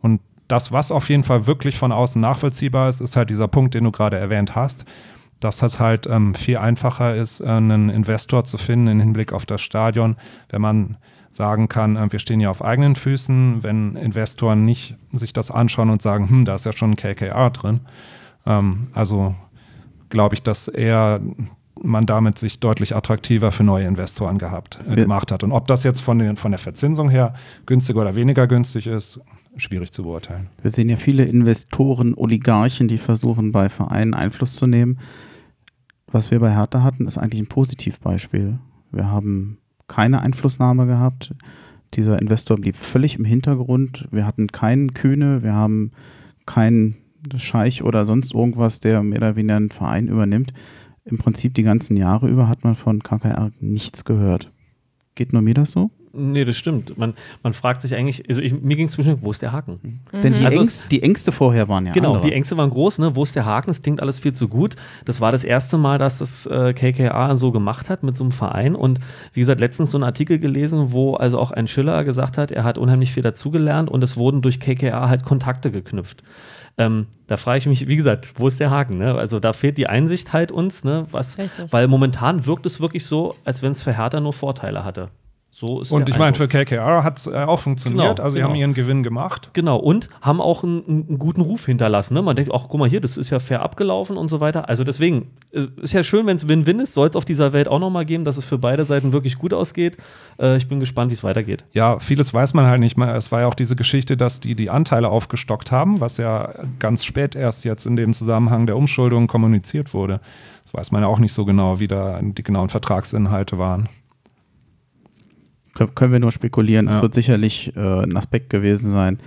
[SPEAKER 4] Und das, was auf jeden Fall wirklich von außen nachvollziehbar ist, ist halt dieser Punkt, den du gerade erwähnt hast dass es halt ähm, viel einfacher ist, äh, einen Investor zu finden im Hinblick auf das Stadion, wenn man sagen kann, äh, wir stehen ja auf eigenen Füßen, wenn Investoren nicht sich das anschauen und sagen, hm, da ist ja schon ein KKR drin. Ähm, also glaube ich, dass eher man damit sich deutlich attraktiver für neue Investoren gehabt, äh, gemacht hat. Und ob das jetzt von, den, von der Verzinsung her günstiger oder weniger günstig ist, schwierig zu beurteilen.
[SPEAKER 2] Wir sehen ja viele Investoren, Oligarchen, die versuchen, bei Vereinen Einfluss zu nehmen. Was wir bei Hertha hatten, ist eigentlich ein Positivbeispiel. Wir haben keine Einflussnahme gehabt. Dieser Investor blieb völlig im Hintergrund. Wir hatten keinen Kühne, wir haben keinen Scheich oder sonst irgendwas, der mehr oder weniger einen Verein übernimmt. Im Prinzip die ganzen Jahre über hat man von KKR nichts gehört. Geht nur mir das so?
[SPEAKER 5] Nee, das stimmt. Man, man fragt sich eigentlich, also ich, mir ging es zwischen, wo ist der Haken?
[SPEAKER 2] Mhm. Denn die,
[SPEAKER 5] Also
[SPEAKER 2] Ängste, die Ängste vorher waren ja
[SPEAKER 5] Genau,
[SPEAKER 2] andere.
[SPEAKER 5] die Ängste waren groß, ne? Wo ist der Haken? Es klingt alles viel zu gut. Das war das erste Mal, dass das äh, KKA so gemacht hat mit so einem Verein. Und wie gesagt, letztens so einen Artikel gelesen, wo also auch ein Schiller gesagt hat, er hat unheimlich viel dazugelernt und es wurden durch KKA halt Kontakte geknüpft. Ähm, da frage ich mich, wie gesagt, wo ist der Haken? Ne? Also da fehlt die Einsicht halt uns, ne? Was,
[SPEAKER 3] Richtig.
[SPEAKER 5] weil momentan wirkt es wirklich so, als wenn es für Hertha nur Vorteile hatte. So ist
[SPEAKER 4] Und ich meine, für KKR hat es äh, auch funktioniert.
[SPEAKER 5] Genau,
[SPEAKER 4] also, sie
[SPEAKER 5] genau.
[SPEAKER 4] haben ihren Gewinn gemacht.
[SPEAKER 5] Genau, und haben auch einen, einen guten Ruf hinterlassen. Ne? Man denkt, ach, guck mal hier, das ist ja fair abgelaufen und so weiter. Also deswegen, äh, ist ja schön, wenn es Win-Win ist, soll es auf dieser Welt auch nochmal geben, dass es für beide Seiten wirklich gut ausgeht. Äh, ich bin gespannt, wie es weitergeht.
[SPEAKER 4] Ja, vieles weiß man halt nicht mehr. Es war ja auch diese Geschichte, dass die die Anteile aufgestockt haben, was ja ganz spät erst jetzt in dem Zusammenhang der Umschuldung kommuniziert wurde. Das weiß man ja auch nicht so genau, wie da die genauen Vertragsinhalte waren.
[SPEAKER 2] Kön können wir nur spekulieren. Es
[SPEAKER 4] Ja.
[SPEAKER 2] wird sicherlich äh, ein Aspekt gewesen sein.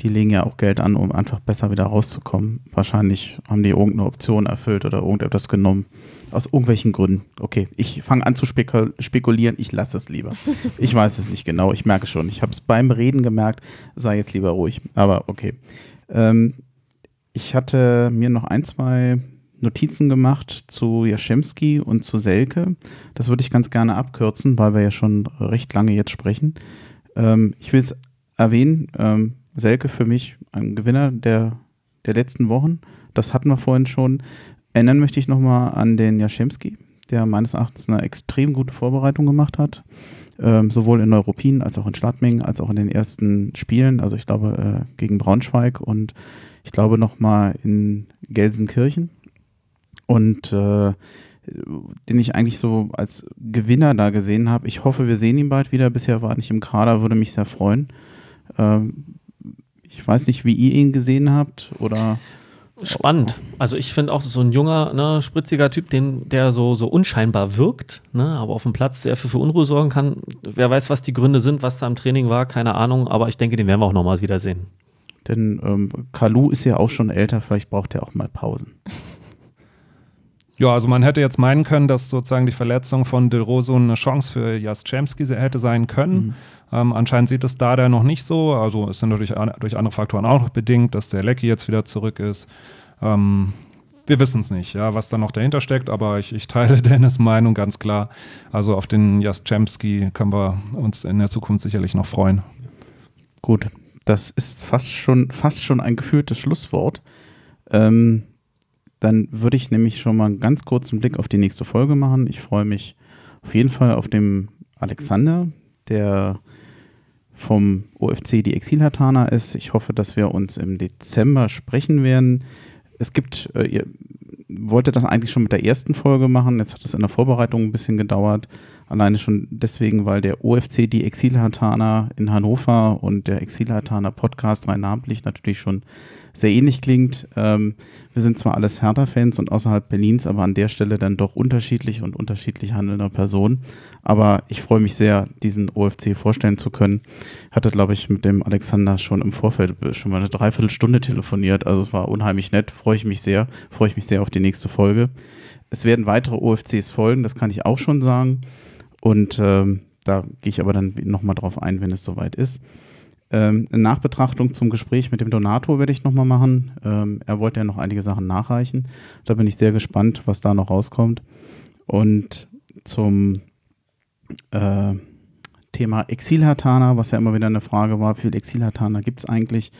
[SPEAKER 2] Die legen ja auch Geld an, um einfach besser wieder rauszukommen. Wahrscheinlich haben die irgendeine Option erfüllt oder irgendetwas genommen. Aus irgendwelchen Gründen. Okay, ich fange an zu spekul spekulieren. Ich lasse es lieber. Ich weiß es nicht genau. Ich merke schon. Ich habe es beim Reden gemerkt. Sei jetzt lieber ruhig. Aber okay. Ähm, ich hatte mir noch ein, zwei Notizen gemacht zu Jaschemski und zu Selke. Das würde ich ganz gerne abkürzen, weil wir ja schon recht lange jetzt sprechen. Ähm, ich will es erwähnen, ähm, Selke für mich ein Gewinner der, der letzten Wochen. Das hatten wir vorhin schon. Erinnern möchte ich nochmal an den Jaschemski, der meines Erachtens eine extrem gute Vorbereitung gemacht hat. Ähm, sowohl in Neuruppin als auch in Schladming, als auch in den ersten Spielen. Also ich glaube äh, gegen Braunschweig und ich glaube nochmal in Gelsenkirchen. Und äh, den ich eigentlich so als Gewinner da gesehen habe. Ich hoffe, wir sehen ihn bald wieder. Bisher war er nicht im Kader, würde mich sehr freuen. Ähm, ich weiß nicht, wie ihr ihn gesehen habt oder
[SPEAKER 5] Spannend. Also ich finde auch so ein junger, ne, spritziger Typ, den, der so, so unscheinbar wirkt, ne, aber auf dem Platz sehr viel für Unruhe sorgen kann. Wer weiß, was die Gründe sind, was da im Training war, keine Ahnung, aber ich denke, den werden wir auch nochmal wiedersehen.
[SPEAKER 2] denn ähm, Kalu ist ja auch schon älter, vielleicht braucht er auch mal Pausen.
[SPEAKER 4] Ja, also man hätte jetzt meinen können, dass sozusagen die Verletzung von Del Rosso eine Chance für Jaschemski hätte sein können. Ähm, anscheinend sieht es da der noch nicht so. Also es sind natürlich an, durch andere Faktoren auch noch bedingt, dass der Lecky jetzt wieder zurück ist. Ähm, wir wissen es nicht, ja, was da noch dahinter steckt, aber ich, ich teile Dennis Meinung ganz klar. Also auf den Jaschemski können wir uns in der Zukunft sicherlich noch freuen.
[SPEAKER 2] Gut, das ist fast schon, fast schon ein gefühltes Schlusswort. Ähm, dann würde ich nämlich schon mal einen ganz kurzen Blick auf die nächste Folge machen. Ich freue mich auf jeden Fall auf den Alexander, der vom OFC die Exilhatana ist. Ich hoffe, dass wir uns im Dezember sprechen werden. Es gibt, äh, ihr wolltet das eigentlich schon mit der ersten Folge machen. Jetzt hat es in der Vorbereitung ein bisschen gedauert. Alleine schon deswegen, weil der OFC die Exilhatana in Hannover und der Exilhatana Podcast rein namentlich natürlich schon sehr ähnlich klingt. Ähm, wir sind zwar alles Hertha-Fans und außerhalb Berlins, aber an der Stelle dann doch unterschiedlich und unterschiedlich handelnder Personen. Aber ich freue mich sehr, diesen OFC vorstellen zu können. Hatte, glaube ich, mit dem Alexander schon im Vorfeld schon mal eine Dreiviertelstunde telefoniert. Also es war unheimlich nett. Freue ich mich sehr. Freue ich mich sehr auf die nächste Folge. Es werden weitere OFCs folgen, das kann ich auch schon sagen. Und ähm, da gehe ich aber dann nochmal drauf ein, wenn es soweit ist. Ähm, eine Nachbetrachtung zum Gespräch mit dem Donato werde ich nochmal machen. Ähm, er wollte ja noch einige Sachen nachreichen. Da bin ich sehr gespannt, was da noch rauskommt. Und zum äh, Thema Exilhatana, was ja immer wieder eine Frage war, wie viele Exilhatana gibt es eigentlich,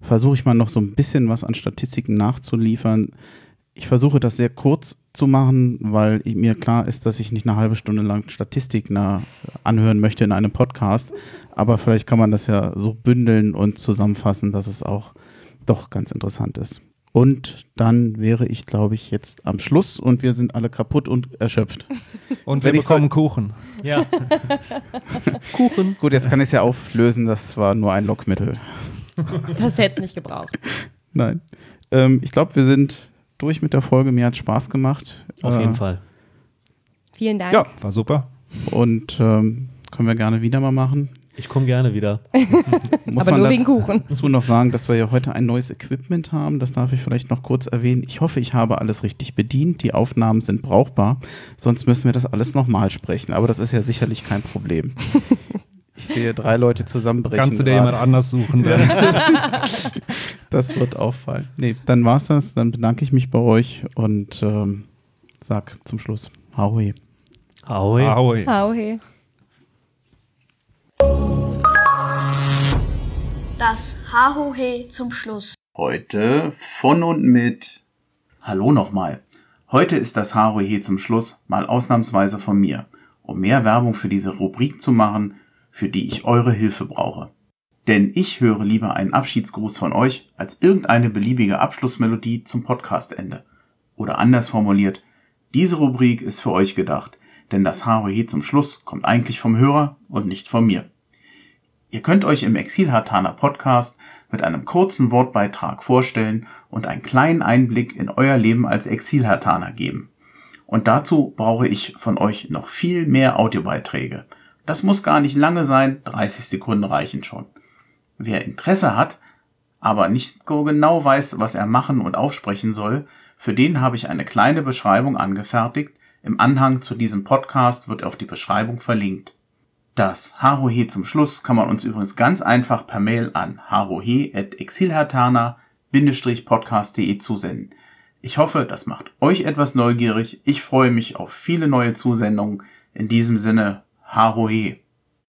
[SPEAKER 2] versuche ich mal noch so ein bisschen was an Statistiken nachzuliefern. Ich versuche das sehr kurz
[SPEAKER 7] zu machen, weil mir klar ist, dass ich nicht eine halbe Stunde lang Statistik na, anhören möchte in einem Podcast. Aber vielleicht kann man das ja so bündeln und zusammenfassen, dass es auch doch ganz interessant ist. Und dann wäre ich, glaube ich, jetzt am Schluss und wir sind alle kaputt und erschöpft.
[SPEAKER 4] Und wir
[SPEAKER 7] Wenn ich
[SPEAKER 4] bekommen Kuchen.
[SPEAKER 5] Ja.
[SPEAKER 7] Kuchen. Gut, jetzt kann ich es ja auflösen, das war nur ein Lockmittel.
[SPEAKER 3] Das hätte es nicht gebraucht.
[SPEAKER 7] Nein. Ähm, ich glaube, wir sind durch mit der Folge. Mir hat Spaß gemacht.
[SPEAKER 5] Auf
[SPEAKER 7] Äh,
[SPEAKER 5] jeden Fall.
[SPEAKER 3] Vielen Dank.
[SPEAKER 4] Ja, war super.
[SPEAKER 7] Und ähm, können wir gerne wieder mal machen.
[SPEAKER 5] Ich komme gerne wieder.
[SPEAKER 7] Muss
[SPEAKER 3] Aber
[SPEAKER 7] man
[SPEAKER 3] nur wegen Kuchen.
[SPEAKER 7] dazu noch sagen, dass wir ja heute ein neues Equipment haben. Das darf ich vielleicht noch kurz erwähnen. Ich hoffe, ich habe alles richtig bedient. Die Aufnahmen sind brauchbar. Sonst müssen wir das alles nochmal sprechen. Aber das ist ja sicherlich kein Problem. Ich sehe drei Leute zusammenbrechen.
[SPEAKER 4] Kannst du dir jemand anders suchen?
[SPEAKER 7] Das wird auffallen. Nee, dann war's das. Dann bedanke ich mich bei euch und ähm, sag zum Schluss Ahoi.
[SPEAKER 5] Ahoi.
[SPEAKER 4] Ahoi.
[SPEAKER 3] Hau, hey.
[SPEAKER 6] Das Hahohe zum Schluss.
[SPEAKER 2] Heute von und mit Hallo nochmal. Heute ist das Harohe zum Schluss mal ausnahmsweise von mir, um mehr Werbung für diese Rubrik zu machen, für die ich eure Hilfe brauche. Denn ich höre lieber einen Abschiedsgruß von euch als irgendeine beliebige Abschlussmelodie zum Podcastende. Oder anders formuliert, diese Rubrik ist für euch gedacht, denn das Harohe zum Schluss kommt eigentlich vom Hörer und nicht von mir. Ihr könnt euch im Exilhartaner Podcast mit einem kurzen Wortbeitrag vorstellen und einen kleinen Einblick in euer Leben als Exilhartaner geben. Und dazu brauche ich von euch noch viel mehr Audiobeiträge. Das muss gar nicht lange sein, 30 Sekunden reichen schon. Wer Interesse hat, aber nicht so genau weiß, was er machen und aufsprechen soll, für den habe ich eine kleine Beschreibung angefertigt. Im Anhang zu diesem Podcast wird auf die Beschreibung verlinkt. Das Harohe zum Schluss kann man uns übrigens ganz einfach per Mail an harohe.exilhertana-podcast.de zusenden. Ich hoffe, das macht euch etwas neugierig. Ich freue mich auf viele neue Zusendungen. In diesem Sinne, Harohe.